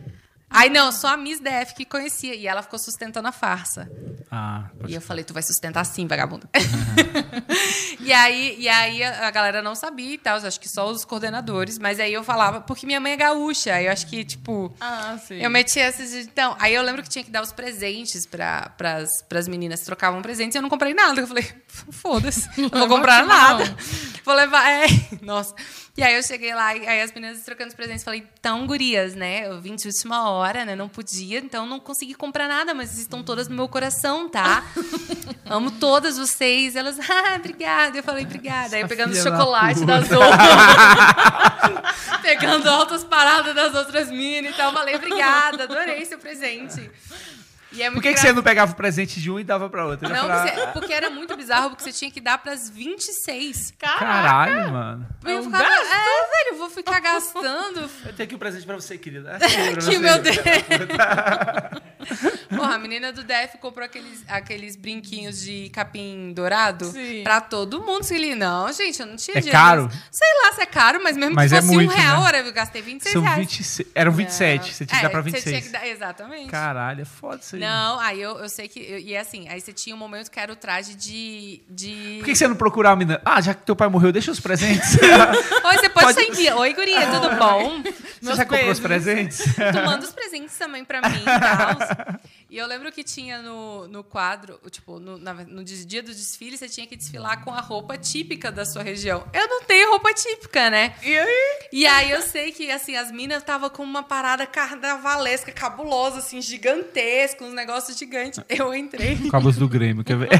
Aí não, só a Miss DF que conhecia. E ela ficou sustentando a farsa. Ah, E eu falei, tu vai sustentar sim, vagabunda. e aí, e aí a, galera não sabia e tal, acho que só os coordenadores. Mas aí eu falava, porque minha mãe é gaúcha. Aí eu acho que, tipo, Ah, sim. eu metia esses. Então, aí eu lembro que tinha que dar os presentes para pras meninas. Trocavam presentes e eu não comprei nada. Eu falei, foda-se, não vou comprar nada. Vou levar. É, nossa. E aí eu cheguei lá, e aí as meninas trocando os presentes. Falei, então, gurias, né? Eu vim de última hora, né? Não podia, então não consegui comprar nada, mas estão todas no meu coração, tá? Amo todas vocês. Elas, ah, obrigada. Eu falei, obrigada. Aí pegando da chocolate puta. das outras. pegando altas paradas das outras minas e tal. Falei, obrigada, adorei seu presente. E é muito Por que, que você não pegava o presente de um e dava pra outra? Não, Pra- porque, porque era muito bizarro, porque você tinha que dar pras 26. Caralho, mano. Eu ficava, gasto? é, velho, eu vou ficar gastando. Eu tenho aqui um presente pra você, querida. que meu Deus. Porra, a menina do DF comprou aqueles, aqueles brinquinhos de capim dourado Sim. pra todo mundo. Ele, não, gente, eu não tinha É dinheiro. caro? Sei lá se é caro, mas mesmo Mas que é fosse muito, um real, né? era- eu gastei 26 São reais. 26. Eram 27. Você tinha que dar pra É, Você tinha 26. que dar, exatamente. Caralho, é foda isso aí. Não, aí eu, eu sei que. eu- e é assim, aí você tinha um momento que era o traje de. de... Por que que você não procurava a menina? Ah, já que teu pai morreu, deixa os presentes. Oi, você pode, Pode- sair envia. Oi, guria, tudo bom? Você já comprou os presentes? Tu manda os presentes também pra mim e tal. E eu lembro que tinha no, no quadro, tipo, no, na- no dia do desfile, você tinha que desfilar com a roupa típica da sua região. Eu não tenho roupa típica, né? E aí? E aí eu sei que, assim, as minas estavam com uma parada carnavalesca, cabulosa, assim, gigantesca, uns negócios gigantes. Eu entrei. Cabos do Grêmio, quer ver?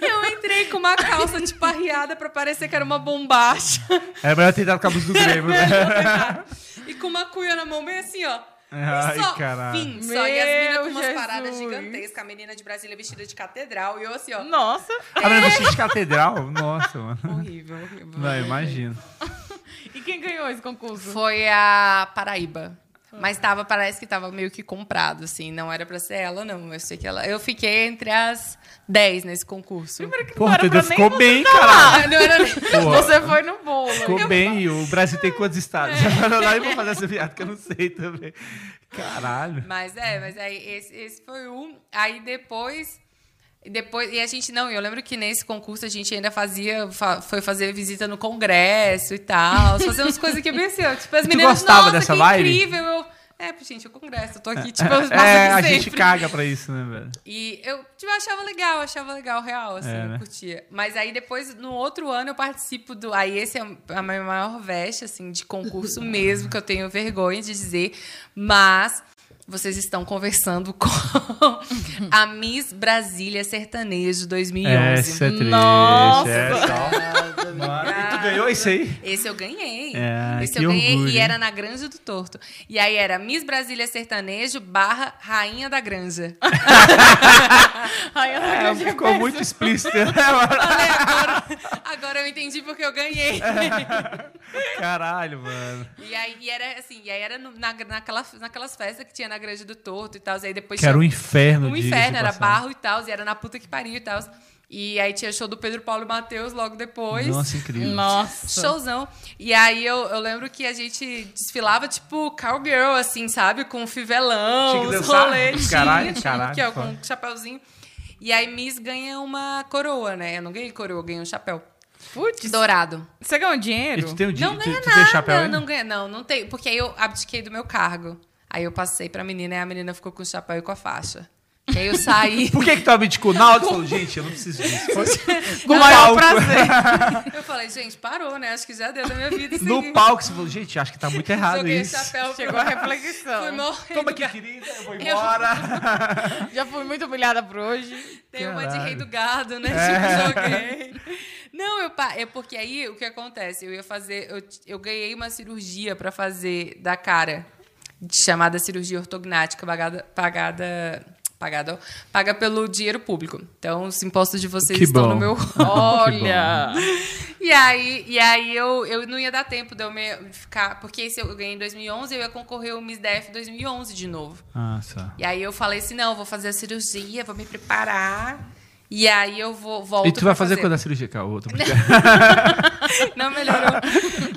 Eu entrei com uma calça, tipo, arriada pra parecer que era uma bombacha. Era melhor dado cabos do Grêmio, né? e com uma cuia na mão, bem assim, ó. Ai, só, caralho. fim, só. E as meninas com Meu umas paradas Jesus. gigantescas, a menina de Brasília vestida de catedral, e eu assim, ó. Nossa. A menina vestida de catedral? Nossa, mano. Horrível, horrível. Não, imagino. E quem ganhou esse concurso? Foi a Paraíba. Mas tava, parece que tava meio que comprado, assim. Não era pra ser ela, não. Eu sei que ela. Eu fiquei entre as 10 nesse concurso. Primeiro que não Porra, era entendeu? pra nem Ficou você bem, caralho. Ah, não era nem... Porra. Você foi no bolo. Ficou bem. O Brasil tem quantos estados? Lá eu vou fazer essa piada que eu não sei também. Caralho. Mas é, mas aí esse, esse foi um. Aí depois. Depois, e a gente não, eu lembro que nesse concurso a gente ainda fazia, fa- foi fazer visita no congresso e tal, fazer umas coisas que assim, ó, tipo, as meninas, gostava nossa, dessa que vibe?" incrível, eu, é, gente, o congresso, eu tô aqui, tipo, eu É, a gente caga pra isso, né, velho? E eu, tipo, eu achava legal, eu achava legal, real, assim, É, né? eu curtia. Mas aí depois, no outro ano, eu participo do. Aí esse é a minha maior veste, assim, de concurso mesmo, que eu tenho vergonha de dizer. Mas vocês estão conversando com a Miss Brasília Sertanejo 2011. Essa é triste. Nossa. Essa. E tu ganhou isso aí? Esse eu ganhei. É, Esse eu ganhei orgulho, e era na Granja do Torto. E aí era Miss Brasília Sertanejo barra Rainha da Granja. Ai, eu não É, ficou muito explícito. Falei, agora, agora eu entendi porque eu ganhei. Caralho, mano. E aí e era assim, e aí era no- na, naquela, naquelas festas que tinha na Granja do Torto e tal. Aí depois Que era um tinha- inferno um inferno, era barro e tal, e era na puta que pariu e tal. E aí tinha show do Pedro Paulo e Matheus logo depois. Nossa, incrível. Nossa. Showzão. E aí eu, eu lembro que a gente desfilava, tipo, cowgirl, assim, sabe? Com fivelão, os rolês. Caralho, caralho, Que é, com um chapéuzinho. E aí Miss ganha uma coroa, né? Eu não ganhei coroa, eu ganhei um chapéu. Putz, Dourado. você ganhou E dinheiro? tu tem um dia, Não tu, ganha tu tem nada, chapéu ainda? não ganha, não, não tem, porque aí eu abdiquei do meu cargo. Aí eu passei pra menina e a menina ficou com o chapéu e com a faixa. E aí eu saí. Por que que tu abdicou? Na hora tu falou, gente, eu não preciso disso. Com o no maior palco. prazer. eu falei, gente, parou, né? Acho que já deu da minha vida isso No aqui. palco você falou, gente, acho que tá muito errado Joguei isso. chapéu, Chegou a reflexão. fui morrer. Toma aqui, querida, eu vou embora. Já fui muito humilhada por hoje. Tem uma de Caralho. rei do gado, né? É. Tipo, joguei. Não, eu pa- é porque aí o que acontece? Eu ia fazer. Eu, eu ganhei uma cirurgia pra fazer da cara, chamada cirurgia ortognática, pagada. pagada pagada, ó, paga pelo dinheiro público. Então, os impostos de vocês Que estão bom. no meu. Olha. E aí, e aí eu, eu não ia dar tempo de eu me ficar. Porque esse eu ganhei em 2011, eu ia concorrer ao Miss DF 2011 de novo. Ah, só. E aí eu falei assim: não, vou fazer a cirurgia, vou me preparar. E aí eu vou volto E tu vai pra fazer quando a cirurgia? Outra Não melhorou.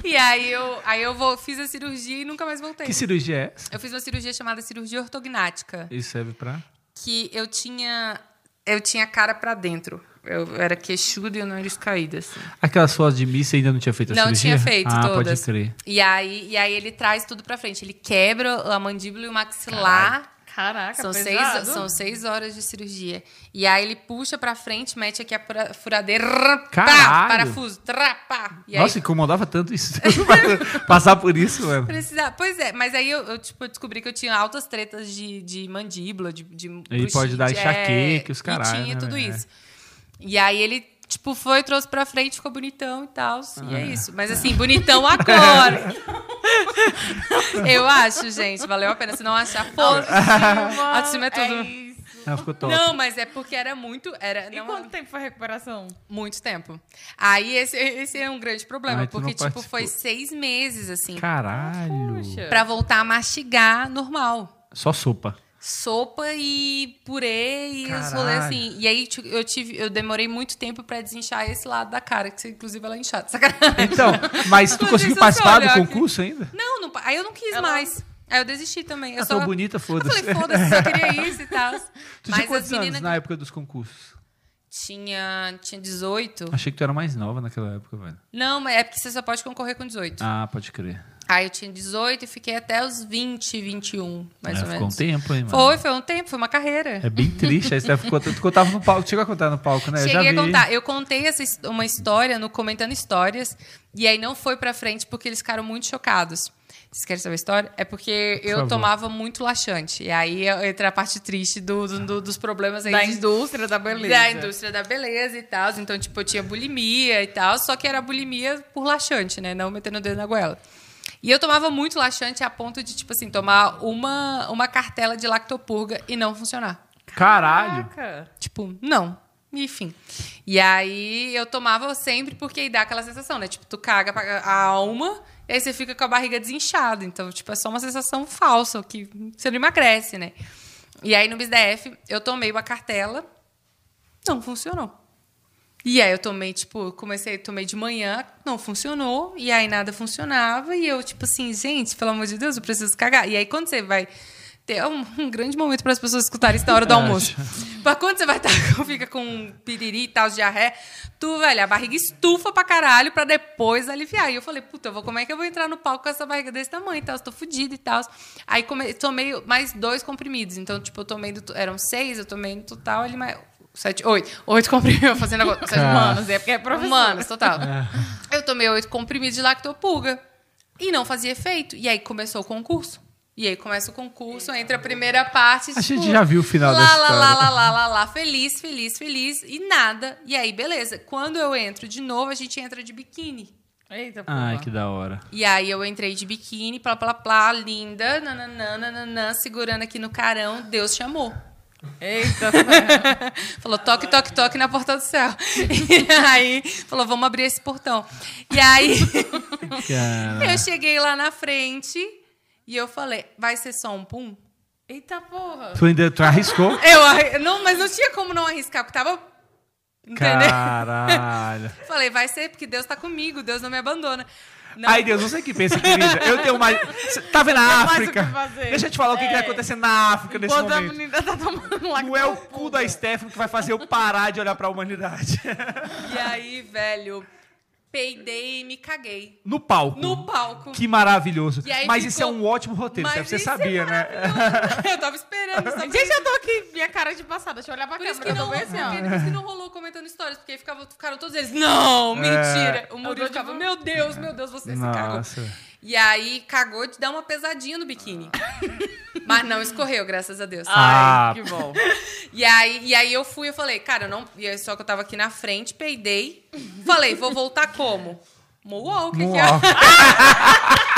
e aí eu, aí eu vou, fiz a cirurgia e nunca mais voltei. Que cirurgia é essa? Eu fiz uma cirurgia chamada cirurgia ortognática, Isso serve pra... que eu tinha eu tinha cara pra dentro. Eu era queixudo e o nariz caído assim. Aquelas fotos de missa ainda não tinha feito a Não cirurgia? tinha feito ah, todas. pode crer. E aí, e aí ele traz tudo pra frente. Ele quebra a mandíbula e o maxilar. Caraca, São seis, são seis horas de cirurgia. E aí ele puxa pra frente, mete aqui a fura- furadeira, pá, parafuso, trá, pá. E aí Nossa, incomodava tanto isso. Passar por isso, mano. Precisa... Pois é, mas aí eu, eu, tipo, descobri que eu tinha altas tretas de, de mandíbula, de, de Aí pode dar é, enxaqueca, os E caralho, tinha né, tudo velho? isso. E aí ele, tipo, foi, trouxe pra frente, ficou bonitão e tal. E Ah. é isso. Mas assim, bonitão agora. eu acho, gente, valeu a pena. Se não achar, foda Autoestima é tudo. isso. Não, ficou top. Não, mas é porque era muito. Era, E não, quanto tempo foi a recuperação? Muito tempo. Aí esse, esse é um grande problema, Ai, porque, tipo, participou. foi seis meses, assim, Caralho. Poxa. pra voltar a mastigar normal. Só sopa. Sopa e purê e os rolês assim. E aí tipo, eu tive, eu demorei muito tempo pra desinchar esse lado da cara, que inclusive ela é inchada. Sacanagem. Então, mas tu Mas conseguiu participar do concurso ainda? Não, não, aí eu não quis Ela- mais. Aí eu desisti também. Eu Ah, só tô bonita, eu foda-se. falei, foda-se, só queria isso e tal. Tu Mas tinha quantos anos meninas- na época dos concursos? Tinha, tinha 18. Achei que tu era mais nova naquela época, velho. Não, mas é porque você só pode concorrer com 18. Ah, pode crer. Aí eu tinha 18 e fiquei até os 20, 21, mais É, ou ficou menos. um tempo, hein, mano? Foi, foi um tempo, foi uma carreira. É bem triste. Aí você ficou, tu contava no palco. Chegou a contar no palco, né? Eu já Cheguei a contar. Eu contei essa, uma história no Comentando Histórias, e aí não foi pra frente porque eles ficaram muito chocados. Vocês querem saber a história? É porque eu favor. tomava muito laxante. E aí entra a parte triste do- do- do- dos problemas aí Da de- indústria da beleza. da indústria da beleza e tal. Então, tipo, eu tinha bulimia e tal, só que era bulimia por laxante, né? Não metendo o dedo na goela. E eu tomava muito laxante a ponto de, tipo assim, tomar uma, uma cartela de lactopurga e não funcionar. Caralho. Caraca. Tipo, não. Enfim. E aí eu tomava sempre porque aí dá aquela sensação, né? Tipo, tu caga a alma e aí você fica com a barriga desinchada. Então, tipo, é só uma sensação falsa, que você não emagrece, né? E aí no BISDF eu tomei uma cartela, não funcionou. E aí eu tomei, tipo, comecei, tomei de manhã, não funcionou, e aí nada funcionava, e eu, tipo assim, gente, pelo amor de Deus, eu preciso cagar. E aí quando você vai ter um, um grande momento para as pessoas escutarem isso na hora do almoço. Mas quando você vai estar, fica com piriri e tal, diarreia, tu, velho, a barriga estufa pra caralho pra depois aliviar. E eu falei, puta, eu vou, como é que eu vou entrar no palco com essa barriga desse tamanho e tal? Estou fodida e tal. Aí come, tomei mais dois comprimidos. Então, tipo, eu tomei, do, eram seis, eu tomei no total ali mais... Sete, oito. Oito comprimidos, fazendo agora. Sete. Humanos, é porque é professor. Humanos, total. Eu tomei oito comprimidos de lactopurga e não fazia efeito. E aí começou o concurso. E aí começa o concurso, entra a primeira parte. A tipo, gente já viu o final lá, da lá, história. lá, lá, lá, lá, lá, feliz, feliz, feliz, e nada. E aí, beleza. Quando eu entro de novo, a gente entra de biquíni. Eita, porra. Ai, que da hora. E aí eu entrei de biquíni, plá, plá, plá, linda, nananã, nananã, segurando aqui no carão, Deus chamou. Eita, Falou, toque, toque, toque na porta do céu. E aí, falou, vamos abrir esse portão. E aí, eu cheguei lá na frente e eu falei, vai ser só um pum? Eita porra. Tu ainda tu arriscou? Eu, não, mas não tinha como não arriscar, porque tava Entendeu? Caralho. Falei, vai ser porque Deus tá comigo, Deus não me abandona. Não, Ai, Deus, não sei o que pensa, querida. Eu tenho mais. Tá vendo a África? Deixa eu te falar o que, que vai É. acontecer na África nesse Enquanto a momento. menina tá tomando. Não é o cu da Stephanie que vai fazer eu parar de olhar pra humanidade. E aí, velho, peidei e me caguei. No palco. No palco. Que maravilhoso. Aí Mas isso é ficou- um ótimo roteiro, Mas você isso é sabia, né? Eu tava esperando. Só Gente, eu tô aqui, minha cara de passada. Deixa eu olhar pra Por isso câmera. que não, assim, ó. por isso que não rolou comentando histórias, porque aí ficava, ficaram todos eles, não, mentira. O Murilo ficava, tipo- meu Deus, meu Deus, você se cagou. E aí cagou de dar uma pesadinha no biquíni. Mas não escorreu, graças a Deus. Ah. Ai, que bom. E aí, e aí eu fui, eu falei, cara, eu não. E aí só que eu tava aqui na frente, peidei. Falei, vou voltar como? Moonwalk aqui, ó. Moonwalk.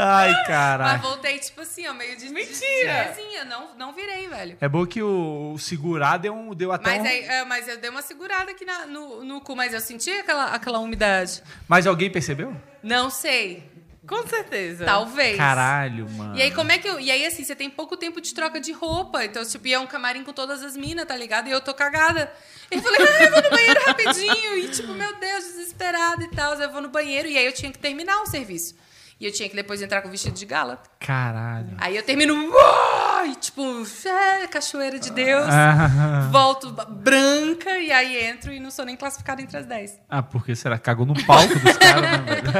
Ai, Mas caralho. voltei, tipo assim, ó, meio de. Mentira! Mentira! Não, não virei, velho. É bom que o, o segurar deu, um, deu até Mas, um... aí, é, mas eu dei uma segurada aqui na- no, no cu, mas eu senti aquela, aquela umidade. Mas alguém percebeu? Não sei. Com certeza. Talvez. Caralho, mano. E aí, como é que eu. E aí, assim, você tem pouco tempo de troca de roupa. Então, tipo, e é um camarim com todas as minas, tá ligado? E eu tô cagada. E eu falei, ah, eu vou no banheiro rapidinho. E, tipo, meu Deus, desesperada e tal. Eu vou no banheiro. E aí eu tinha que terminar o serviço. E eu tinha que depois entrar com vestido de gala. Caralho. Aí eu termino. uau, E, tipo, é, cachoeira de Deus. Ah, Volto branca e aí entro e não sou nem classificada entre as 10. ah, porque será? Cagou no palco dos caras, né, velho?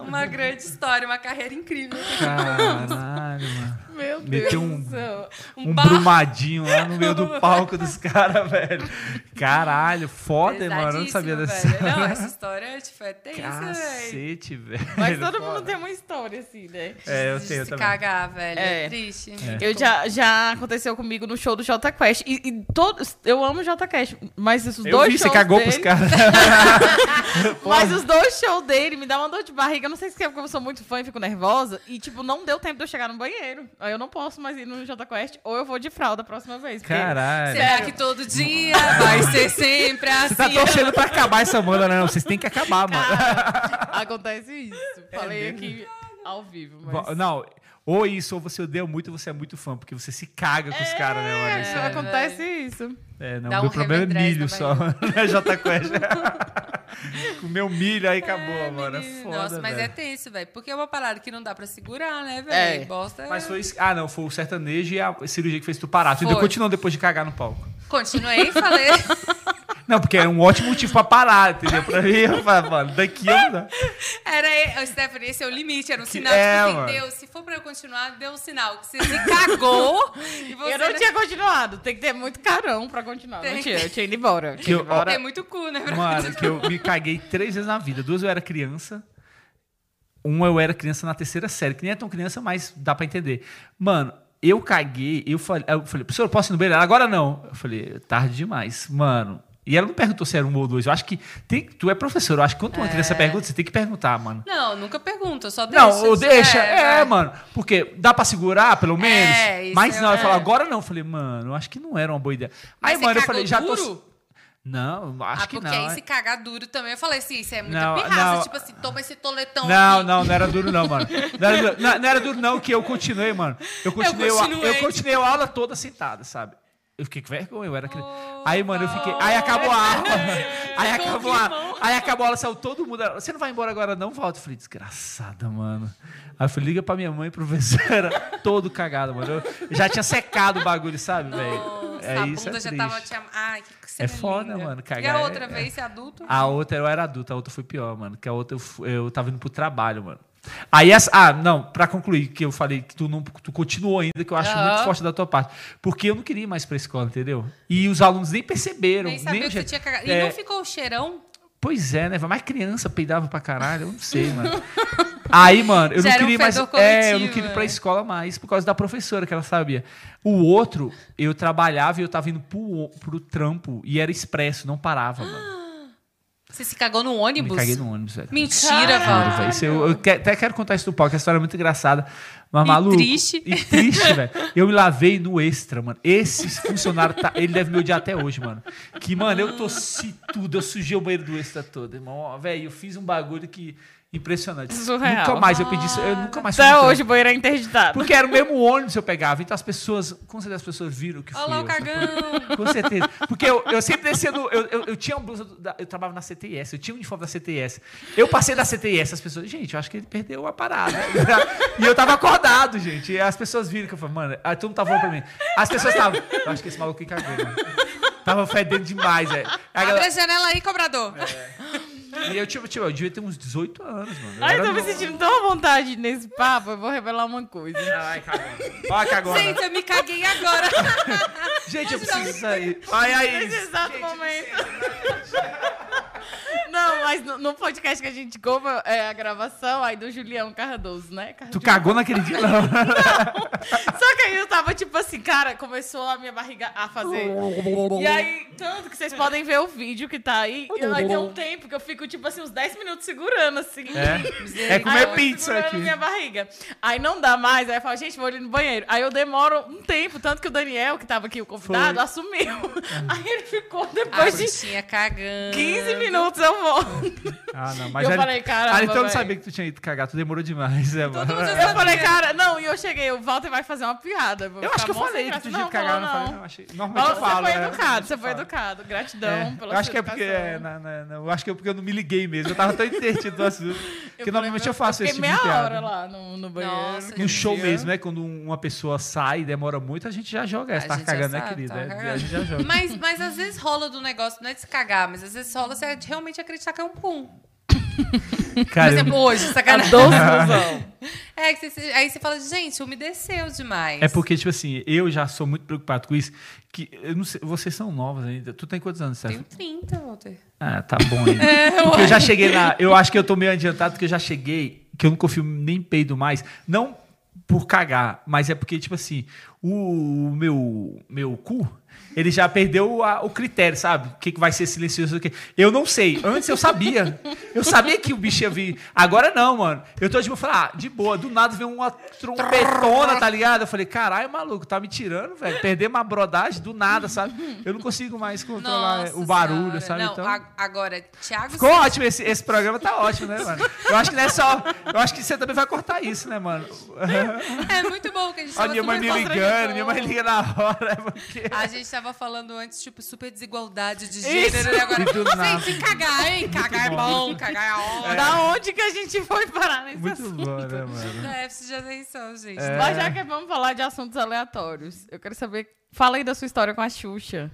Uma grande história, uma carreira incrível. Caralho, mano. Meu Deus Meteu um- do céu. Um, bar- brumadinho lá no meio do palco dos caras, velho. Caralho, foda, mano. Eu não sabia dessa. Velho. Não, essa história tipo, é tensa, velho. Cacete, velho. Mas todo Foda. mundo tem uma história assim, né? É, eu De tenho se também. cagar, velho. É, É. triste. Eu já, já aconteceu comigo no show do Jota Quest. E, e todos. Eu amo o Jota Quest, mas os Eu dois vi, você shows cagou dele, pros caras. Mas os dois shows dele me dá uma dor de barriga. Eu não sei se é porque eu sou muito fã e fico nervosa. E, tipo, não deu tempo de eu chegar no banheiro. Eu não posso mais ir no Jota Quest. Ou eu vou de fralda a próxima vez. porque- Caralho. Será que todo dia vai ser sempre assim? Você tá torcendo pra acabar essa banda, né? Não, vocês têm que acabar, mano. Acontece isso. Falei mesmo? aqui ao vivo. Mas... Bo- Não, ou isso, ou você odeia muito, ou você é muito fã, porque você se caga com os caras, né, mano? Isso É, é, acontece isso. é, não, Dá meu um problema é milho só. Né, Quest? Comeu milho aí acabou, É, mano. É foda, Nossa, mas é velho. tenso, velho. Porque é uma parada que não dá pra segurar, né, É. velho? Bosta. Mas foi. isso- Ah, não, foi o sertanejo e a cirurgia que fez tu parar. Tu ainda continuou depois de cagar no palco. Continuei, falei. Não, porque é um ótimo motivo pra parar, entendeu? Pra mim, eu falei, mano, daqui eu não. Era, Stephanie, esse é o limite, era um sinal. é, tipo assim. Deus, se for pra eu continuar, deu um sinal. Que você se cagou e você. Eu não tinha continuado. Tem que ter muito carão pra continuar. Tem. Não tinha, eu tinha ido embora. Tinha eu- ido embora. Tem muito cu, né? pra Mano, continuar. que eu me caguei três vezes na vida. Duas eu era criança. Um eu era criança na terceira série, que nem é tão criança, mas dá pra entender. Mano, eu caguei, eu falei, eu falei, professor, eu posso ir no banheiro? Agora não. Eu falei, tarde demais. Mano. E ela não perguntou se era um ou dois. Eu acho que tem, tu é professor. Eu acho que quando uma criança pergunta, você tem que perguntar, mano. Não, nunca pergunto, eu só deixo. Não, ou deixa. É, vai. mano. Porque dá pra segurar, pelo menos. É, isso mas é- não, eu falei, é. agora não. Eu falei, mano, eu acho que não era uma boa ideia. Mas Aí, mano, eu falei, já tô. duro? Não, acho ah, que porque não. aí é. se cagar duro também. Eu falei assim, isso é muita Não, pirraça. não. Tipo assim, toma esse toletão Não, aqui. não, não era duro não, mano. Não era duro não, não era duro não, que eu continuei, mano. Eu continuei, eu continuei. eu continuei a aula toda sentada, sabe? Eu fiquei com vergonha, eu era criança. Aí, mano, eu fiquei. Aí acabou a aula. Aí acabou a Aí acabou a aula, saiu todo mundo. Você não vai embora agora, não? Volta. Eu falei, desgraçada, mano. Aí eu falei, liga pra minha mãe, professora. todo cagado, mano. Eu já tinha secado o bagulho, sabe, velho? É a isso, bunda é já triste. tava. Tinha... Ai, que É foda, linda. mano, E cagar a é- outra é- vez, ser adulto? A outra eu era adulta, a outra foi pior, mano. Que a outra eu, eu tava indo pro trabalho, mano. Aí essa. Ah, não, pra concluir, que eu falei que tu não tu continuou ainda, que eu acho Aham. muito forte da tua parte. Porque eu não queria ir mais pra escola, entendeu? E os alunos nem perceberam. Nem sabia o que tinha cagado. E É, não ficou o cheirão? Pois é, né? Mais criança peidava pra caralho, eu não sei, mano. Aí, mano, eu Já não era um queria mais. É, eu não queria ir pra né? escola mais, por causa da professora que ela sabia. O outro, eu trabalhava e eu tava indo pro, pro trampo e era expresso, não parava, mano. Você se cagou no Me ônibus? caguei no ônibus, velho. Mentira, Val. eu, eu que- até quero contar isso do palco, que a história é muito engraçada. Mas, maluco. triste. E triste, velho. Eu me lavei no extra, mano. Esse funcionário, tá, ele deve me odiar até hoje, mano. Que, mano, eu tossi tudo, eu sujei o banheiro do extra todo, irmão. Velho, eu fiz um bagulho que. Impressionante. Surreal. Nunca mais eu pedi isso. Eu nunca mais Até hoje o banheiro é interditado. Porque era o mesmo ônibus que eu pegava. Então as pessoas, com certeza as pessoas viram que fui Olha lá eu. o cagão. Com certeza. Porque eu, eu sempre descia no. Eu, eu, eu tinha uma blusa. da- eu trabalhava na CTS, eu tinha um uniforme da CTS. Eu passei da CTS, as pessoas, gente, eu acho que ele perdeu a parada. e eu tava acordado, gente. E as pessoas viram que eu falei, mano, aí todo mundo tava falando pra mim. As pessoas estavam, eu acho que esse maluco aqui cagou, mano. Tava fedendo demais, velho. Aí a Abre a janela aí, cobrador. E eu, tipo, tipo, eu devia ter uns 18 anos, mano. Eu Ai, era tô me novo. sentindo tão à vontade nesse papo, eu vou revelar uma coisa. Ai, cagou. Olha cagona. Gente, eu me caguei agora. Gente, eu preciso sair. Ai, ai. Nesse exato momento. Não, mas no, no podcast que a gente come é a gravação aí do Julião Cardoso, né? Tu Cardoso. cagou naquele dia? Não. Só que aí eu tava tipo assim, cara, começou a minha barriga a fazer. E aí, tanto que vocês podem ver o vídeo que tá aí. E aí tem um tempo que eu fico, tipo assim, uns 10 minutos segurando assim. É, é comer pizza segurando aqui. minha barriga. Aí não dá mais, aí eu falo, gente, vou ali no banheiro. Aí eu demoro um tempo, tanto que o Daniel, que tava aqui, o convidado, Foi. assumiu. Aí ele ficou A depois de bichinha cagando. 15 minutos eu volto. Ah, não, mas Eu ali- falei, caramba, Ali todo mundo velho. sabia que tu tinha ido cagar, tu demorou demais, é, mano. mundo já Eu falei, cara, não, e eu cheguei, o Walter vai fazer uma piada. vou Eu ficar acho que eu falei que tu tinha Não, ido cagar, não falei, não. não, achei. Normalmente eu falo. você foi é, educado, você foi educado. Gratidão É, pela eu acho sua que é porque, é, eu acho que é porque eu não me liguei mesmo, eu tava tão entretido do assunto. Porque normalmente eu faço esse tipo de meia piada. hora lá no, no banheiro. Nossa, No show dia. mesmo, né? Quando uma pessoa sai e demora muito, a gente já joga. Você A tá cagando, né, querida? tá É. A gente já joga. Mas, mas às vezes rola do negócio, não é de se cagar, mas às vezes rola você realmente acreditar que é um pum. Por Cara, eu- exemplo, hoje, A sacanagem. doce ilusão. É, que você- aí você fala, gente, umedeceu demais. É porque, tipo assim, eu já sou muito preocupado com isso. Que eu não sei, vocês são novos ainda. Tu tem quantos anos, Stefan? Tenho 30, Walter. Ah, tá bom ainda. porque eu já cheguei na. Eu acho que eu tô meio adiantado, porque eu já cheguei, que eu não confio nem peido mais. Não por cagar, mas é porque, tipo assim, o, o meu, meu cu. Ele já perdeu a- o critério, sabe? O que, que vai ser silencioso? o quê? Eu não sei. Antes eu sabia. Eu sabia que o bicho ia vir. Agora não, mano. Eu tô tipo, falando, ah, de boa. Do nada vem uma trompetona, tá ligado? Eu falei, caralho, maluco, tá me tirando, velho. Perder uma brodagem do nada, sabe? Eu não consigo mais controlar Nossa o barulho, Senhora. sabe? Não, então... a- agora, Thiago... Ficou ótimo, esse, esse programa tá ótimo, né, mano? Eu acho que não é só. Eu acho que você também vai cortar isso, né, mano? É muito bom que a gente A tava minha mãe me super ligando, minha mãe liga na hora, é porque. A gente tava falando antes, tipo, super desigualdade de Isso. gênero. E agora, E do nada. gente, cagar, hein? Cagar é bom, cagar é ótimo. Da onde que a gente foi parar nesse Muito assunto? bom, né, mano? Déficit de atenção, gente. É. Mas já que vamos falar de assuntos aleatórios, eu quero saber. Fala aí da sua história com a Xuxa.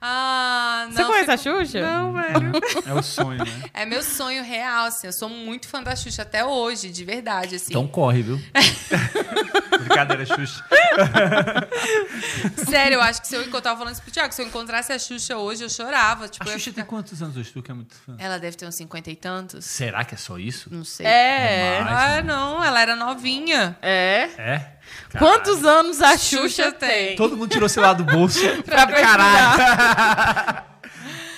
Ah, não. Você conhece a Xuxa? Não, velho. É o sonho, né? É meu sonho real, assim. Eu sou muito fã da Xuxa até hoje, de verdade, assim. Então corre, viu? Brincadeira, Xuxa. Sério, eu acho que se eu encontrar, eu tava falando isso pro Thiago, se eu encontrasse a Xuxa hoje, eu chorava. Tipo, A Xuxa ficar- tem quantos anos hoje? Tu que é muito fã. Ela deve ter uns cinquenta e tantos. Será que é só isso? Não sei. É. É mais. Ah, não, ela era novinha. É. É? Quantos anos a Xuxa Xuxa tem? Todo mundo tirou seu lado do bolso. Pra Caralho.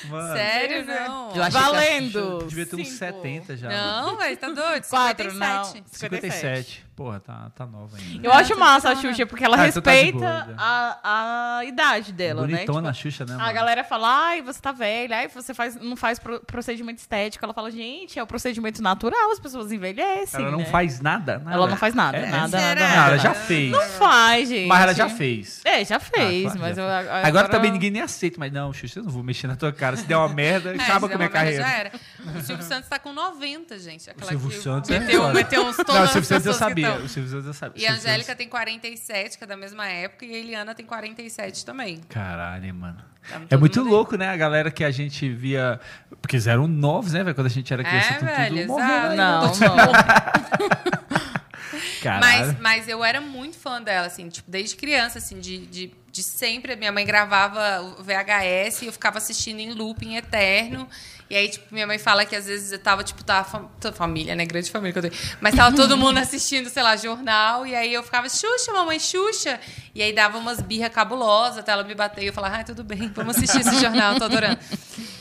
Mano. Sério, Pois é. não. Valendo. Devia ter uns Cinco. 70 já. Não, velho, tá doido? 57. Quatro, não. 57. Porra, tá, tá nova ainda. Eu acho massa a Xuxa, porque ela Ah, então tá de respeita boa, já. a, a idade dela, né? Bonitona a Tipo, Xuxa, né, a mano? galera fala, ai, você tá velha, ai, você faz, não faz pro- procedimento estético. Ela fala, gente, é o procedimento natural, as pessoas envelhecem. Ela não né? faz nada, nada. Ela não faz nada, É? nada, Será? nada, Não, nada. ela já fez. Não faz, gente. Mas ela já fez. É, já fez, Ah, claro, mas já eu fez. agora... Agora também ninguém nem aceita, mas não, Xuxa, eu não vou mexer na tua cara. Se der uma merda, É, acaba se com a der minha uma merda, carreira. Já era. O Silvio Santos tá com 90, gente. Aquela Silvio que Santos é meteu, foda. meteu uns tons Não, o Silvio Santos eu pessoas que sabia. O Silvio Santos eu sabia. E a Angélica tem 47, que é da mesma época, e a Eliana tem 47 também. Caralho, mano. Tá É muito mundo aí. louco, né? A galera que a gente via. Porque eles eram novos, né, velho? Quando a gente era criança, É, tudo, velho, tudo morrendo. Não, né? não. Caralho. Mas, mas eu era muito fã dela, assim, tipo, desde criança, assim, de, de, de sempre. Minha mãe gravava o VHS e eu ficava assistindo em looping eterno. E aí, tipo, minha mãe fala que às vezes eu tava, tipo, tava fam- família, né? Grande família que eu tenho. Mas tava todo mundo assistindo, sei lá, jornal. E aí eu ficava, Xuxa, mamãe, Xuxa. E aí dava umas birra cabulosas até ela me bater. E eu falava, ah, tudo bem, vamos assistir esse jornal, tô adorando.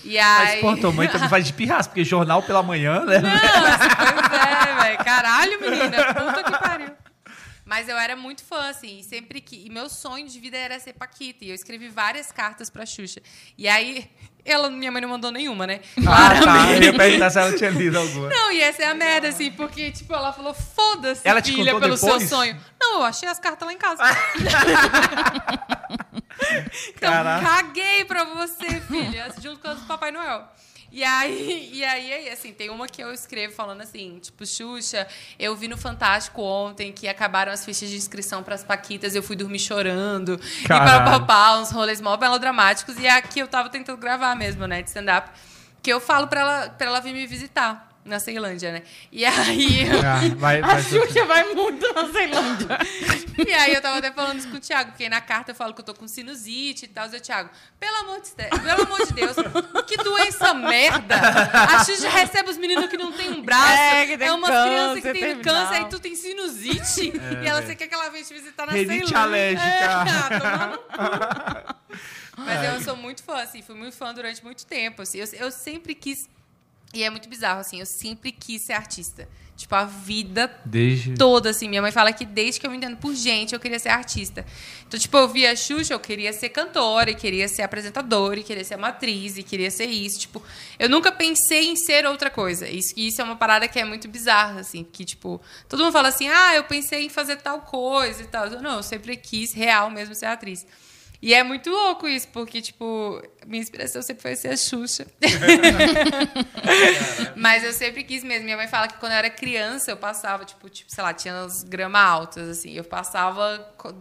E Mas, aí. pô, tua mãe também faz de pirraça, porque jornal pela manhã, né? Não, pois é, velho. Caralho, menina. Puta que pariu. Mas eu era muito fã, assim, e sempre que. E meu sonho de vida era ser Paquita. E eu escrevi várias cartas pra Xuxa. E aí, ela, minha mãe não mandou nenhuma, né? Ah, tá. Eu ia perguntar se ela tinha lido alguma. Não, e essa é a merda, assim, porque, tipo, ela falou, foda-se, filha, pelo depois? seu sonho. Não, eu achei as cartas lá em casa. então, Caraca. caguei pra você, filha, junto com do Papai Noel. E aí, e aí, assim, tem uma que eu escrevo falando assim, tipo, Xuxa, eu vi no Fantástico ontem que acabaram as fichas de inscrição pras Paquitas, eu fui dormir chorando. E Caralho. para papá, uns rolês mó melodramáticos. E aqui eu tava tentando gravar mesmo, né, de stand-up. Que eu falo pra ela, pra ela vir me visitar na Ceilândia, né? E aí. Ah, vai, A vai, Xuxa vai muito na Ceilândia. E aí eu tava até falando isso com o Thiago, porque na carta eu falo que eu tô com sinusite e tal. E o Thiago, pelo amor, de, Deus- pelo amor de Deus, que doença merda! A Xuxa recebe os meninos que não tem um braço. É, que tem umas câncer crianças que tem terminal. câncer, aí tu tem sinusite. e ela, você quer que ela venha te visitar na Rinite Ceilândia. alérgica. É, ah. Mas eu sou muito fã, assim, fui muito fã durante muito tempo. Assim, eu, eu sempre quis. E é muito bizarro, assim, eu sempre quis ser artista. Tipo, a vida Desde. toda, assim. Minha mãe fala que desde que eu me entendo por gente, eu queria ser artista. Então, tipo, eu via a Xuxa, eu queria ser cantora, e queria ser apresentadora, e queria ser uma atriz, e queria ser isso. Tipo, eu nunca pensei em ser outra coisa. Isso, isso é uma parada que é muito bizarra, assim. Que, tipo, todo mundo fala assim, ah, eu pensei em fazer tal coisa e tal. Eu, não, eu sempre quis, real mesmo, ser atriz. E é muito louco isso, porque, tipo, minha inspiração sempre foi ser a Xuxa. Mas eu sempre quis mesmo. Minha mãe fala que quando eu era criança, eu passava, tipo, tipo sei lá, tinha as grama altas, assim. Eu passava co-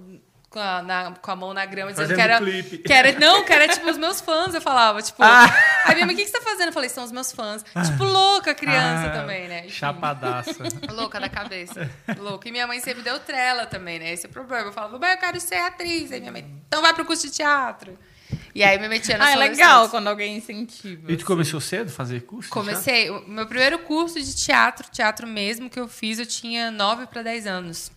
com a, na- com a mão na grama dizendo Fazendo que era, clipe. que era. Não, que era tipo os meus fãs, eu falava. Tipo, Ah. Aí minha mãe, o que, que você tá fazendo? Eu falei, são os meus fãs. Tipo, louca criança Ah, também, né? Enfim. Chapadaça. Louca da cabeça. Louca. E minha mãe sempre deu trela também, né? Esse é o problema. Eu falava, mãe, eu quero ser atriz. Aí minha mãe, então vai pro curso de teatro. E aí me metia na Ah, é legal quando alguém incentiva. E tu começou cedo a fazer curso? Comecei. O meu primeiro curso de teatro, teatro mesmo, que eu fiz, eu tinha 9 para 10 anos.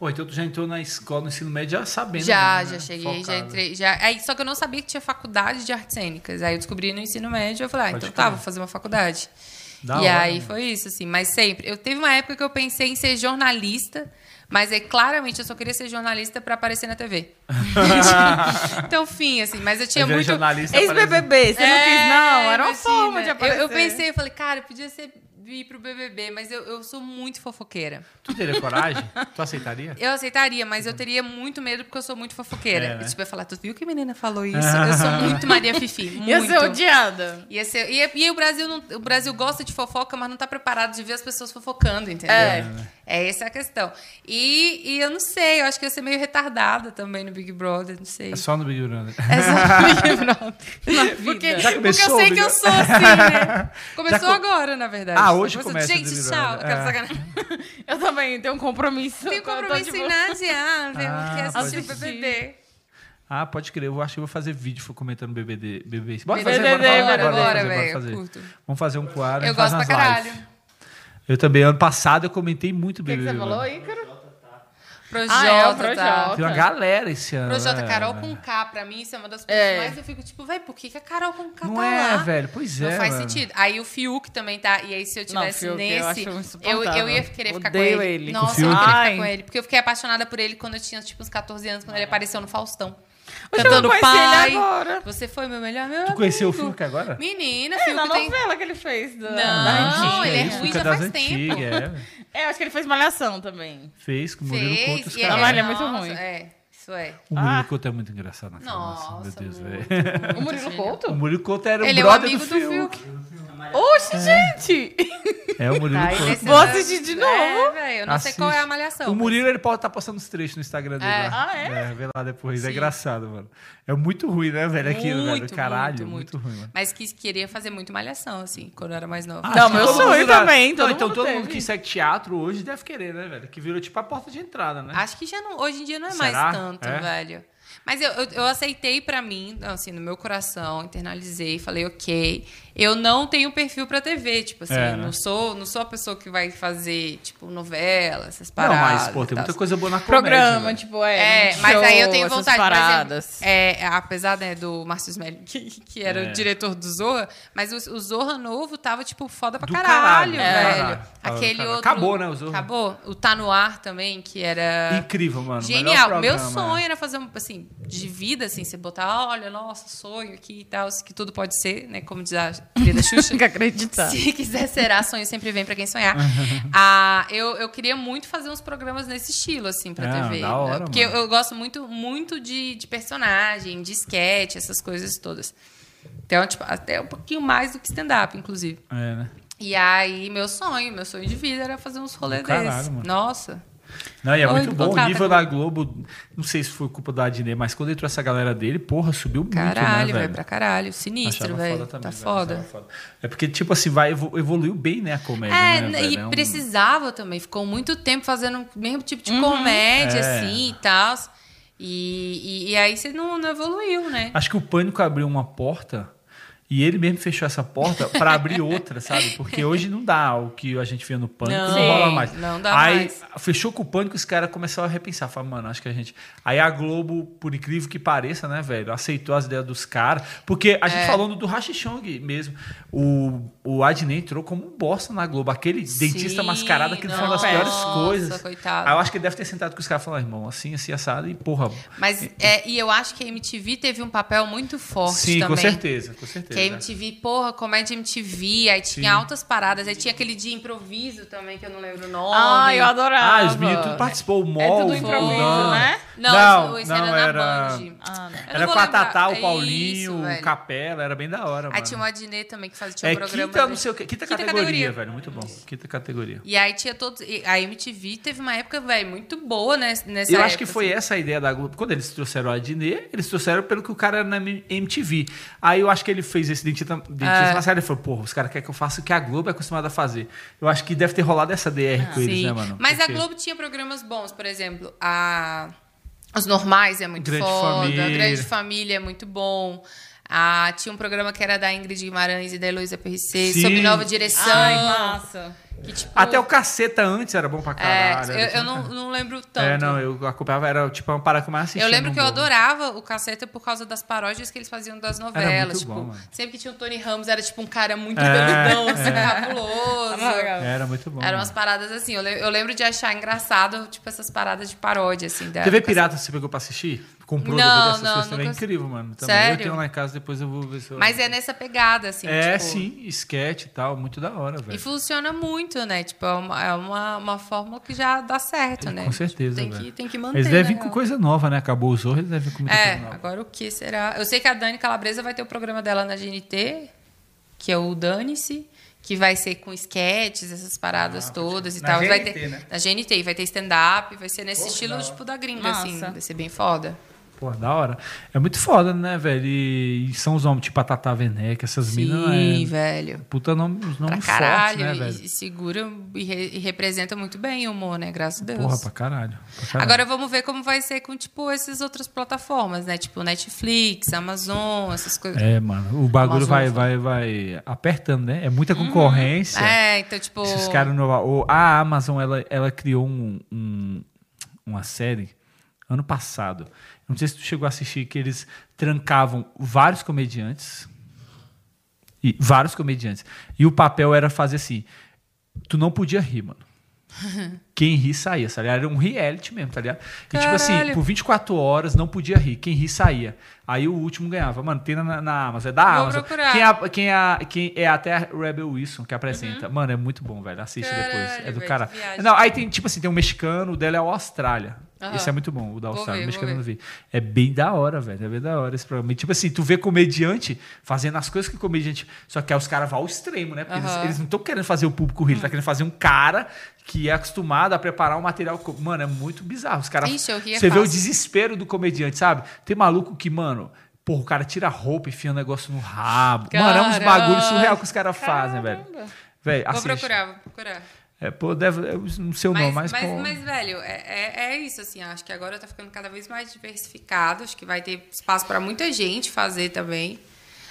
Pô, então tu já entrou na escola, no ensino médio, já sabendo. Já, né? já cheguei, já entrei. Já... Aí, só que eu não sabia que tinha faculdade de artes cênicas. Aí eu descobri no ensino médio, eu falei, ah, Pode então tá, vou fazer uma faculdade. Da e hora, aí né? foi isso, assim. Mas sempre. Eu teve uma época que eu pensei em ser jornalista, mas é claramente eu só queria ser jornalista para aparecer na TV. então, fim, assim. Mas eu tinha é muito. Ex-BBB, você não quis, não? Era uma imagina. forma de Eu- aparecer. Eu, pensei, eu falei, cara, podia ser ir pro BBB, mas eu, eu sou muito fofoqueira. Tu teria coragem? Tu aceitaria? Eu aceitaria, mas eu teria muito medo porque eu sou muito fofoqueira. É, né? Tipo, eu ia falar, tu viu que a menina falou isso? Eu sou muito Maria Fifi. Muito. Ia ser odiada. Ia ser- e, e o, Brasil não, o Brasil gosta de fofoca, mas não tá preparado de ver as pessoas fofocando, entendeu? É. É essa a questão. E, e eu não sei, eu acho que eu ia ser meio retardada também no Big Brother, não sei. É só no Big Brother. É só no Big Brother. Porque, Já porque eu começou sei que eu sou assim, né? Começou co- agora, na verdade. Ah, hoje Começou- começa Gente, Big tchau. Quero É. Eu também tenho um compromisso. Tem Eu tô, compromisso em Nadia, ver Ah, o que assistir o pode BBB. Ah, pode crer. Eu acho que eu vou fazer vídeo comentando BBB. BBB. Bora fazer, bora, bora, bora, bora, bora, bora fazer. eu curto. Vamos fazer um quadro. Eu a gente faz gosto pra umas caralho. lives. Eu também. Ano passado eu comentei muito O que, que você falou. Ícaro? Projota, Ah, é, o tá? Projota. Tem uma galera esse ano. Projota, né? Carol com K, pra mim, isso é uma das coisas É. mais eu fico tipo, velho, por que, que a Carol com K Não tá é, lá? velho. Pois é. Não faz mano. sentido. Aí o Fiuk também tá. E aí, se eu Não, tivesse eu nesse, acho eu, insuportável. eu ia querer ficar Odeio com ele. ele. Nossa, eu ia Fiuk? querer Ai. ficar com ele. Porque eu fiquei apaixonada por ele quando eu tinha, tipo, uns 14 anos, quando ele apareceu no Faustão. Oxe, cantando eu conheci pai. ele agora. Você foi meu melhor meu Tu conheceu o amigo. Fiuk agora? Menina, É, na Fiuk tem... novela que ele fez. Da, Não, Regina. ele é ruim já das faz tempo. é. É, acho que ele fez Malhação também. Fez com o Murilo Fez. Couto. os e caras. Não, mas ele é muito nossa, ruim. É, isso é. O Murilo Ah. Couto é muito engraçado naquela Nossa, Meu Deus, velho. O Murilo O Couto? Murilo Couto era Ele o é o brother amigo do do Fiuk. Fiuk. Oxe, gente! É o Murilo Tá, Couto. Vou assistir de É, novo. velho, eu não sei qual é a Assiste. malhação. O Murilo, ele pode estar postando os trechos no Instagram dele É. lá. Ah, é? vê lá depois. É Sim. engraçado, mano. É muito ruim, né, velho? Aquilo, velho. Muito, Caralho, muito, muito, ruim, mano. Mas que queria fazer muito malhação, assim, quando eu era mais nova. Ah, Não, meu todo sonho também, Não, todo então mundo todo teve. mundo que segue teatro hoje deve querer, né, velho? Que virou tipo a porta de entrada, né? Acho que já não, hoje em dia não é Será? mais tanto, É? velho. Mas eu, eu, eu aceitei pra mim, assim, no meu coração, internalizei, falei, ok. Eu não tenho perfil pra TV, tipo assim, É, né? não sou não sou a pessoa que vai fazer, tipo, novela, essas Não, paradas. mas, pô, tem muita coisa boa na comédia. Programa, velho. tipo, é. É, mas aí eu tenho show, vontade, por paradas. exemplo, é, apesar né, do Márcio Smelly, que, que era É. o diretor do Zorra, mas o, o Zorra novo tava, tipo, foda pra Do caralho, caralho, velho. Aquele caralho. outro... Acabou, né, o Zorra? Acabou. O Tá No Ar também, que era... Incrível, mano. Genial. Meu programa, sonho é. era fazer um, assim, de vida, assim, você botar, olha, nossa, sonho aqui e tal, que tudo pode ser, né? Como diz a querida Xuxa. Acreditar. Se quiser será, sonho sempre vem pra quem sonhar. ah, eu, eu queria muito fazer uns programas nesse estilo, assim, pra Ah, TV. da hora, né? Porque eu, eu gosto muito, muito de, de personagem, de sketch, essas coisas todas. Então, tipo, até um pouquinho mais do que stand-up, inclusive. É, né? E aí, meu sonho, meu sonho de vida era fazer uns rolês desses. Nossa. Não, e é Oi, muito bom. O contrata, nível Globo. da Globo, não sei se foi culpa do Adnet, mas quando entrou essa galera dele, porra, subiu muito, Caralho, né, velho, velho? pra caralho. Sinistro, Achava velho. foda também, Tá velho, foda. foda. É porque, tipo assim, vai, evo- evoluiu bem, né, a comédia, É, né, e velho? É um- precisava também. Ficou muito tempo fazendo o mesmo tipo de comédia, É. assim, e tal. E, e, e aí você não, não evoluiu, né? Acho que o Pânico abriu uma porta e ele mesmo fechou essa porta pra abrir outra, sabe? Porque hoje não dá o que a gente via no Pânico, não, Não, rola mais. não dá Aí mais. fechou com o Pânico, os caras começaram a repensar. Falaram, mano, acho que a gente. Aí a Globo, por incrível que pareça, né, velho, aceitou as ideias dos caras. Porque a É. gente falando do Rachichong mesmo, o, o Adnet entrou como um bosta na Globo. Aquele dentista Sim, mascarado, aquilo foi uma das piores coisas. coitado. Aí eu acho que ele deve ter sentado com os caras e falado, irmão, assim, assim, assado, e porra. Mas, é, e eu acho que a MTV teve um papel muito forte Sim, também. com certeza, com certeza. Que a MTV, porra, comédia MTV, aí tinha Sim. altas paradas, aí tinha aquele de improviso também, que eu não lembro o nome. Ah, eu adorava. Ah, os meninos tudo participou, o É MOL. tudo o improviso, Dan. né? Não, Não, isso, isso não, era na era- Band. Ah, não. Eu não Era com a. Tatá, o Isso, Paulinho, velho. o Capela, era bem da hora, Aí mano. tinha o Adnet também que fazia tinha um É programa. quinta, não sei o que, quinta, Quinta categoria, categoria. velho, muito bom. Quinta categoria. E aí tinha todos. A MTV teve uma época, velho, muito boa né, nessa Eu época. acho que foi assim. essa a ideia da Globo. Quando eles trouxeram o Adnet, eles trouxeram pelo que o cara era na MTV. Aí eu acho que ele fez esse dentista, dentista É. mascarado e falou, porra, os caras querem que eu faça o que a Globo é acostumada a fazer. Eu acho que deve ter rolado essa DR com eles, Sim. né, mano? Mas Porque- a Globo tinha programas bons, por exemplo, a Os Normais é muito Grande foda, Família. a Grande Família é muito bom. Ah, tinha um programa que era da Ingrid Guimarães e da Heloísa PRC, Sim. sob nova direção. Ai, massa. Que, tipo, Até o caceta antes era bom pra é, caralho. eu, era eu bom não, não lembro tanto. É, não, eu acompanhava, era tipo uma parada que eu mais assistia. Eu lembro que eu adorava o Caceta por causa das paródias que eles faziam das novelas. muito tipo, bom, sempre que tinha o Tony Ramos, era tipo um cara muito É, peludão, assim, é. cabuloso. Era muito bom. Eram umas paradas assim. Eu, le- eu lembro de achar engraçado, tipo, essas paradas de paródia, assim. Da TV do Pirata você pegou pra assistir? Comprou Não, DVD essas não, coisas também? nunca- Incrível, mano. Também. Sério? Eu tenho lá em casa, depois eu vou ver se eu... Mas é nessa pegada, assim. É, tipo, sim, sketch e tal, muito da hora, E velho. funciona muito, né? Tipo, é uma, é uma, uma fórmula que já dá certo, né? Com certeza, Tem velho. que, tem que manter. Eles devem vir né, com real. coisa nova, né? Acabou o Zorro, eles devem vir com muita É, coisa nova. agora o que será? Eu sei que a Dani Calabresa vai ter o programa dela na GNT, que é o Dane-se, que vai ser com sketches, essas paradas Ah, todas e na tal. vai GNT, ter, né? Na GNT, e vai ter stand-up, vai ser nesse Pô, estilo, tipo, da gringa, Massa. assim. Vai ser bem foda. Pô, da hora. É muito foda, né, velho? E, e são os homens tipo a Tata Werneck, essas Sim, minas. É... velho. Puta nome, os Pra nomes caralho. fortes, né, e, velho? e segura e, re- e representa muito bem o humor, né? Graças a Deus. Porra, pra caralho. pra caralho. Agora vamos ver como vai ser com, tipo, essas outras plataformas, né? Tipo, Netflix, Amazon, essas coisas. É, mano. O bagulho vai, né? vai, vai apertando, né? É muita concorrência. É, então, tipo. Esses caras no. A Amazon, ela, ela criou um, um- uma série ano passado. Não sei se tu chegou a assistir, que eles trancavam vários comediantes. E vários comediantes. E o papel era fazer assim: tu não podia rir, mano. Quem ri saía, tá? Era um reality mesmo, tá ligado? E tipo assim, Caralho. por 24 horas não podia rir. Quem ri saía. Aí o último ganhava. Mano, tem na, na Amazon. É da Vou Amazon. procurar. Quem, é, quem, é, quem é até a Rebel Wilson que apresenta. Mano, é muito bom, velho. Assiste Uhum. Caralho, depois. É do cara. Não, aí tem, tipo assim, tem um mexicano, o dela é o Austrália. Aham. Esse é muito bom, o da ver, o mexicano não vi. É bem da hora, velho. É bem da hora esse programa. E, tipo assim, tu vê comediante fazendo as coisas que comediante. Só que aí os caras vão ao extremo, né? Porque eles, Aham. eles não estão querendo fazer o público rir, ele tá querendo fazer um cara que é acostumado a preparar um material. Mano, é muito bizarro. Os caras. Você vê o fácil. desespero do comediante, sabe? Tem maluco que, mano. Porra, o cara tira a roupa e enfia um negócio no rabo. Mano, é uns bagulhos surreal que os caras fazem, velho. Velho, Vou procurar, vou procurar. É, pô, deve, eu não sei o nome, mas, mas, pô, mas, velho, é, é, é isso, assim. Acho que agora tá ficando cada vez mais diversificado. Acho que vai ter espaço para muita gente fazer também.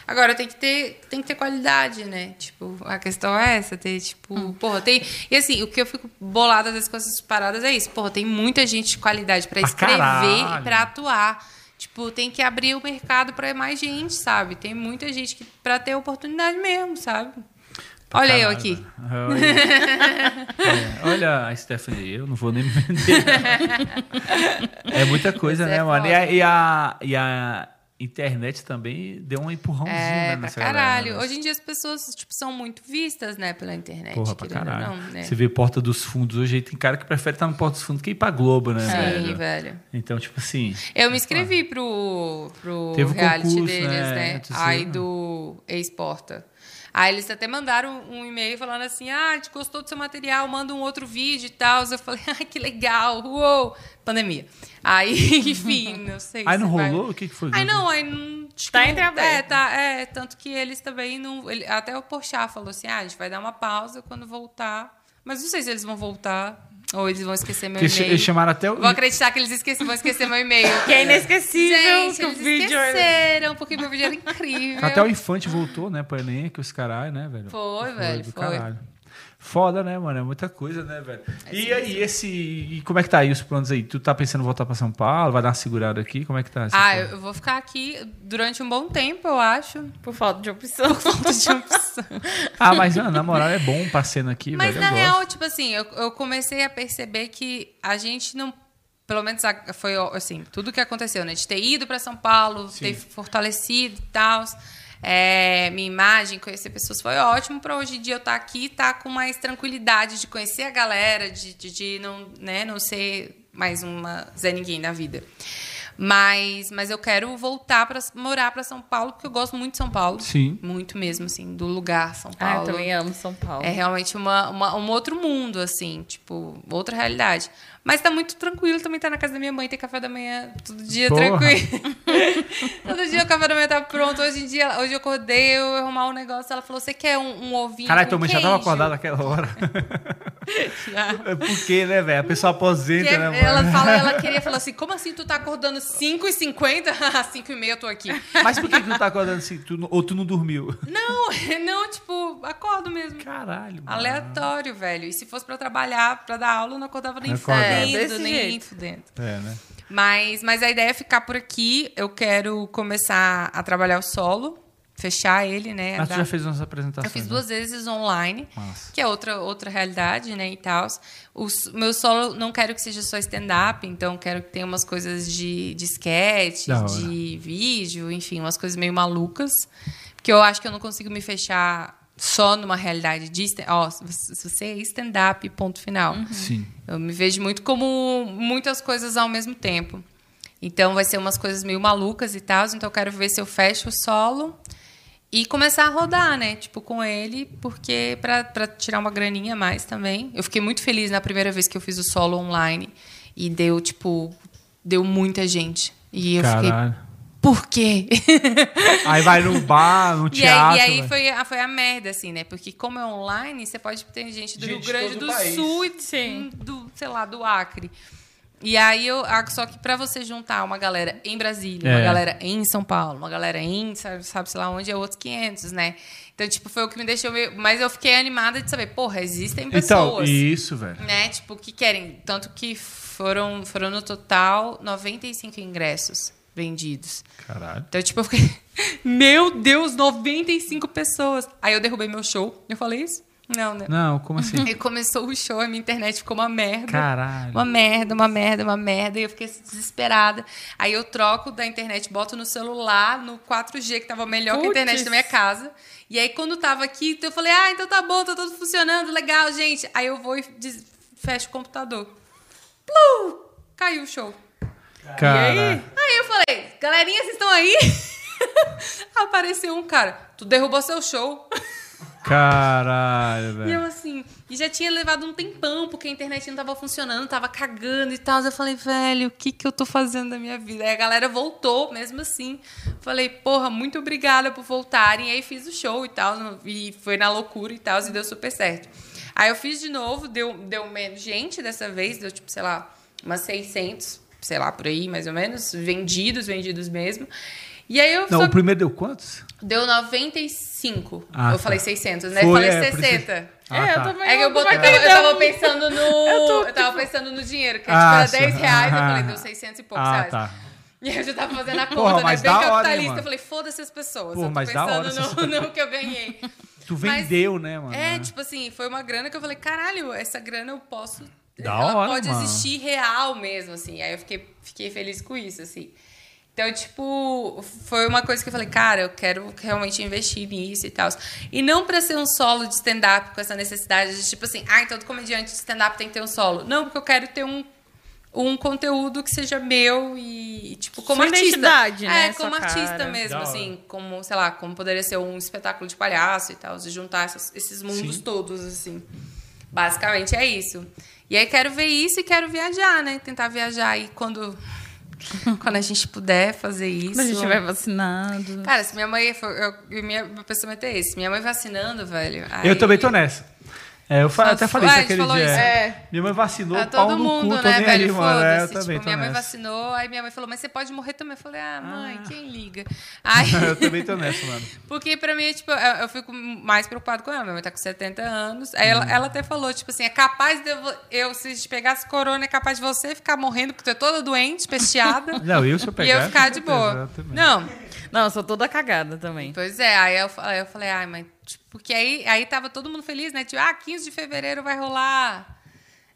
Agora tem que ter, tem que ter qualidade, né? Tipo, a questão é essa, ter, tipo, Hum. porra, tem. E assim, o que eu fico bolada às vezes com essas paradas é isso, porra, tem muita gente de qualidade para Pra escrever caralho. e pra atuar. Tipo, tem que abrir o mercado para mais gente, sabe? Tem muita gente que para ter oportunidade mesmo, sabe? Pra Olha eu aqui. Olha, é, olha a Stephanie, eu não vou nem me vender. É muita coisa, Você né, é mano? E a, e, a, e a internet também deu um empurrãozinho, É, né, pra caralho. galera, né? Hoje em dia as pessoas, tipo, são muito vistas, né, pela internet. Porra, pra caralho. Não, né? Você vê Porta dos Fundos hoje, tem cara que prefere estar no Porta dos Fundos que ir pra Globo, né, Sim, velho? velho. Então, tipo assim, Eu me inscrevi pro, pro Teve reality concurso, deles, né? né? Aí do ex-porta. Aí eles até mandaram um e-mail falando assim: ah, a gente gostou do seu material, manda um outro vídeo e tal. Eu falei, ai, que legal, uou! Pandemia. Aí, enfim, não sei. aí se não vai- rolou? O que, que foi? Aí não, aí não. acho Tá não- entreaberto. É, tá, é, tanto que eles também não. ele- até o Porchat falou assim: ah, a gente vai dar uma pausa quando voltar. Mas não sei se eles vão voltar ou eles vão esquecer meu e-mail. eles chamaram até o. Vou acreditar que eles esqueci, vão esquecer meu e-mail. Que é inesquecível Gente, que o eles vídeo é- esqueceram, porque meu vídeo era incrível. Até o Infante voltou, né, pro Enem, que os caralho, né, velho? Foi, velho, do foi. caralho. Foda, né, mano? É muita coisa, né, velho? e aí, esse. E como é que tá aí os planos aí? Tu tá pensando em voltar pra São Paulo? Vai dar uma segurada aqui? Como é que tá? essa Ah, porra? eu vou ficar aqui durante um bom tempo, eu acho. Por falta de opção. Falta de opção. Ah, mas ah, na moral é bom pra cena aqui, Mas velho. na eu real, gosto. tipo assim, eu, eu comecei a perceber que a gente não. Pelo menos foi assim, tudo que aconteceu, né? De ter ido para São Paulo, ter fortalecido e tal. É, minha imagem, conhecer pessoas foi ótimo para hoje em dia eu estar aqui e estar com mais tranquilidade de conhecer a galera, de, de, de não, né, não ser mais uma Zé Ninguém da vida. Mas, mas eu quero voltar para morar para São Paulo, porque eu gosto muito de São Paulo. Sim. Muito mesmo, assim, do lugar São Ah, Paulo. eu também amo São Paulo. É realmente uma, uma- um outro mundo, assim, tipo, outra realidade. Mas tá muito tranquilo também tá na casa da minha mãe, tem café da manhã todo dia Porra. tranquilo. todo dia o café da manhã tá pronto. Hoje em dia, hoje eu acordei, eu arrumar um negócio, ela falou: você quer um, um ovinho? Caralho, tua mãe já tava queijo?" acordada naquela hora. Já. É Por quê, né, velho? A pessoa aposenta, Que- né, mano? ela fala, ela queria falar assim: como assim tu tá acordando 5h50? 5h30 eu tô aqui. Mas por que, que tu tá acordando assim? Tu, ou tu não dormiu? Não, não, tipo, acordo mesmo. Caralho, mano. Aleatório, velho. E se fosse pra trabalhar, pra dar aula, eu não acordava nem acordava. É, desse nem jeito. fudendo. É, né? Mas, mas a ideia é ficar por aqui. Eu quero começar a trabalhar o solo, fechar ele, né? Mas tu dar- já fez umas apresentações. Eu fiz né? duas vezes online, Massa. que é outra, outra realidade, né, e tal. O meu solo não quero que seja só stand-up, então quero que tenha umas coisas de, de sketch, de vídeo, enfim, umas coisas meio malucas. Porque eu acho que eu não consigo me fechar só numa realidade de... stand- Ó, se se você é stand-up, ponto final. Sim. Eu me vejo muito como muitas coisas ao mesmo tempo. Então vai ser umas coisas meio malucas e tal. Então eu quero ver se eu fecho o solo e começar a rodar, né? Tipo, com ele, porque pra, pra tirar uma graninha a mais também. Eu fiquei muito feliz na primeira vez que eu fiz o solo online e deu, tipo, deu muita gente. E eu fiquei, Caralho. Por quê? Aí vai num bar, no E teatro. aí, e aí foi, a, foi a merda, assim, né? Porque como é online, você pode ter gente do Gente Rio de Grande do país. Sul e Sim. do, sei lá, do Acre. E aí eu. Só que pra você juntar uma galera em Brasília, uma É. galera em São Paulo, uma galera em, sabe, sabe sei lá onde, é outros 500, né? Então, tipo, foi o que me deixou meio. Mas eu fiquei animada de saber, porra, existem Então, pessoas. isso, velho. Né? Tipo, que querem. Tanto que foram, foram no total 95 ingressos vendidos. Caralho. Então, tipo, eu fiquei. Meu Deus, 95 pessoas. Aí eu derrubei meu show. Eu falei isso? Não, né? Não, como assim? Aí começou o show, a minha internet ficou uma merda. Caralho. Uma merda, uma merda, uma merda. E eu fiquei desesperada. Aí eu troco da internet, boto no celular, no 4G, que tava melhor que a internet Puts. da minha casa. E aí, quando tava aqui, eu falei, ah, então tá bom, tá tudo funcionando, legal, gente. Aí eu vou e fecho o computador. Plu! Caiu o show. Caralho. Aí eu falei, galerinha, vocês estão aí? Apareceu um cara, tu derrubou seu show. Caralho, E eu velho. assim, e já tinha levado um tempão, porque a internet não tava funcionando, tava cagando e tal. Eu falei, velho, o que que eu tô fazendo da minha vida? Aí a galera voltou, mesmo assim. Falei, porra, muito obrigada por voltarem. E aí fiz o show e tal, e foi na loucura e tal, e deu super certo. Aí eu fiz de novo, deu, deu menos gente dessa vez, deu tipo, sei lá, umas 600, sei lá, por aí, mais ou menos, vendidos, vendidos mesmo. E aí eu Não, só- o primeiro deu quantos? deu 95. Ah, eu tá. falei 600, né? Foi, eu falei é, por isso- 60. Ah, é, tá. eu também. É que eu, botei, é eu, deu? tava pensando no. Eu, tô, tava tipo- pensando no dinheiro, que Ah, tipo, era 10 sim. reais, eu falei, deu 600 e poucos Ah, reais. tá. E aí eu já tava fazendo a conta, Porra, né? mas Bem hora, capitalista. mano? eu falei, foda-se as pessoas. Pô, eu tô mas hora pensando no, no que eu ganhei. Tu Mas- vendeu, né, mano? É, tipo assim, foi uma grana que eu falei, caralho, essa grana eu posso. Da ela hora, pode mano. existir real mesmo, assim. Aí eu fiquei, fiquei feliz com isso, assim. Então, tipo, foi uma coisa que eu falei, cara, eu quero realmente investir nisso e tal. E não pra ser um solo de stand-up com essa necessidade de, tipo assim, ai, todo comediante de stand-up tem que ter um solo. Não, porque eu quero ter um, um conteúdo que seja meu e, tipo, como Sua artista. né? É, como artista cara. mesmo, Da hora. assim, como, sei lá, como poderia ser um espetáculo de palhaço e tal, de juntar essas- esses mundos Sim. todos, assim. Basicamente é isso. E aí quero ver isso e quero viajar, né? Tentar viajar aí quando, quando a gente puder fazer isso. Quando a gente estiver vacinado. Cara, se minha mãe for. Eu, minha, meu pensamento é esse. Minha mãe vacinando, velho. Eu aí- também tô nessa. É, eu Só até falei Ah, isso aquele dia. isso. É. Minha mãe vacinou, Tá pau todo no mundo, cu, né, velho? É, eu Foda-se. também Tipo, tô minha mãe nessa. vacinou, aí minha mãe falou, mas você pode morrer também. Eu falei, ah, mãe, quem liga? Aí, eu também tô nessa, mano. Porque pra mim, tipo, eu, eu fico mais preocupado com ela. Minha mãe tá com 70 anos. Aí ela, ela até falou, tipo assim, é capaz de eu, eu, se pegasse corona, é capaz de você ficar morrendo porque tu é toda doente, pesteada. Não, eu se eu e pegar... eu ficar de boa. também. Não, Não, eu sou toda cagada também. pois é. Aí eu, aí eu falei, ai, mãe, tipo, porque aí, aí tava todo mundo feliz, né? Tipo, ah, 15 de fevereiro vai rolar.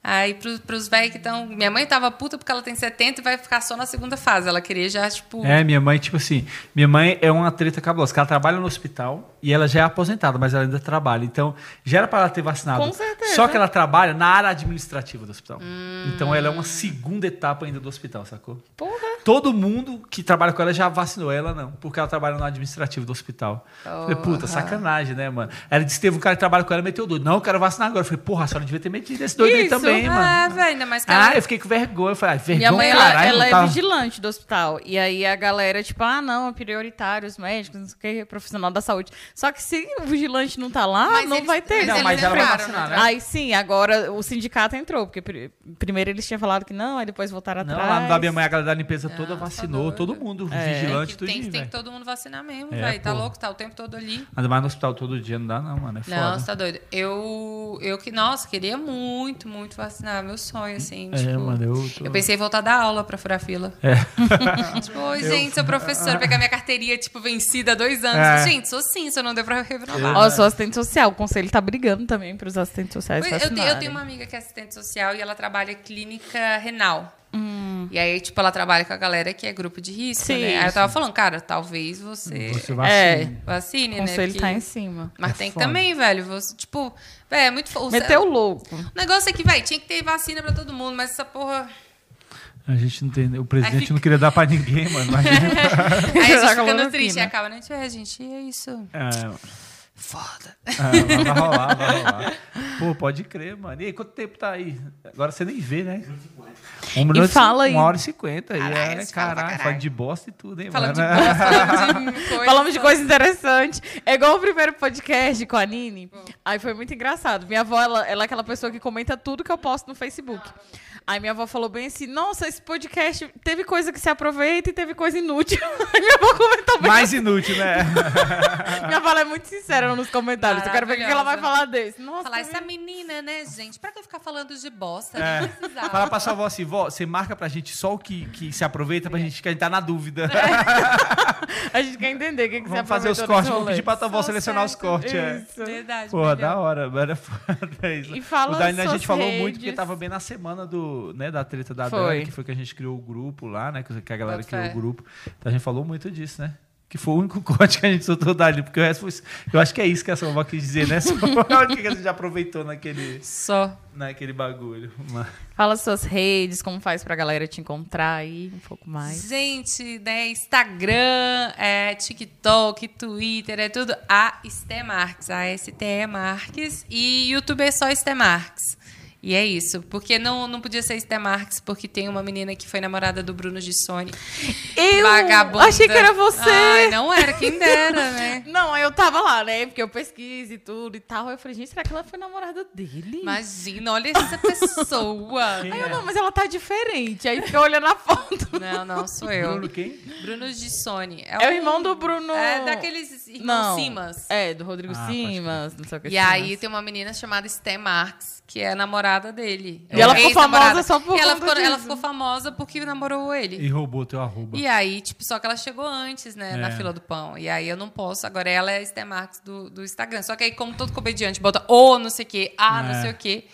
Aí pros, pros velhos que estão. Minha mãe tava puta porque ela tem 70 e vai ficar só na segunda fase. Ela queria já, tipo. É, minha mãe, tipo assim, minha mãe é uma treta cabulosa, que ela trabalha no hospital e ela já é aposentada, mas ela ainda trabalha. Então, já era para ela ter vacinado. Com certeza. Só que ela trabalha na área administrativa do hospital. Hum. Então, ela é uma segunda etapa ainda do hospital, sacou? Porra. Todo mundo que trabalha com ela já vacinou, ela não, porque ela trabalha no administrativo do hospital. Falei, puta, sacanagem, né, mano? Ela disse que teve um cara que trabalha com ela e meteu o doido. Não, eu quero vacinar agora. Eu falei, porra, a senhora devia ter metido esse doido aí Isso. também, Ah, mano. velho, ainda mais que ela. Ah, eu fiquei com vergonha. Eu falei, ah, vergonha, Minha mãe, ela, caralho, ela não é tava- vigilante do hospital. E aí a galera, tipo, ah, não, é prioritário, os médicos, não sei o que, profissional da saúde. Só que se o vigilante não tá lá, Mas não eles- vai ter. mas Não, eles mas ela vai vacinar, né? né? Aí sim, agora o sindicato entrou, porque pri- primeiro eles tinham falado que não, aí depois voltaram Não, atrás. lá no da minha mãe, a galera da limpeza toda Ah, tá vacinou, todo mundo, É. vigilante, Tem, tudo que, tem, tem que todo mundo vacinar mesmo, É, velho. Tá louco? Tá o tempo todo ali. Ainda mais no hospital todo dia, não dá não, mano, é Não, foda. você tá doido. Eu, eu que, nossa, queria muito, muito vacinar. Meu sonho, assim. É, tipo, mano, eu tô... Eu pensei em voltar a dar aula pra furar fila. É. Tipo, oi, gente, sou professora. Pegar minha carteirinha, tipo, vencida há dois anos. É. Gente, sou sim, só não deu pra renovar. Ó, eu sou assistente social, o conselho tá brigando também pros assistentes sociais Pois, eu, tenho, eu tenho uma amiga que é assistente social e ela trabalha clínica renal. Hum. E aí, tipo, ela trabalha com a galera que é grupo de risco, Sim, né? Aí eu tava falando, cara, talvez você, Você É. vacina. vacine, O né? conselho Porque- tá em cima. Mas É tem que foda. também, velho. Você, tipo, velho, é muito fo- o Meteu o louco. O negócio é que, velho, tinha que ter vacina pra todo mundo, mas essa porra. A gente não tem... O presidente fica- não queria dar pra ninguém, mano. Imagina. Aí a gente Tá fica no cloroquina. triste e acaba, né? É, gente, é isso. É, Foda. é, vai rolar, vai rolar. Pô, pode crer, mano. E aí, quanto tempo tá aí? Agora você nem vê, né? Um minuto, fala aí. Uma hora e cinquenta. Caralho, é, fala caralho, fala de bosta e tudo, hein, Falando de mano? bosta, falando de coisa. Falamos de coisa interessante. É igual o primeiro podcast com a Nini. Aí foi muito engraçado. Minha avó, ela, ela é aquela pessoa que comenta tudo que eu posto no Facebook. Aí minha avó falou bem assim: Nossa, esse podcast teve coisa que se aproveita e teve coisa inútil. Aí minha avó comentou bem. Mais inútil, né? Minha avó é muito sincera nos comentários. Eu quero ver o que ela vai falar desse. Nossa, Falar, essa menina, né, gente? Pra que ficar falando de bosta? É. Não precisava. Fala pra sua avó assim, vó, você marca pra gente só o que, que se aproveita pra gente que a gente tá na dúvida. a gente quer entender o que, que você Vamos fazer os cortes, rolê. pedir pra tua avó Só selecionar os certo. cortes. É. Isso. Verdade. Pô, melhor. da hora, mano, é isso. E fala o Dani, a suas gente falou muito porque redes. tava bem na semana do, né, da treta da Foi. Dani, que foi que a gente criou o grupo lá, né? Que a galera Bota criou fé. o grupo. Então a gente falou muito disso, né? Que foi o único corte que a gente soltou dali, porque o resto foi. Eu acho que é isso que a sua avó quis dizer, né? Só o que a gente já aproveitou naquele, Só. naquele bagulho. Mas- Fala suas redes, como faz pra galera te encontrar aí um pouco mais. Gente, né? Instagram, é, TikTok, Twitter, é tudo a Stemarks, a STE Marques. E YouTube é só Stemarks. E é isso. Porque não, não podia ser Esther Marques, porque tem uma menina que foi namorada do Bruno Gissoni. Eu Vagabunda. achei que era você. Ai, não era, quem dera, né? Não, eu tava lá, né? Porque eu pesquiso e tudo e tal. Aí eu falei, gente, será que ela foi namorada dele? Imagina, olha essa pessoa. Aí eu, não, mas ela tá diferente. Aí fiquei olhando a foto. Não, não, sou eu. Bruno quem? Bruno Gissoni. É o irmão do Bruno. É daqueles irmãos. Simas. É, do Rodrigo Ah, Simas, não sei o que. E aí tem uma menina chamada Sté Marques, que é namorada dele. E ela ficou Ex-namorada. famosa só por E ela ficou, ela disso. ficou famosa porque namorou ele. E roubou teu arroba. E aí, tipo, só que ela chegou antes, né, na É. fila do pão. E aí eu não posso. Agora ela é a Sté Marques do, do Instagram. Só que aí, como todo comediante, bota ou não sei o quê, ah, não É. sei o quê.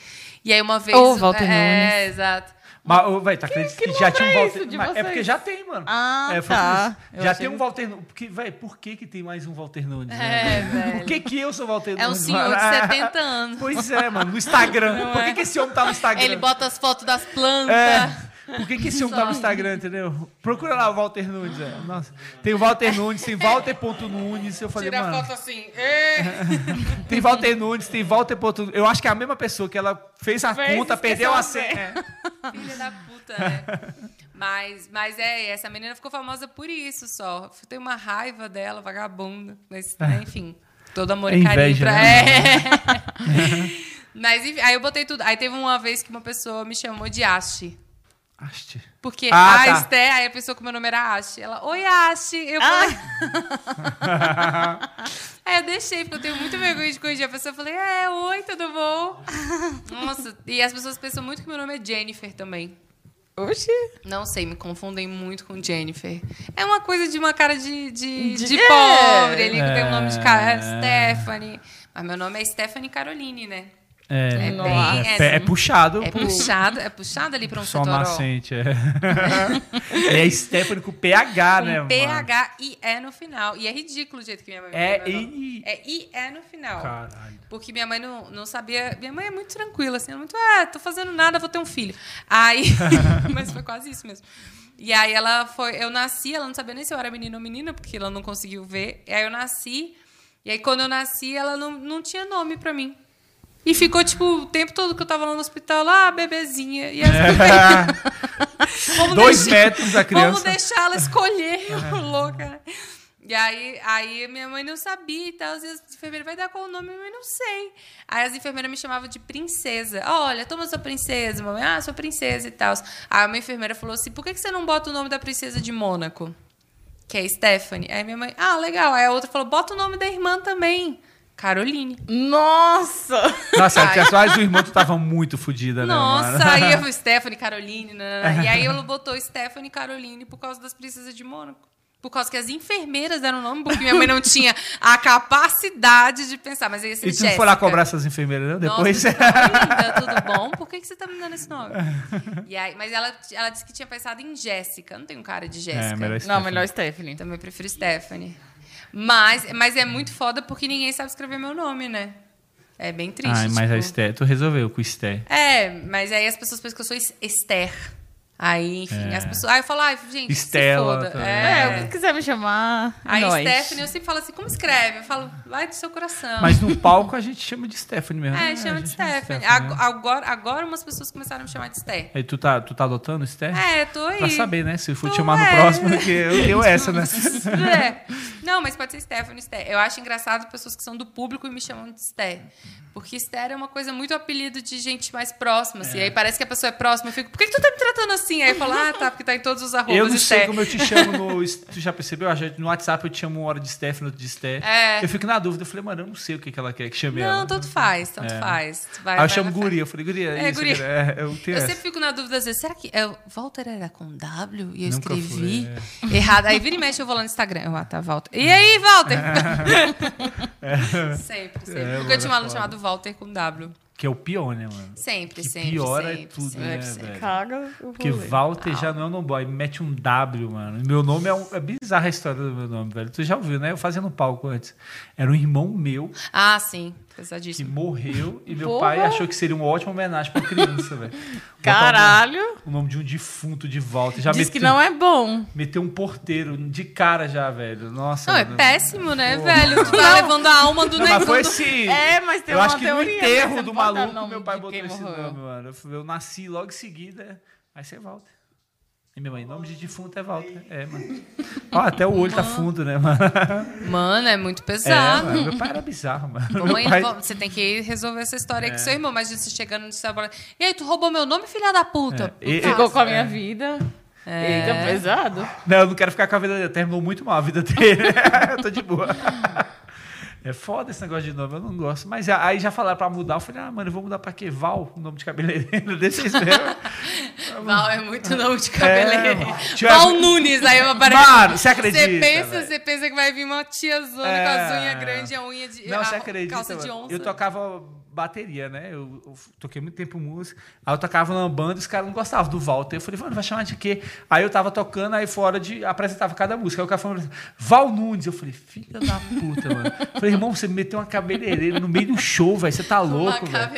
E aí uma vez. Ô, Walter É, exato. Mas, ô, velho, tu acredita que, já tinha um é Walter... de Mas é vocês? porque já tem, mano. Ah, É, tá. isso. Já achei tem um que- Walter Nunes. Porque, velho, por que, que tem mais um Walter Nunes? É, né? velho. Por que, que eu sou Walter Nunes? É um senhor de mano? 70 anos. Pois é, mano. No Instagram. por que, que esse homem tá no Instagram? Ele bota as fotos das plantas. É. Por que, que esse homem tá no Instagram, entendeu? Procura lá o Walter Nunes. É. Nossa. Tem o Walter Nunes, tem Walter.nunes. Eu falei, Tira a mano. foto assim. Tem Walter Nunes, tem Walter. Ponto- Eu acho que é a mesma pessoa que ela fez a Fez, conta, perdeu a a senha. É. Filha da puta, né? Mas, mas é, essa menina ficou famosa por isso só. Eu tenho uma raiva dela, vagabunda. Mas, né, enfim, todo amor É e carinho inveja, pra né? É. Mas enfim, aí eu botei tudo. Aí teve uma vez que uma pessoa me chamou de Ashi. Aste. Porque Ah, a tá. Esté, aí a pessoa com meu nome era Ashi. Ela, oi Ashi. Eu falei. aí eu deixei, porque eu tenho muita vergonha de corrigir a pessoa. Eu falei, é, oi, tudo bom? Nossa, e as pessoas pensam muito que meu nome é Jennifer também. Oxi. Não sei, me confundem muito com Jennifer. É uma coisa de uma cara de, de, De- de é. pobre ali, que tem o nome de cara, É. Stephanie. Mas meu nome é Stephanie Caroline, né? É, É é, É, é puxado. é puxado, é puxado ali pra um Só nascente, é. é Stephanie com PH, né, Com mano? PH e E no final. E é ridículo o jeito que minha mãe É. I. É E no final. Caralho. Porque minha mãe não, não sabia. Minha mãe é muito tranquila, assim, é muito, ah, tô fazendo nada, vou ter um filho. Aí. mas foi quase isso mesmo. E aí ela foi. Eu nasci, ela não sabia nem se eu era menino ou menina, porque ela não conseguiu ver. E aí eu nasci. E aí quando eu nasci, ela não, não tinha nome pra mim. E ficou, tipo, o tempo todo que eu tava lá no hospital, lá, bebezinha. E as Vamos Dois deixar- metros da criança. Vamos deixar ela escolher, louca. né? E aí, aí minha mãe não sabia e tal. E as enfermeiras, vai dar qual o nome? Minha mãe, não sei. Aí as enfermeiras me chamavam de princesa. Olha, toma sua princesa, mamãe. Ah, sua princesa e tal. Aí uma enfermeira falou assim, por que que você não bota o nome da princesa de Mônaco? Que é Stephanie. Aí minha mãe, ah, legal. Aí a outra falou, bota o nome da irmã também. Caroline. Nossa! Nossa, mais um irmão, tu tava muito fodida, né, Nossa, mano? aí eu fui Stephanie, Caroline, nanana. e aí ela botou Stephanie Caroline por causa das princesas de Mônaco. Por causa que as enfermeiras deram o nome, porque minha mãe não tinha a capacidade de pensar. Mas aí ser E tu não foi lá cobrar essas enfermeiras, não? Depois. Nossa, linda, tudo bom? Por que, que você tá me dando esse nome? E aí, mas ela, ela disse que tinha pensado em Jéssica. Não tem um cara de Jéssica. É, melhor Não, Stephanie. melhor Stephanie. Também prefiro Stephanie. Mas, mas é muito foda porque ninguém sabe escrever meu nome, né? É bem triste. Ai, mas tipo... a Esté, tu resolveu com o Esté. É, mas aí as pessoas pensam que eu sou Es- Esther. Aí, enfim, É. as pessoas. Aí eu falo, ai, gente, Estela se foda. É, É. se quiser me chamar. Aí, nós. Stephanie, eu sempre falo assim, como escreve? Eu falo, vai do seu coração. Mas no palco a gente chama de Stephanie mesmo. É, né? chama A de gente chama Stephanie. mesmo. Ag- Agora, agora umas pessoas começaram a me chamar de Esther. E tu tá, tu tá adotando Esté? É, tô aí. Pra saber, né? Se eu for Tu te chamar no é. próximo, porque eu tenho essa, né? É. Não, mas pode ser Stephanie, Esther. Eu acho engraçado pessoas que são do público e me chamam de Esther. Porque Esther é uma coisa muito apelido de gente mais próxima, assim. Aí parece que a pessoa é próxima. Eu fico, por que, que tu tá me tratando assim? Aí eu falo, ah, tá, porque tá em todos os arrobas Eu não sei como eu te chamo no. Tu já percebeu? No WhatsApp eu te chamo uma hora de Stephanie, outra de Esté. É. Eu fico na dúvida. Eu falei, mano, eu não sei o que, que ela quer que chame ela. Não, tanto faz, tanto É. faz. Vai, Aí eu chamo fé. Guria. Eu falei, Guria, É, isso, Guria. É, eu Eu sempre fico na dúvida, às vezes, será que é, Walter era com W e eu Nunca escrevi foi, errado? Aí vira e mexe, eu vou lá no Instagram. Eu, ah, tá, Walter. E aí, Walter? sempre, sempre. É, Porque eu tinha um aluno chamado Walter com W. Que é o pior, né, mano? Sempre, Que sempre. piora sempre, tudo, sempre, né, sempre. velho? Caga o Porque. Walter já não é um nome boy, mete um W, mano. Meu nome é, um, é bizarra a história do meu nome, velho. Tu já ouviu, né? Eu fazia no palco antes. Era um irmão meu. Ah, sim. Que Pesadíssimo. morreu e meu Porra. pai achou que seria uma ótima homenagem pra criança, velho. Caralho. O nome de um defunto de volta. Já Diz meteu, que não é bom. meteu um porteiro de cara já, velho. Nossa. Não, é péssimo, né, velho? Tu tá levando a alma do Não, mas negócio. foi assim. É, mas tem eu uma acho que no teoria, enterro do maluco, meu pai botou esse nome, mano. Eu, eu nasci logo em seguida. Aí você volta. E minha mãe, nome de defunto é Walter. É, mano. Ó, até o olho tá fundo, né, mano? Mano, é muito É, pesado. mano. Meu pai era bizarro, mano. Mãe, pai- você tem que resolver essa história É. aí com seu irmão. Imagina você chegando no trabalho. E aí, tu roubou meu nome, filha da puta? É, e-. Ficou com a minha vida. É. Eita, pesado. Não, eu não quero ficar com a vida dele. Terminou muito mal a vida dele. eu tô de boa. É foda esse negócio de nome, eu não gosto. Mas aí já falaram pra mudar. Eu falei, ah, mano, eu vou mudar pra quê? Val, o nome de cabeleireiro. Deixa vocês verem. Val é muito nome de cabeleireiro. mano. Tinha- Val Nunes, aí aparece. Mano, você acredita, Você pensa, você pensa que vai vir uma tiazona É. com as unhas grandes e a unha de. Não, você acredita, calça de onça. Eu tocava bateria, né? Eu, eu toquei muito tempo música. Aí eu tocava numa banda e os caras não gostavam do Walter. Eu falei, mano, vai chamar de quê? Aí eu tava tocando, aí fora de. apresentava cada música. Aí o cara falou, Val Nunes. Eu falei, filha da puta, mano. Eu falei, irmão, você me meteu uma cabeleireira no meio do show, velho. Você tá louco, velho.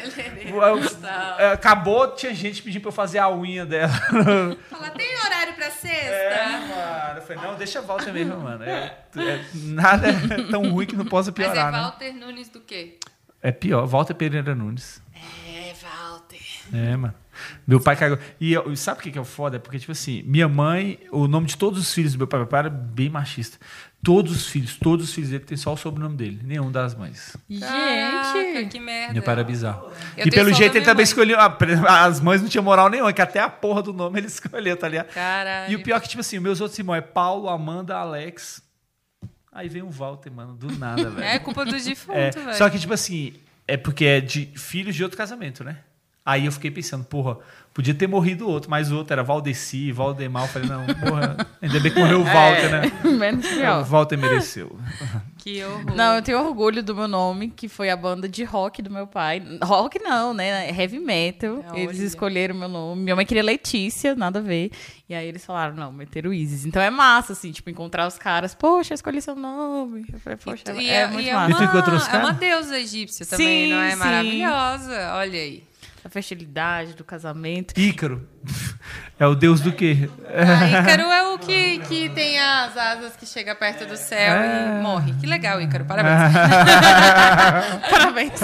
Tal. é, Acabou, tinha gente pedindo pra eu fazer a unha dela. Fala, tem horário pra sexta? É, mano. Eu falei, não, deixa a Walter mesmo, mano. É- é- nada é tão ruim que não possa Mas é piorar, né? Walter Nunes do quê? É pior, Walter Pereira Nunes. É, Walter. É, mano. Meu pai cagou. E eu- sabe o que que é o foda? É porque, tipo assim, minha mãe, o nome de todos os filhos do meu pai, meu pai era bem machista. Todos os filhos, todos os filhos dele tem só o sobrenome dele, nenhum das mães. Caraca, Gente. que merda. Meu pai era bizarro. Eu e pelo jeito ele também mãe. escolheu. ah, As mães não tinham moral nenhuma, que até a porra do nome ele escolheu, tá ligado? Caralho. E o pior é que, tipo assim, meus outros irmãos é Paulo, Amanda, Alex. Aí vem o Walter, mano, do nada, velho. É culpa do defunto, É, velho. só que, tipo assim, é porque é de filhos de outro casamento, né? Aí eu fiquei pensando, porra, podia ter morrido outro, mas o outro era Valdeci, Valdemar. Eu falei, não, porra, ainda bem que morreu o Walter, né? Menos O. Walter mereceu. Que horror. Não, eu tenho orgulho do meu nome, que foi a banda de rock do meu pai. Rock não, né? Heavy metal. Olha. Eles escolheram meu nome. Minha mãe queria Letícia, nada a ver. E aí eles falaram, não, meteram o Isis. Então é massa, assim, tipo, encontrar os caras. Poxa, eu escolhi seu nome. Eu falei, poxa, E é, é, muito e é massa. E tu encontrou os uma, é uma caras? deusa egípcia também, Sim, não é? sim. Maravilhosa. Olha aí. A fertilidade do casamento. Ícaro. É o deus do quê? Ah, Ícaro é o que, que tem as asas que chega perto do céu É. e morre. Que legal, Ícaro. Parabéns. Parabéns.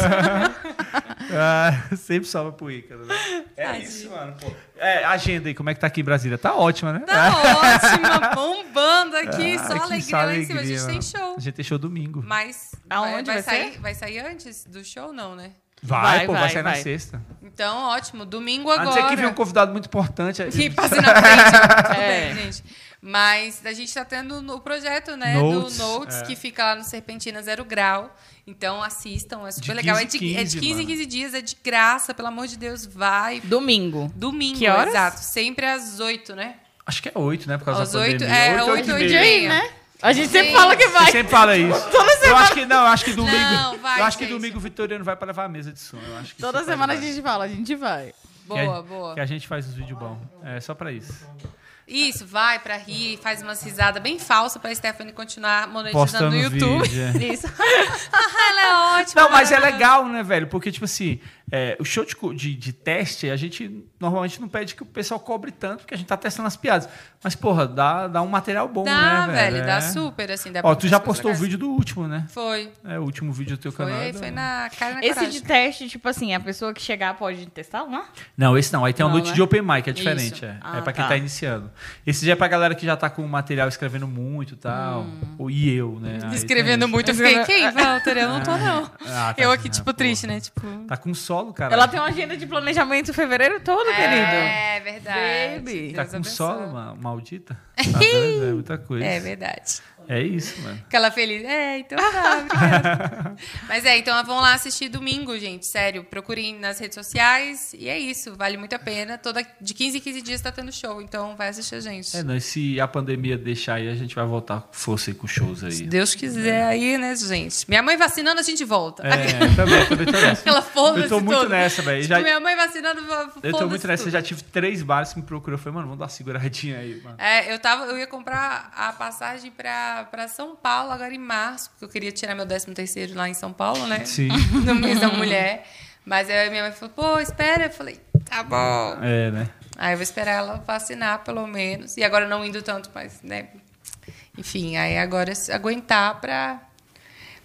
Ah, sempre sobra pro Ícaro, né? É Tadinho. isso, mano. Pô. É, agenda aí, como é que tá aqui em Brasília? Tá ótima, né? Tá ótima, bombando aqui, Ah, só alegria só lá em cima. A alegria, gente tem show. A gente tem show domingo. Mas Aonde vai, vai sair, ser? vai sair antes do show, não, né? Vai, Vai, pô, vai, vai, sair na vai. sexta. Então, ótimo. Domingo agora. não ser que venha um convidado muito importante. aí- Que passe na frente. Tudo É. bem, gente. Mas a gente tá tendo o projeto, né? Notes, do Notes, é. que fica lá no Serpentina Zero Grau. Então assistam, é super De legal. 15 é, de, em é de 15, 15 em mano. 15 dias, é de graça, pelo amor de Deus, vai. Domingo. Domingo, Que horas? exato. Sempre às 8, né? Acho que é oito, né? Por causa Às da oito, pandemia. é, Oito, oito, e oito meia. e Aí, meia. né? A gente sempre Sim. fala que Você vai. sempre fala isso. eu acho que não, eu acho que domingo. Não, vai, eu acho que gente. domingo o Vitoriano vai pra levar a mesa de som. Eu acho que Toda é semana a gente fala, a gente vai. Boa, que a, boa. Que a gente faz os vídeos bons. É só pra isso. Isso, vai pra rir, faz umas risadas bem falsas pra Stephanie continuar monetizando Postando no YouTube. vídeo. é. Isso. Ela é ótima. Não, mas é maravilhosa. legal, né, velho? Porque, tipo assim, é, o show de, de, de teste, a gente normalmente não pede que o pessoal cobre tanto, porque a gente tá testando as piadas. Mas, porra, dá, dá um material bom, Dá, né, velho, velho? dá É. super, assim. Dá Ó, tu já postou o vídeo do último, né? Foi. É, o último vídeo do teu canal. Foi, é do- foi na cara na Esse coragem. de teste, tipo assim, a pessoa que chegar pode testar lá? Não, esse não. Aí tem uma Não, noite né? de open mic, é diferente. Isso. É, Ah, é pra quem tá. tá iniciando. Esse já é pra galera que já tá com o material escrevendo muito e tal. Ou E eu, né? Aí Escrevendo muito, eu fiquei, quem, Walter? Eu não tô, não. Ah, tá- eu aqui, ah, tipo, porra. triste, né? Tipo... Tá com solo, cara. Ela tem uma agenda de planejamento em fevereiro todo, querido. É verdade. Baby. Tá Deus com abençoe. solo, ma- maldita. Tá é muita coisa. É verdade. É isso, mano. Aquela feliz. É, então tá, obrigada. Mas é, então vão lá assistir domingo, gente. Sério, procurem nas redes sociais. E é isso, vale muito a pena. Toda, de 15 em 15 dias tá tendo show, então vai assistir a gente. É, não, e se a pandemia deixar aí, a gente vai voltar com força aí com shows aí. Se Deus quiser aí, né, gente? Minha mãe vacinando, a gente volta. É, também, também tô nessa. Aquela foda Eu tô muito nessa, velho. Tipo, Já- minha mãe vacinando, Eu tô muito nessa, tudo. já tive três bares que me procuram. Eu falei, mano, vamos dar uma seguradinha aí, mano. É, eu, tava, eu ia comprar a passagem pra pra São Paulo agora em março, porque eu queria tirar meu 13 terceiro lá em São Paulo, né? Sim. No mês da mulher. Mas aí minha mãe falou, pô, espera. Eu falei, tá bom. É, né? Aí eu vou esperar ela vacinar, pelo menos. E agora não indo tanto, mas, né? Enfim, aí agora se aguentar pra,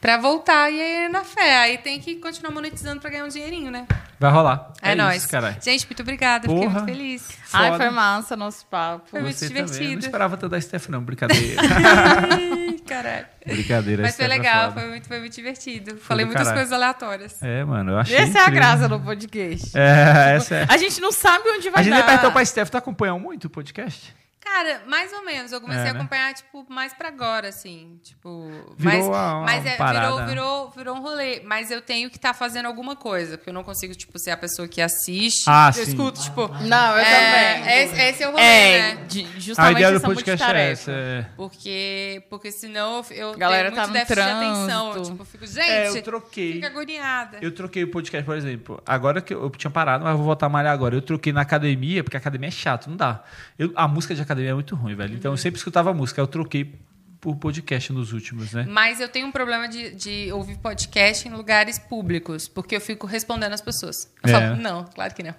pra voltar e aí é na fé. Aí tem que continuar monetizando pra ganhar um dinheirinho, né? Vai rolar. É, é nóis. Isso. Gente, muito obrigada. Fiquei Porra. muito feliz. Ai, Foda. foi massa nosso papo. Foi muito Você também. Eu não divertido. esperava tanto da Steph, não. Brincadeira. Caralho. Brincadeira. Mas foi é legal, foi muito, foi muito divertido. Falei muitas caralho. coisas aleatórias. É, mano, eu achei Essa é a incrível. graça do podcast. É, essa é. A gente não sabe onde vai A gente dar. apertou pra Steph. Tu acompanhou muito o podcast? Cara, mais ou menos. Eu comecei É, a né? acompanhar, tipo, mais pra agora, assim. Tipo. Virou mas uma- uma mas é, virou, virou, virou um rolê. Mas eu tenho que estar fazendo alguma coisa. Porque eu não consigo, tipo, ser a pessoa que assiste. Ah, eu sim. escuto, tipo. Não, eu é, também. Esse, esse é o rolê, É, né? de- A justamente ideia do essa podcast é essa. É. Porque, porque senão eu Galera tenho tá muito no déficit de atenção. Eu, trânsito. tipo, eu fico, É, gente, eu troquei. fica agoniada. Eu troquei o podcast, por exemplo. Agora que eu, eu tinha parado, mas eu vou voltar a malhar agora. Eu troquei na academia, porque a academia é chato, não dá. Eu- a música de academia é muito ruim, velho. Então eu sempre escutava música. Eu troquei por podcast nos últimos, né? Mas eu tenho um problema de, de ouvir podcast em lugares públicos, porque eu fico respondendo as pessoas. Eu É. falo, não, claro que não.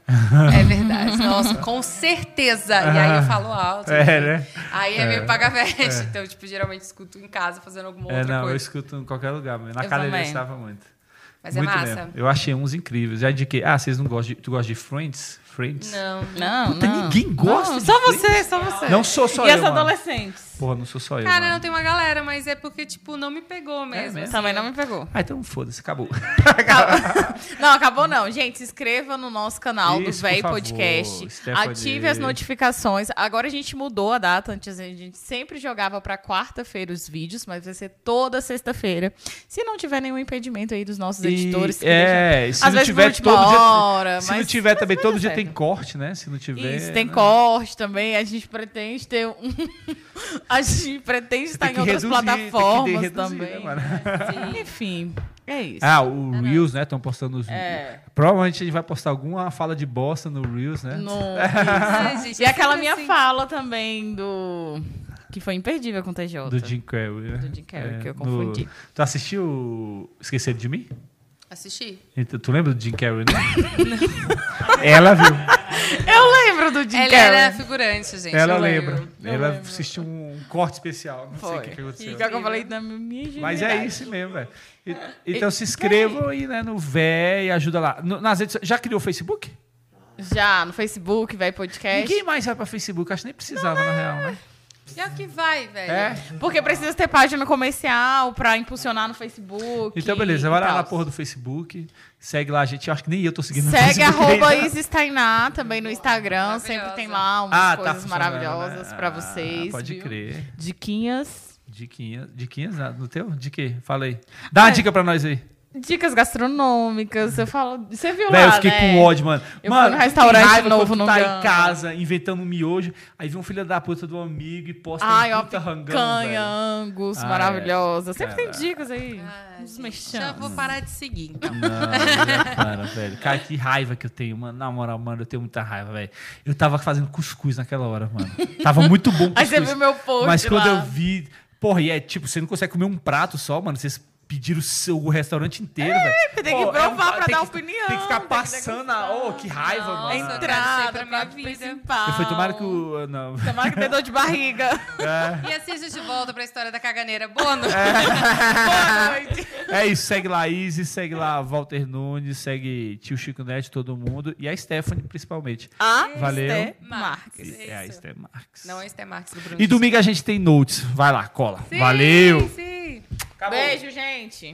É verdade. Nossa, com certeza. E aí eu falo alto. É, né? Aí é meio paga-veste. Então, tipo, geralmente escuto em casa fazendo alguma É, outra não, eu coisa. escuto em qualquer lugar. mas Na Eu academia eu estava muito. Mas é muito massa. mesmo. Eu achei uns incríveis. Já indiquei. Ah, vocês não gostam de. Tu gosta de Friends? Friends? Não. Não, Puta, não. ninguém gosta Não, de só Friends? você, só você. Não sou só e eu, as mano. adolescentes? Porra, não sou só eu. Cara, mano. não tem uma galera, mas é porque, tipo, não me pegou mesmo. mesmo? assim. Também não me pegou. Ah, então foda-se, acabou. Não, acabou não. Gente, se inscreva no nosso canal Isso, do Véi Podcast. Stephanie. Ative as notificações. Agora a gente mudou a data. Antes a gente sempre jogava pra quarta-feira os vídeos, mas vai ser toda sexta-feira. Se não tiver nenhum impedimento aí dos nossos editores. que é, deixam- se às não vezes tiver todo dia- hora, Se não mas tiver também, todo dia certo. tem corte, né? Se não tiver. Isso, tem né? corte também. A gente pretende ter um. a gente pretende estar em outras reduzir, plataformas reduzir, né, também. mano? né? Enfim, é isso. Ah, o Reels, né? Estão postando os É. Provavelmente a gente vai postar alguma fala de bosta no Reels, né? No- Ai, gente, E é aquela minha assim. fala também do. Que foi imperdível com o TJ. Do Jim Carrey, né? Do Jim Carrey, que eu no- confundi. Tu assistiu Esquecer de Mim? Assisti. Então, Tu lembra do Jim Carrey, né? Ela viu. Eu lembro do Jim Ela Carrey. era figurante, gente. Ela eu lembra. Ela lembro. assistiu um corte especial. Não sei o Foi. que, que E aconteceu. que eu falei da minha Mas é genialidade. isso mesmo, velho. E- Então se inscrevam aí, né, no Vé e ajuda lá. No- nas redes, já criou o Facebook? Já, no Facebook, vai podcast. Ninguém mais vai pra Facebook, acho que nem precisava, na real, né? Pior que vai, velho. É? Porque precisa ter página comercial pra impulsionar no Facebook. Então, beleza, vai lá na porra do Facebook, segue lá a gente. Eu acho que nem eu tô seguindo no Segue Facebook arroba também no Instagram. Sempre tem lá umas Ah, tá coisas funcionando, maravilhosas né? pra Ah, vocês. Pode viu? crer. Diquinhas. Diquinhas, diquinhas ah, no teu? De quê? Falei. Dá uma dica pra nós aí. Dicas gastronômicas. Eu falo. Você viu Véi, lá, eu fiquei né? com ódio, mano. Eu mano, fui no restaurante novo no tu tá em casa, inventando um miojo, aí vem um filho da puta do amigo e posta Ai, um puta rangão, picanha, velho. angus, Ah, maravilhosa. Sempre tem dicas aí. Ah, gente, mexãs. já vou parar de seguir, então. Não, não, velho. Cara, que raiva que eu tenho, mano. Na moral, mano, eu tenho muita raiva, velho. Eu tava fazendo cuscuz naquela hora, mano. Tava muito bom o Aí você cuscuz. viu meu post Mas quando lá. eu vi. Porra, e é tipo, você não consegue comer um prato só, mano. Vocês pediram o, seu, o restaurante inteiro, velho. É, tem que provar pra tem dar que- opinião, Tem que ficar passando a. Oh, que raiva, Nossa, mano. A entrada, pra prato vida. principal. Eu fui tomara que o. Não. Tomara que dê dor de barriga. É. E assista de volta pra história da caganeira. Boa noite. Boa noite. É isso, segue lá a Izzy, segue lá Walter Nunes, segue tio Chico Neto, todo mundo. E a Stephanie, principalmente. A Valeu. Esté Marques. É a. Steph Marques. Não é Esther Marques do Bruno. E domingo a gente tem notes. Vai lá, cola. Sim, Valeu! Sim. Beijo, gente.